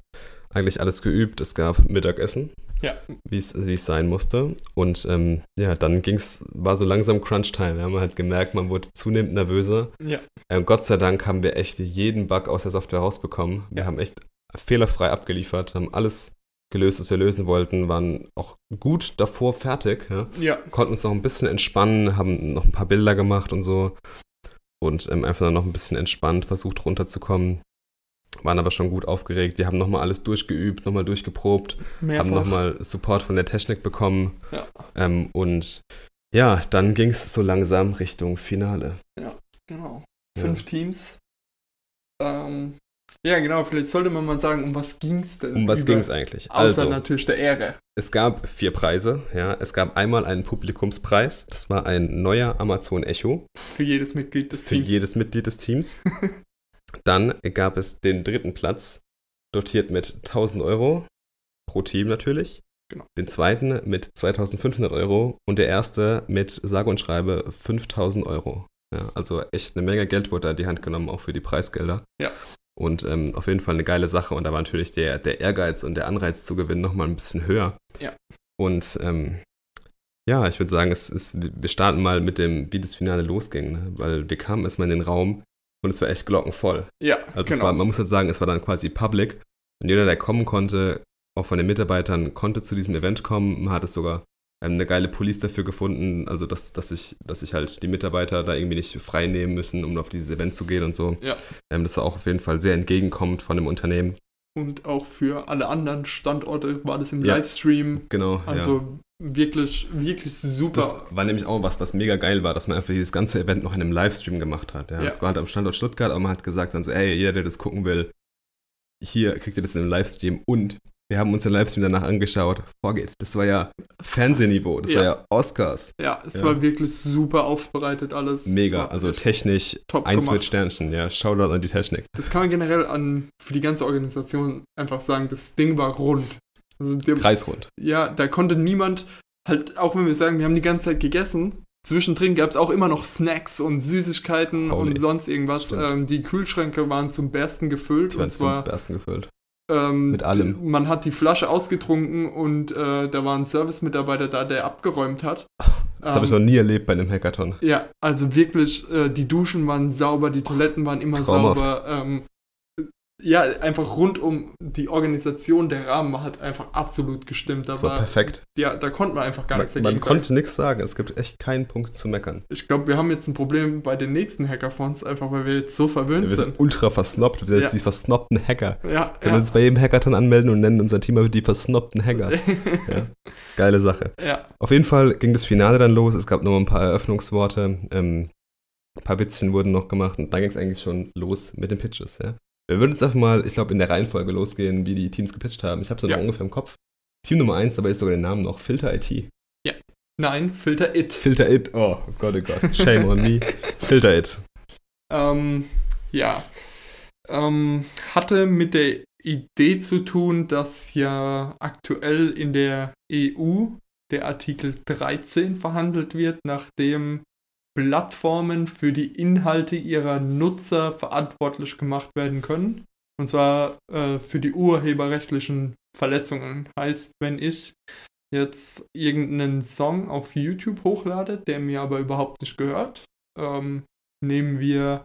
eigentlich alles geübt. Es gab Mittagessen, Ja. wie es sein musste. Und ähm, ja, dann ging's, war so langsam Crunch-Time. Ja. Man hat gemerkt, man wurde zunehmend nervöser. Ja. Ähm, Gott sei Dank haben wir echt jeden Bug aus der Software rausbekommen. Wir Ja. haben echt fehlerfrei abgeliefert, haben alles gelöst, was wir lösen wollten, waren auch gut davor fertig. Ja. Ja. Konnten uns noch ein bisschen entspannen, haben noch ein paar Bilder gemacht und so. Und ähm, einfach dann noch ein bisschen entspannt versucht runterzukommen. Waren aber schon gut aufgeregt. Wir haben nochmal alles durchgeübt, nochmal durchgeprobt Mehrfach. haben nochmal Support von der Technik bekommen. Ja. Ähm, und ja, dann ging es so langsam Richtung Finale. Genau. Ja. Fünf Teams. Ähm, ja, genau. Vielleicht sollte man mal sagen, um was ging es denn? Um was ging es eigentlich? Außer Also, natürlich der Ehre. es gab vier Preise. Ja. Es gab einmal einen Publikumspreis. Das war ein neuer Amazon Echo Für jedes Mitglied des für Teams. jedes Mitglied des Teams. Dann gab es den dritten Platz, dotiert mit 1000 Euro pro Team natürlich. Genau. Den zweiten mit 2500 Euro und der erste mit sage und schreibe 5000 Euro. Ja, also echt eine Menge Geld wurde da in die Hand genommen, auch für die Preisgelder. Ja. Und ähm, auf jeden Fall eine geile Sache. Und da war natürlich der, der Ehrgeiz und der Anreiz zu gewinnen nochmal ein bisschen höher. Ja. Und ähm, ja, ich würde sagen, es ist, wir starten mal mit dem, wie das Finale losging, ne? weil wir kamen erstmal in den Raum und es war echt glockenvoll. Ja, Also es genau. war, man muss halt sagen, es war dann quasi public und jeder, der kommen konnte, auch von den Mitarbeitern, konnte zu diesem Event kommen. Man hat es sogar eine geile Police dafür gefunden, also dass, dass, ich, dass sich halt die Mitarbeiter da irgendwie nicht frei nehmen müssen, um auf dieses Event zu gehen und so. Ja. Ähm, das war auch auf jeden Fall sehr entgegenkommend von dem Unternehmen. Und auch für alle anderen Standorte war das im Ja. Livestream. Genau. ja. Also wirklich, wirklich super. Das war nämlich auch was, was mega geil war, dass man einfach dieses ganze Event noch in einem Livestream gemacht hat. Ja. Ja. Es war halt am Standort Stuttgart, aber man hat gesagt dann so, ey, jeder, der das gucken will, hier kriegt ihr das in einem Livestream und wir haben uns den Livestream danach angeschaut. Vorgeht. Das war ja Fernsehniveau, das Ja. war ja Oscars. Ja, es Ja. war wirklich super aufbereitet alles. Es Mega, also technisch top eins gemacht. mit Sternchen, ja. Shoutout an die Technik. Das kann man generell an für die ganze Organisation einfach sagen, das Ding war rund. Also der, Kreisrund. ja, da konnte niemand, halt, auch wenn wir sagen, wir haben die ganze Zeit gegessen, zwischendrin gab es auch immer noch Snacks und Süßigkeiten Holy. und sonst irgendwas. Ähm, die Kühlschränke waren zum Bersten gefüllt Ich war und zum zwar besten gefüllt. Ähm, mit allem. Man hat die Flasche ausgetrunken und äh, da war ein Service-Mitarbeiter da, der abgeräumt hat. Das habe ich Ähm, noch nie erlebt bei einem Hackathon. Ja, also wirklich, äh, die Duschen waren sauber, die Toiletten waren immer Traumhaft. sauber. Ähm, ja, einfach rund um die Organisation, der Rahmen hat einfach absolut gestimmt. Da Das war perfekt. ja, da konnte man einfach gar Man, nichts dagegen man konnte nichts sagen. Es gibt echt keinen Punkt zu meckern. Ich glaube, wir haben jetzt ein Problem bei den nächsten Hackathons, einfach weil wir jetzt so verwöhnt Wir sind sind. ultra versnobbt. Wir sind Ja. jetzt die versnobten Hacker. Ja, Können ja. uns bei jedem Hackathon anmelden und nennen unser Team aber die versnobten Hacker. ja. Geile Sache. ja, Auf jeden Fall ging das Finale dann los. Es gab noch ein paar Eröffnungsworte. Ähm, ein paar Witzchen wurden noch gemacht und dann ging es eigentlich schon los mit den Pitches. Ja. Wir würden jetzt einfach mal, ich glaube, in der Reihenfolge losgehen, wie die Teams gepitcht haben. Ich habe es ja. ungefähr im Kopf. Team Nummer 1, dabei ist sogar der Name noch Filter IT. Ja. Nein, Filter It. Filter It, oh Gott, oh Gott. Shame on me. Filter It. Ähm, ja. Ähm, hatte mit der Idee zu tun, dass ja aktuell in der EU der Artikel 13 verhandelt wird, nachdem Plattformen für die Inhalte ihrer Nutzer verantwortlich gemacht werden können. Und zwar äh, für die urheberrechtlichen Verletzungen. Heißt, wenn ich jetzt irgendeinen Song auf YouTube hochlade, der mir aber überhaupt nicht gehört, ähm, nehmen wir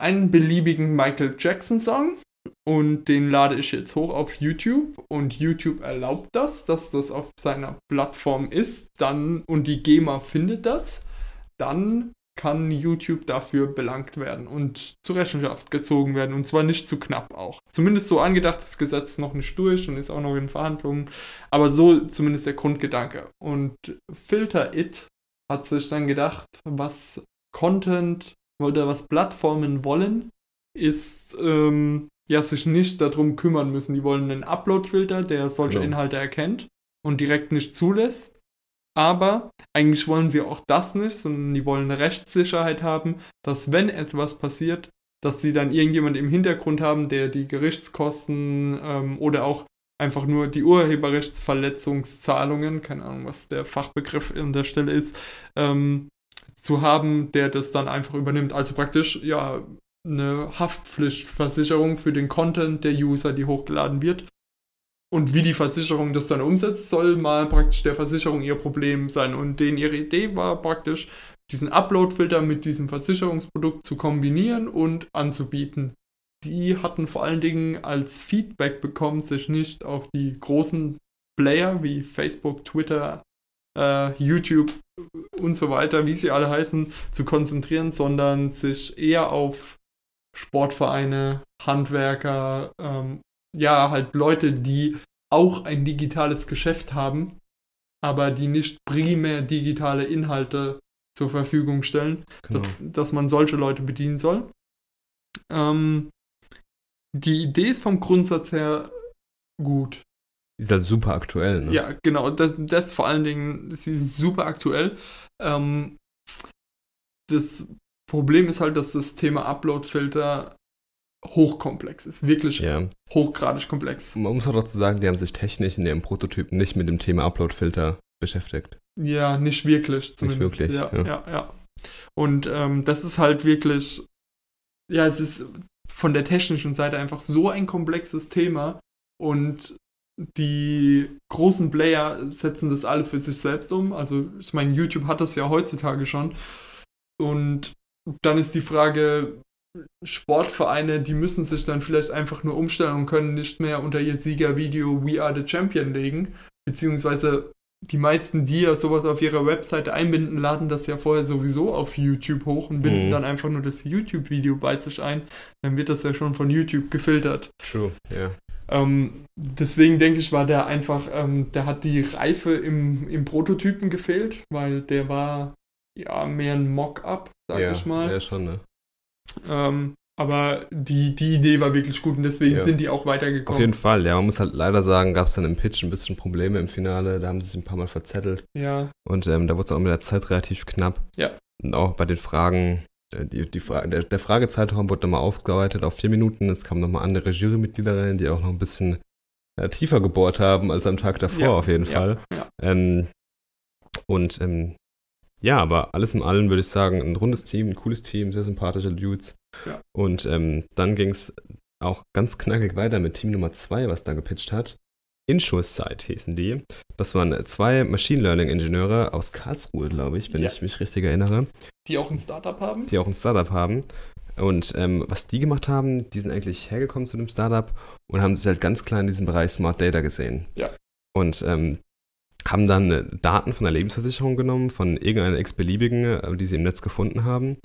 einen beliebigen Michael Jackson Song und den lade ich jetzt hoch auf YouTube und YouTube erlaubt das, dass das auf seiner Plattform ist, dann und die GEMA findet das, dann kann YouTube dafür belangt werden und zur Rechenschaft gezogen werden und zwar nicht zu knapp auch. Zumindest so angedacht, das Gesetz noch nicht durch und ist auch noch in Verhandlungen, aber so zumindest der Grundgedanke. Und Filter It hat sich dann gedacht, was Content oder was Plattformen wollen, ist ähm, ja sich nicht darum kümmern müssen. Die wollen einen Upload-Filter, der solche genau. Inhalte erkennt und direkt nicht zulässt. Aber eigentlich wollen sie auch das nicht, sondern die wollen Rechtssicherheit haben, dass wenn etwas passiert, dass sie dann irgendjemand im Hintergrund haben, der die Gerichtskosten ähm, oder auch einfach nur die Urheberrechtsverletzungszahlungen, keine Ahnung, was der Fachbegriff an der Stelle ist, ähm, zu haben, der das dann einfach übernimmt. Also praktisch, ja, eine Haftpflichtversicherung für den Content der User, die hochgeladen wird. Und wie die Versicherung das dann umsetzt, soll mal praktisch der Versicherung ihr Problem sein. Und denen ihre Idee war praktisch, diesen Upload-Filter mit diesem Versicherungsprodukt zu kombinieren und anzubieten. Die hatten vor allen Dingen als Feedback bekommen, sich nicht auf die großen Player wie Facebook, Twitter, äh, YouTube und so weiter, wie sie alle heißen, zu konzentrieren, sondern sich eher auf Sportvereine, Handwerker, ähm, ja, halt Leute, die auch ein digitales Geschäft haben, aber die nicht primär digitale Inhalte zur Verfügung stellen, genau. dass, dass, man solche Leute bedienen soll. Ähm, die Idee ist vom Grundsatz her gut. Ist ja super aktuell, ne? Ja, genau. Das, das vor allen Dingen, sie ist super aktuell. Ähm, das Problem ist halt, dass das Thema Upload-Filter hochkomplex ist. Wirklich ja. hochgradig komplex. Man muss auch dazu sagen, die haben sich technisch in ihrem Prototyp nicht mit dem Thema Upload-Filter beschäftigt. Ja, nicht wirklich zumindest. Nicht wirklich. Ja, ja, ja. ja. Und ähm, das ist halt wirklich, ja, es ist von der technischen Seite einfach so ein komplexes Thema und die großen Player setzen das alle für sich selbst um. Also ich meine, YouTube hat das ja heutzutage schon. Und dann ist die Frage, Sportvereine, die müssen sich dann vielleicht einfach nur umstellen und können nicht mehr unter ihr Siegervideo We Are the Champion legen. Beziehungsweise die meisten, die ja sowas auf ihrer Webseite einbinden, laden das ja vorher sowieso auf YouTube hoch und binden mhm. dann einfach nur das YouTube-Video bei sich ein. Dann wird das ja schon von YouTube gefiltert. True, ja. Yeah. Ähm, deswegen denke ich, war der einfach, ähm, der hat die Reife im, im Prototypen gefehlt, weil der war ja mehr ein Mock-up, sag ja, ich mal. Ja, schon, ne? Ähm, aber die, die Idee war wirklich gut und deswegen ja. sind die auch weitergekommen. Auf jeden Fall, ja. Man muss halt leider sagen, gab es dann im Pitch ein bisschen Probleme im Finale. Da haben sie sich ein paar Mal verzettelt. Ja. Und ähm, da wurde es auch mit der Zeit relativ knapp. Ja. Und auch bei den Fragen, äh, die, die Fra der, der Fragezeitraum wurde nochmal aufgearbeitet auf vier Minuten. Es kamen nochmal andere Jurymitglieder rein, die auch noch ein bisschen äh, tiefer gebohrt haben als am Tag davor, ja. auf jeden Fall. Ja. Ähm, und ähm, ja, aber alles in allem würde ich sagen, ein rundes Team, ein cooles Team, sehr sympathische Dudes. Ja. Und ähm, dann ging es auch ganz knackig weiter mit Team Nummer 2, was da gepitcht hat. Insure-Site hießen die. Das waren zwei Machine Learning-Ingenieure aus Karlsruhe, glaube ich, wenn ja. ich mich richtig erinnere. Die auch ein Startup haben? Die auch ein Startup haben. Und ähm, was die gemacht haben, die sind eigentlich hergekommen zu dem Startup und haben sich halt ganz klar in diesem Bereich Smart Data gesehen. Ja. Und ähm, haben dann äh, Daten von der Lebensversicherung genommen, von irgendeiner x-beliebigen, äh, die sie im Netz gefunden haben,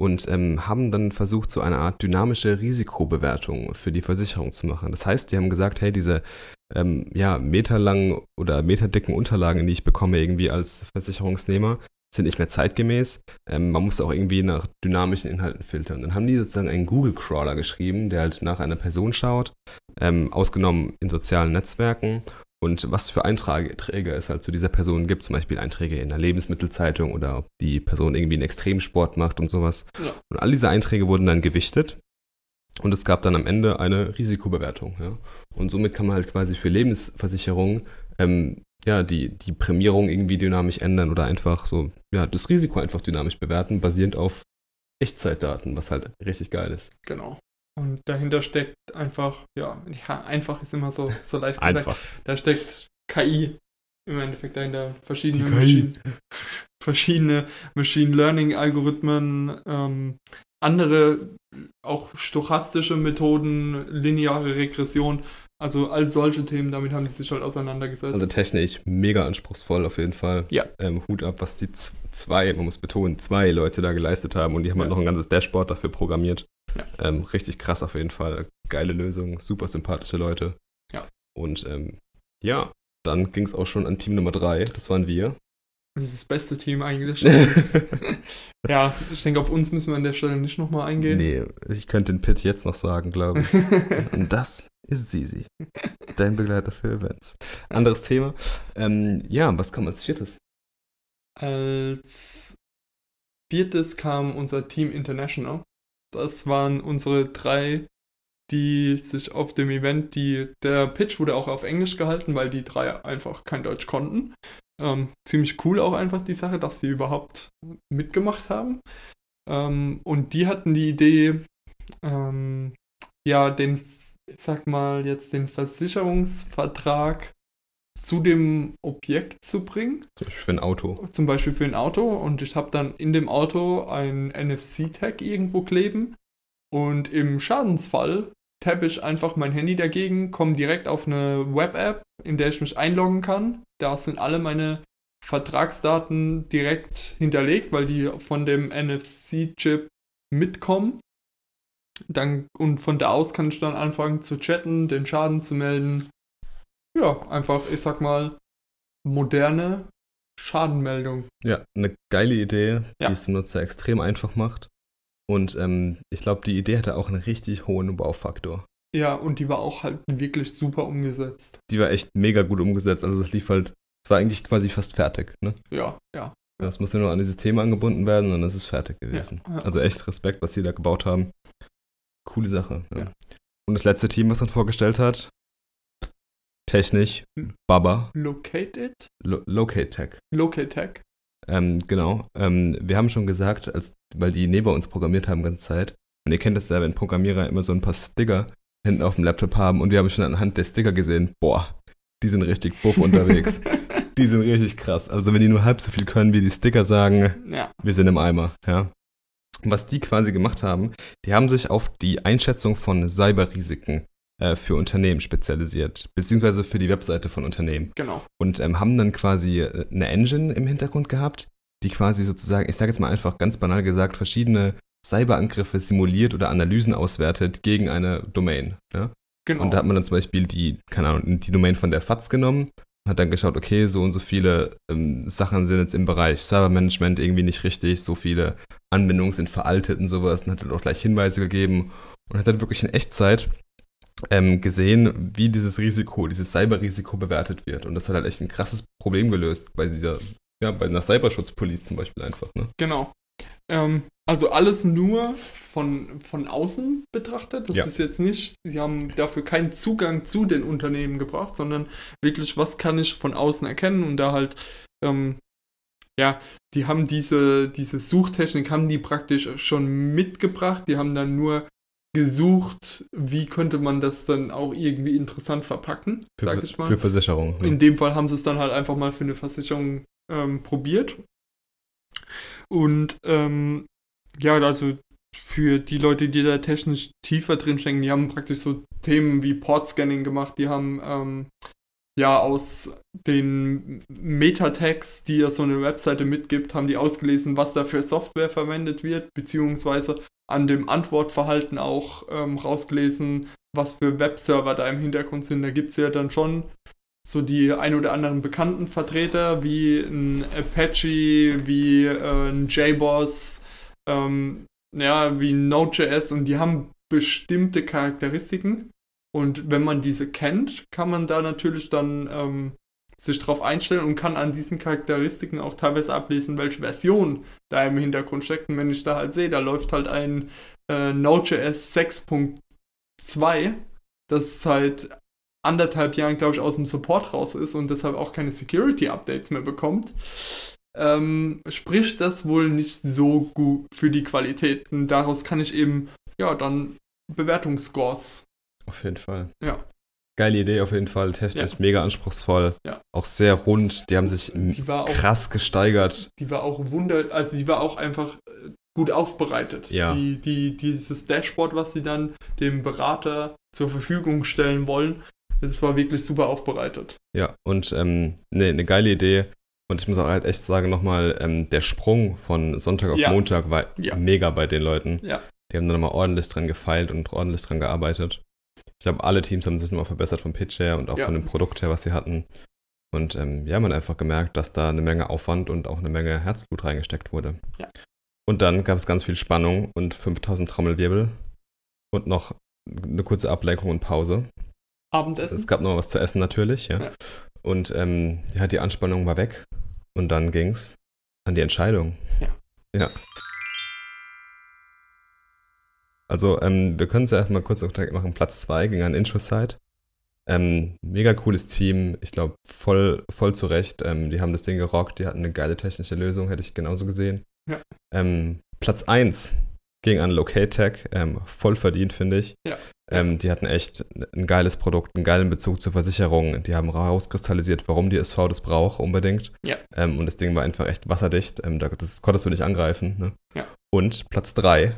und ähm, haben dann versucht, so eine Art dynamische Risikobewertung für die Versicherung zu machen. Das heißt, die haben gesagt, hey, diese ähm, ja, meterlangen oder meterdicken Unterlagen, die ich bekomme irgendwie als Versicherungsnehmer, sind nicht mehr zeitgemäß. Ähm, man muss auch irgendwie nach dynamischen Inhalten filtern. Dann haben die sozusagen einen Google-Crawler geschrieben, der halt nach einer Person schaut, ähm, ausgenommen in sozialen Netzwerken. Und was für Einträge es halt zu dieser Person gibt, zum Beispiel Einträge in der Lebensmittelzeitung oder ob die Person irgendwie einen Extremsport macht und sowas. Ja. Und all diese Einträge wurden dann gewichtet und es gab dann am Ende eine Risikobewertung. Ja? Und somit kann man halt quasi für Lebensversicherungen ähm, ja, die, die Prämierung irgendwie dynamisch ändern oder einfach so, ja, das Risiko einfach dynamisch bewerten, basierend auf Echtzeitdaten, was halt richtig geil ist. Genau. Und dahinter steckt einfach, ja, ja einfach ist immer so, so leicht gesagt. Einfach. Da steckt KI im Endeffekt dahinter, verschiedene, Maschine, verschiedene Machine Learning Algorithmen, ähm, andere auch stochastische Methoden, lineare Regression, also all solche Themen, damit haben die sich halt auseinandergesetzt. Also technisch mega anspruchsvoll auf jeden Fall. Ja. Ähm, Hut ab, was die zwei, man muss betonen, zwei Leute da geleistet haben und die haben halt ja. halt noch ein ganzes Dashboard dafür programmiert. Ja. Ähm, richtig krass auf jeden Fall. Geile Lösung, super sympathische Leute. Ja. Und ähm, ja, dann ging es auch schon an Team Nummer drei, das waren wir. Das ist das beste Team eigentlich. ja, ich denke, auf uns müssen wir an der Stelle nicht nochmal eingehen. Nee, ich könnte den Pit jetzt noch sagen, glaube ich. Und das ist Sisi, dein Begleiter für Events. Anderes Thema. Ähm, ja, was kam als viertes? Als viertes kam unser Team International. Das waren unsere drei, die sich auf dem Event, die der Pitch wurde auch auf Englisch gehalten, weil die drei einfach kein Deutsch konnten. Ähm, ziemlich cool auch einfach die Sache, dass die überhaupt mitgemacht haben. Ähm, und die hatten die Idee, ähm, ja, den, ich sag mal, jetzt den Versicherungsvertrag zu dem Objekt zu bringen. Zum Beispiel für ein Auto. Zum Beispiel für ein Auto. Und ich habe dann in dem Auto ein NFC-Tag irgendwo kleben. Und im Schadensfall tappe ich einfach mein Handy dagegen, komme direkt auf eine Web-App, in der ich mich einloggen kann. Da sind alle meine Vertragsdaten direkt hinterlegt, weil die von dem NFC-Chip mitkommen. Dann, und von da aus kann ich dann anfangen zu chatten, den Schaden zu melden. Ja, einfach, ich sag mal, moderne Schadenmeldung. Ja, eine geile Idee, ja. die es dem Nutzer extrem einfach macht. Und ähm, ich glaube, die Idee hatte auch einen richtig hohen Baufaktor. Ja, und die war auch halt wirklich super umgesetzt. Die war echt mega gut umgesetzt. Also es lief halt, es war eigentlich quasi fast fertig, ne? Ja, ja. Es musste nur an die Systeme angebunden werden und dann ist es fertig gewesen. Ja, ja. Also echt Respekt, was sie da gebaut haben. Coole Sache. Ja. Und das letzte Team, was dann vorgestellt hat, technisch. Baba. Located? Lo Locate Tech. Locate Tech. Ähm, genau. Ähm, wir haben schon gesagt, als, weil die neben uns programmiert haben, ganze Zeit. Und ihr kennt das ja, wenn Programmierer immer so ein paar Sticker hinten auf dem Laptop haben und wir haben schon anhand der Sticker gesehen, boah, die sind richtig buff unterwegs. die sind richtig krass. Also wenn die nur halb so viel können, wie die Sticker sagen, ja. wir sind im Eimer, ja. Was die quasi gemacht haben, die haben sich auf die Einschätzung von Cyberrisiken äh, für Unternehmen spezialisiert, beziehungsweise für die Webseite von Unternehmen. Genau. Und ähm, haben dann quasi äh, eine Engine im Hintergrund gehabt, die quasi sozusagen, ich sage jetzt mal einfach ganz banal gesagt, verschiedene Cyberangriffe simuliert oder Analysen auswertet gegen eine Domain. Ja? Genau. Und da hat man dann zum Beispiel die, keine Ahnung, die Domain von der FATS genommen, hat dann geschaut, okay, so und so viele ähm, Sachen sind jetzt im Bereich Servermanagement irgendwie nicht richtig, so viele Anbindungen sind veraltet und sowas und hat dann auch gleich Hinweise gegeben und hat dann wirklich in Echtzeit ähm, gesehen, wie dieses Risiko, dieses Cyberrisiko bewertet wird. Und das hat halt echt ein krasses Problem gelöst bei dieser, ja, bei einer Cyberschutzpolice zum Beispiel einfach. Ne? Genau. Ähm, also alles nur von, von außen betrachtet. Das ja. ist jetzt nicht, sie haben dafür keinen Zugang zu den Unternehmen gebracht, sondern wirklich, was kann ich von außen erkennen und da halt, ähm, ja, die haben diese, diese Suchtechnik, haben die praktisch schon mitgebracht. Die haben dann nur gesucht, wie könnte man das dann auch irgendwie interessant verpacken, für, sag ich mal. Für Versicherungen. Ja. In dem Fall haben sie es dann halt einfach mal für eine Versicherung ähm, probiert. Und ähm, ja, also für die Leute, die da technisch tiefer drin stecken, die haben praktisch so Themen wie Port-Scanning gemacht, die haben ähm, ja aus den Metatext, die ja so eine Webseite mitgibt, haben die ausgelesen, was da für Software verwendet wird, beziehungsweise an dem Antwortverhalten auch ähm, rausgelesen, was für Webserver da im Hintergrund sind. Da gibt es ja dann schon so die ein oder anderen bekannten Vertreter wie ein Apache, wie äh, ein JBoss, ähm, ja, wie Node.js und die haben bestimmte Charakteristiken. Und wenn man diese kennt, kann man da natürlich dann ähm, sich drauf einstellen und kann an diesen Charakteristiken auch teilweise ablesen, welche Version da im Hintergrund steckt. Und wenn ich da halt sehe, da läuft halt ein äh, Node.js 6.2, das seit anderthalb Jahren, glaube ich, aus dem Support raus ist und deshalb auch keine Security-Updates mehr bekommt, ähm, spricht das wohl nicht so gut für die Qualität. Und daraus kann ich eben, ja, dann Bewertungsscores. Auf jeden Fall. Ja. Geile Idee auf jeden Fall, technisch ja. mega anspruchsvoll, ja. auch sehr rund, die haben sich die auch, krass gesteigert. Die war auch wunder, also die war auch einfach äh, gut aufbereitet. Ja. Die, die, dieses Dashboard, was sie dann dem Berater zur Verfügung stellen wollen, das war wirklich super aufbereitet. Ja, und ähm, ne, eine geile Idee. Und ich muss auch halt echt sagen, nochmal, ähm, der Sprung von Sonntag auf ja. Montag war ja. mega bei den Leuten. Ja. Die haben da nochmal ordentlich dran gefeilt und ordentlich dran gearbeitet. Ich glaube, alle Teams haben sich nochmal verbessert vom Pitch her und auch ja. von dem Produkt her, was sie hatten. Und ähm, ja, man hat einfach gemerkt, dass da eine Menge Aufwand und auch eine Menge Herzblut reingesteckt wurde. Ja. Und dann gab es ganz viel Spannung und 5000 Trommelwirbel und noch eine kurze Ablenkung und Pause. Abendessen. Es gab noch was zu essen natürlich, ja. ja. Und ähm, ja, die Anspannung war weg. Und dann ging es an die Entscheidung. Ja. Ja. Also, ähm, wir können es ja erstmal kurz machen. Platz 2 ging an Introside. Ähm, mega cooles Team. Ich glaube, voll, voll zu Recht. Ähm, die haben das Ding gerockt. Die hatten eine geile technische Lösung, hätte ich genauso gesehen. Ja. Ähm, Platz 1 ging an Locate Tech. Ähm, voll verdient, finde ich. Ja. Ähm, die hatten echt ein geiles Produkt, einen geilen Bezug zur Versicherung. Die haben rauskristallisiert, warum die SV das braucht, unbedingt. Ja. Ähm, und das Ding war einfach echt wasserdicht. Das konntest du nicht angreifen. Ne? Ja. Und Platz 3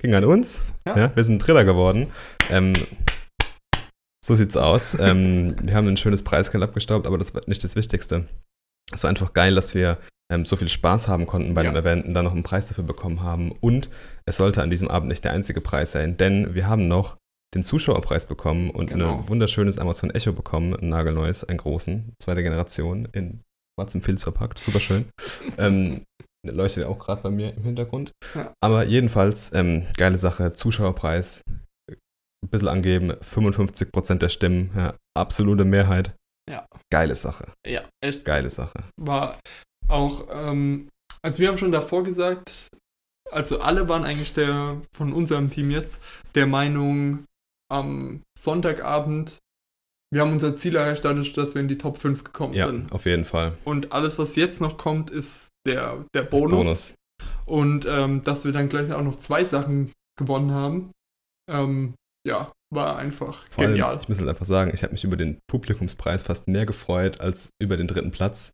ging an uns. Ja. ja wir sind Dritter geworden. Ähm, so sieht's aus. Ähm, wir haben ein schönes Preisgeld abgestaubt, aber das war nicht das Wichtigste. Es war einfach geil, dass wir ähm, so viel Spaß haben konnten bei ja. dem Event und dann noch einen Preis dafür bekommen haben. Und es sollte an diesem Abend nicht der einzige Preis sein, denn wir haben noch den Zuschauerpreis bekommen und genau. ein wunderschönes Amazon Echo bekommen, ein nagelneues, einen großen, zweite Generation, in schwarzem Filz verpackt, super schön. ähm, leuchtet auch gerade bei mir im Hintergrund. Ja. Aber jedenfalls, ähm, geile Sache, Zuschauerpreis, ein bisschen angeben, 55% der Stimmen, ja, absolute Mehrheit. Ja. Geile Sache. Ja, echt. Geile Sache. War auch, ähm, also wir haben schon davor gesagt, also alle waren eigentlich der von unserem Team jetzt der Meinung, am Sonntagabend, wir haben unser Ziel erreicht dadurch, dass wir in die Top 5 gekommen ja, sind. auf jeden Fall. Und alles, was jetzt noch kommt, ist der, der Bonus. Bonus. Und ähm, dass wir dann gleich auch noch zwei Sachen gewonnen haben, ähm, ja, war einfach Vor genial. Allem, ich muss halt einfach sagen, ich habe mich über den Publikumspreis fast mehr gefreut als über den dritten Platz,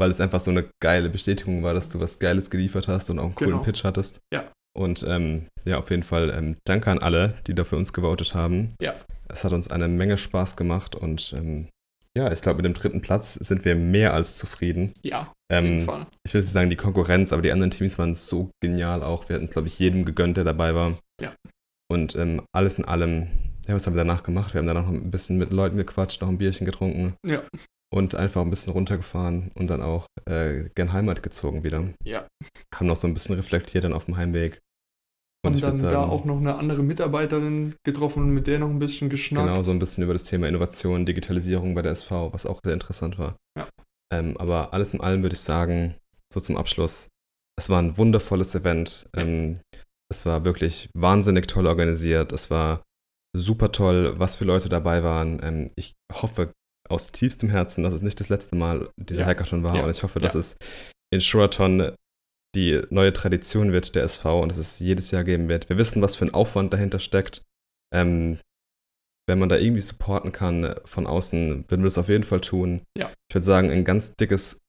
weil es einfach so eine geile Bestätigung war, dass du was Geiles geliefert hast und auch einen coolen genau. Pitch hattest. Ja. Und ähm, ja, auf jeden Fall ähm, danke an alle, die da für uns gewotet haben. Ja. Es hat uns eine Menge Spaß gemacht und ähm, ja, ich glaube, mit dem dritten Platz sind wir mehr als zufrieden. Ja, ähm. Ich will nicht sagen die Konkurrenz, aber die anderen Teams waren so genial auch. Wir hatten es, glaube ich, jedem gegönnt, der dabei war. Ja. Und ähm, alles in allem, ja, was haben wir danach gemacht? Wir haben danach noch ein bisschen mit Leuten gequatscht, noch ein Bierchen getrunken. Ja. Und einfach ein bisschen runtergefahren und dann auch äh, gern Heimat gezogen wieder. Ja. Haben noch so ein bisschen reflektiert dann auf dem Heimweg. Und haben dann sagen, da auch noch eine andere Mitarbeiterin getroffen und mit der noch ein bisschen geschnackt. Genau, so ein bisschen über das Thema Innovation, Digitalisierung bei der SV, was auch sehr interessant war. Ja. Ähm, aber alles in allem würde ich sagen, so zum Abschluss, es war ein wundervolles Event. Ähm, es war wirklich wahnsinnig toll organisiert. Es war super toll, was für Leute dabei waren. Ähm, ich hoffe aus tiefstem Herzen, dass es nicht das letzte Mal dieser ja. Hackathon war. Ja. Und ich hoffe, dass es in Shuraton die neue Tradition wird der SV und dass es jedes Jahr geben wird. Wir wissen, was für ein Aufwand dahinter steckt. Ähm, wenn man da irgendwie supporten kann äh, von außen, würden wir das auf jeden Fall tun. Ja. Ich würde sagen, ein ganz dickes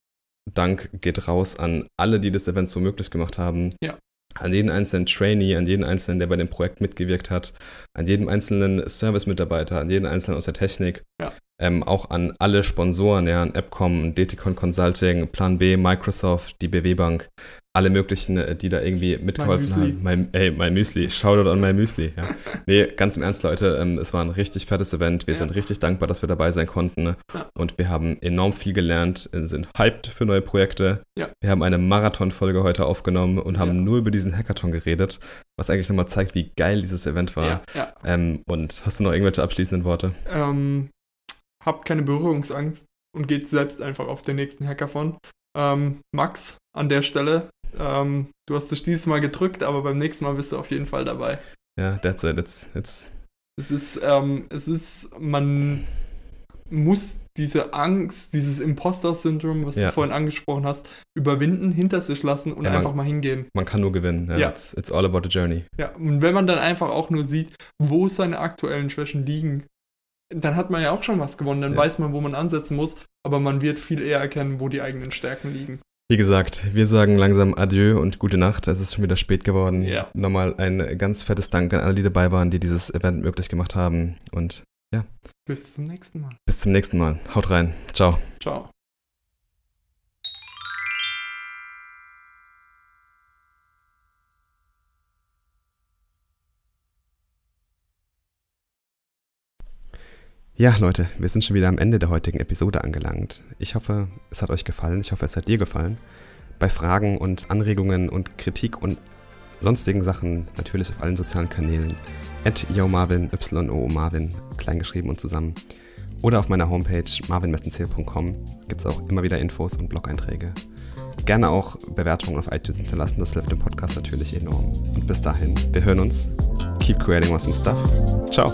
Dank geht raus an alle, die das Event so möglich gemacht haben. Ja. An jeden einzelnen Trainee, an jeden einzelnen, der bei dem Projekt mitgewirkt hat, an jeden einzelnen Service-Mitarbeiter, an jeden einzelnen aus der Technik. Ja. Ähm, auch an alle Sponsoren, ja, an Appcom, DTCon Consulting, Plan B, Microsoft, die BW Bank, alle möglichen, äh, die da irgendwie mitgeholfen haben. Mein, ey, mein Müsli, Shoutout an mein Müsli. Ja. Nee, ganz im Ernst, Leute, ähm, es war ein richtig fettes Event. Wir ja. sind richtig dankbar, dass wir dabei sein konnten. Ja. Und wir haben enorm viel gelernt, äh, sind hyped für neue Projekte. Ja. Wir haben eine Marathon-Folge heute aufgenommen und haben nur über diesen Hackathon geredet, was eigentlich nochmal zeigt, wie geil dieses Event war. Ähm, und hast du noch irgendwelche abschließenden Worte? Ähm, habt keine Berührungsangst und geht selbst einfach auf den nächsten Hackathon. Ähm, Max, an der Stelle, ähm, du hast dich dieses Mal gedrückt, aber beim nächsten Mal bist du auf jeden Fall dabei. Ja, that's it. It's, it's es ist, ähm, es ist, man muss diese Angst, dieses Imposter-Syndrom, was ja. du vorhin angesprochen hast, überwinden, hinter sich lassen und ja, man, einfach mal hingehen. Man kann nur gewinnen. Ja. ja. It's, it's, all about the journey. Ja, und wenn man dann einfach auch nur sieht, wo seine aktuellen Schwächen liegen, dann hat man ja auch schon was gewonnen. Dann weiß man, wo man ansetzen muss, aber man wird viel eher erkennen, wo die eigenen Stärken liegen. Wie gesagt, wir sagen langsam Adieu und gute Nacht. Es ist schon wieder spät geworden. Ja. Nochmal ein ganz fettes Dank an alle, die dabei waren, die dieses Event möglich gemacht haben. Und ja. Bis zum nächsten Mal. Bis zum nächsten Mal. Haut rein. Ciao. Ciao. Ja, Leute, wir sind schon wieder am Ende der heutigen Episode angelangt. Ich hoffe, es hat euch gefallen. Ich hoffe, es hat dir gefallen. Bei Fragen und Anregungen und Kritik und sonstigen Sachen natürlich auf allen sozialen Kanälen. At YoMarvin, Y-O Marvin, kleingeschrieben und zusammen. Oder auf meiner Homepage marvinmessenzähl.com gibt es auch immer wieder Infos und Blog-Einträge. Gerne auch Bewertungen auf iTunes hinterlassen, das hilft dem Podcast natürlich enorm. Und bis dahin, wir hören uns. Keep creating awesome stuff. Ciao.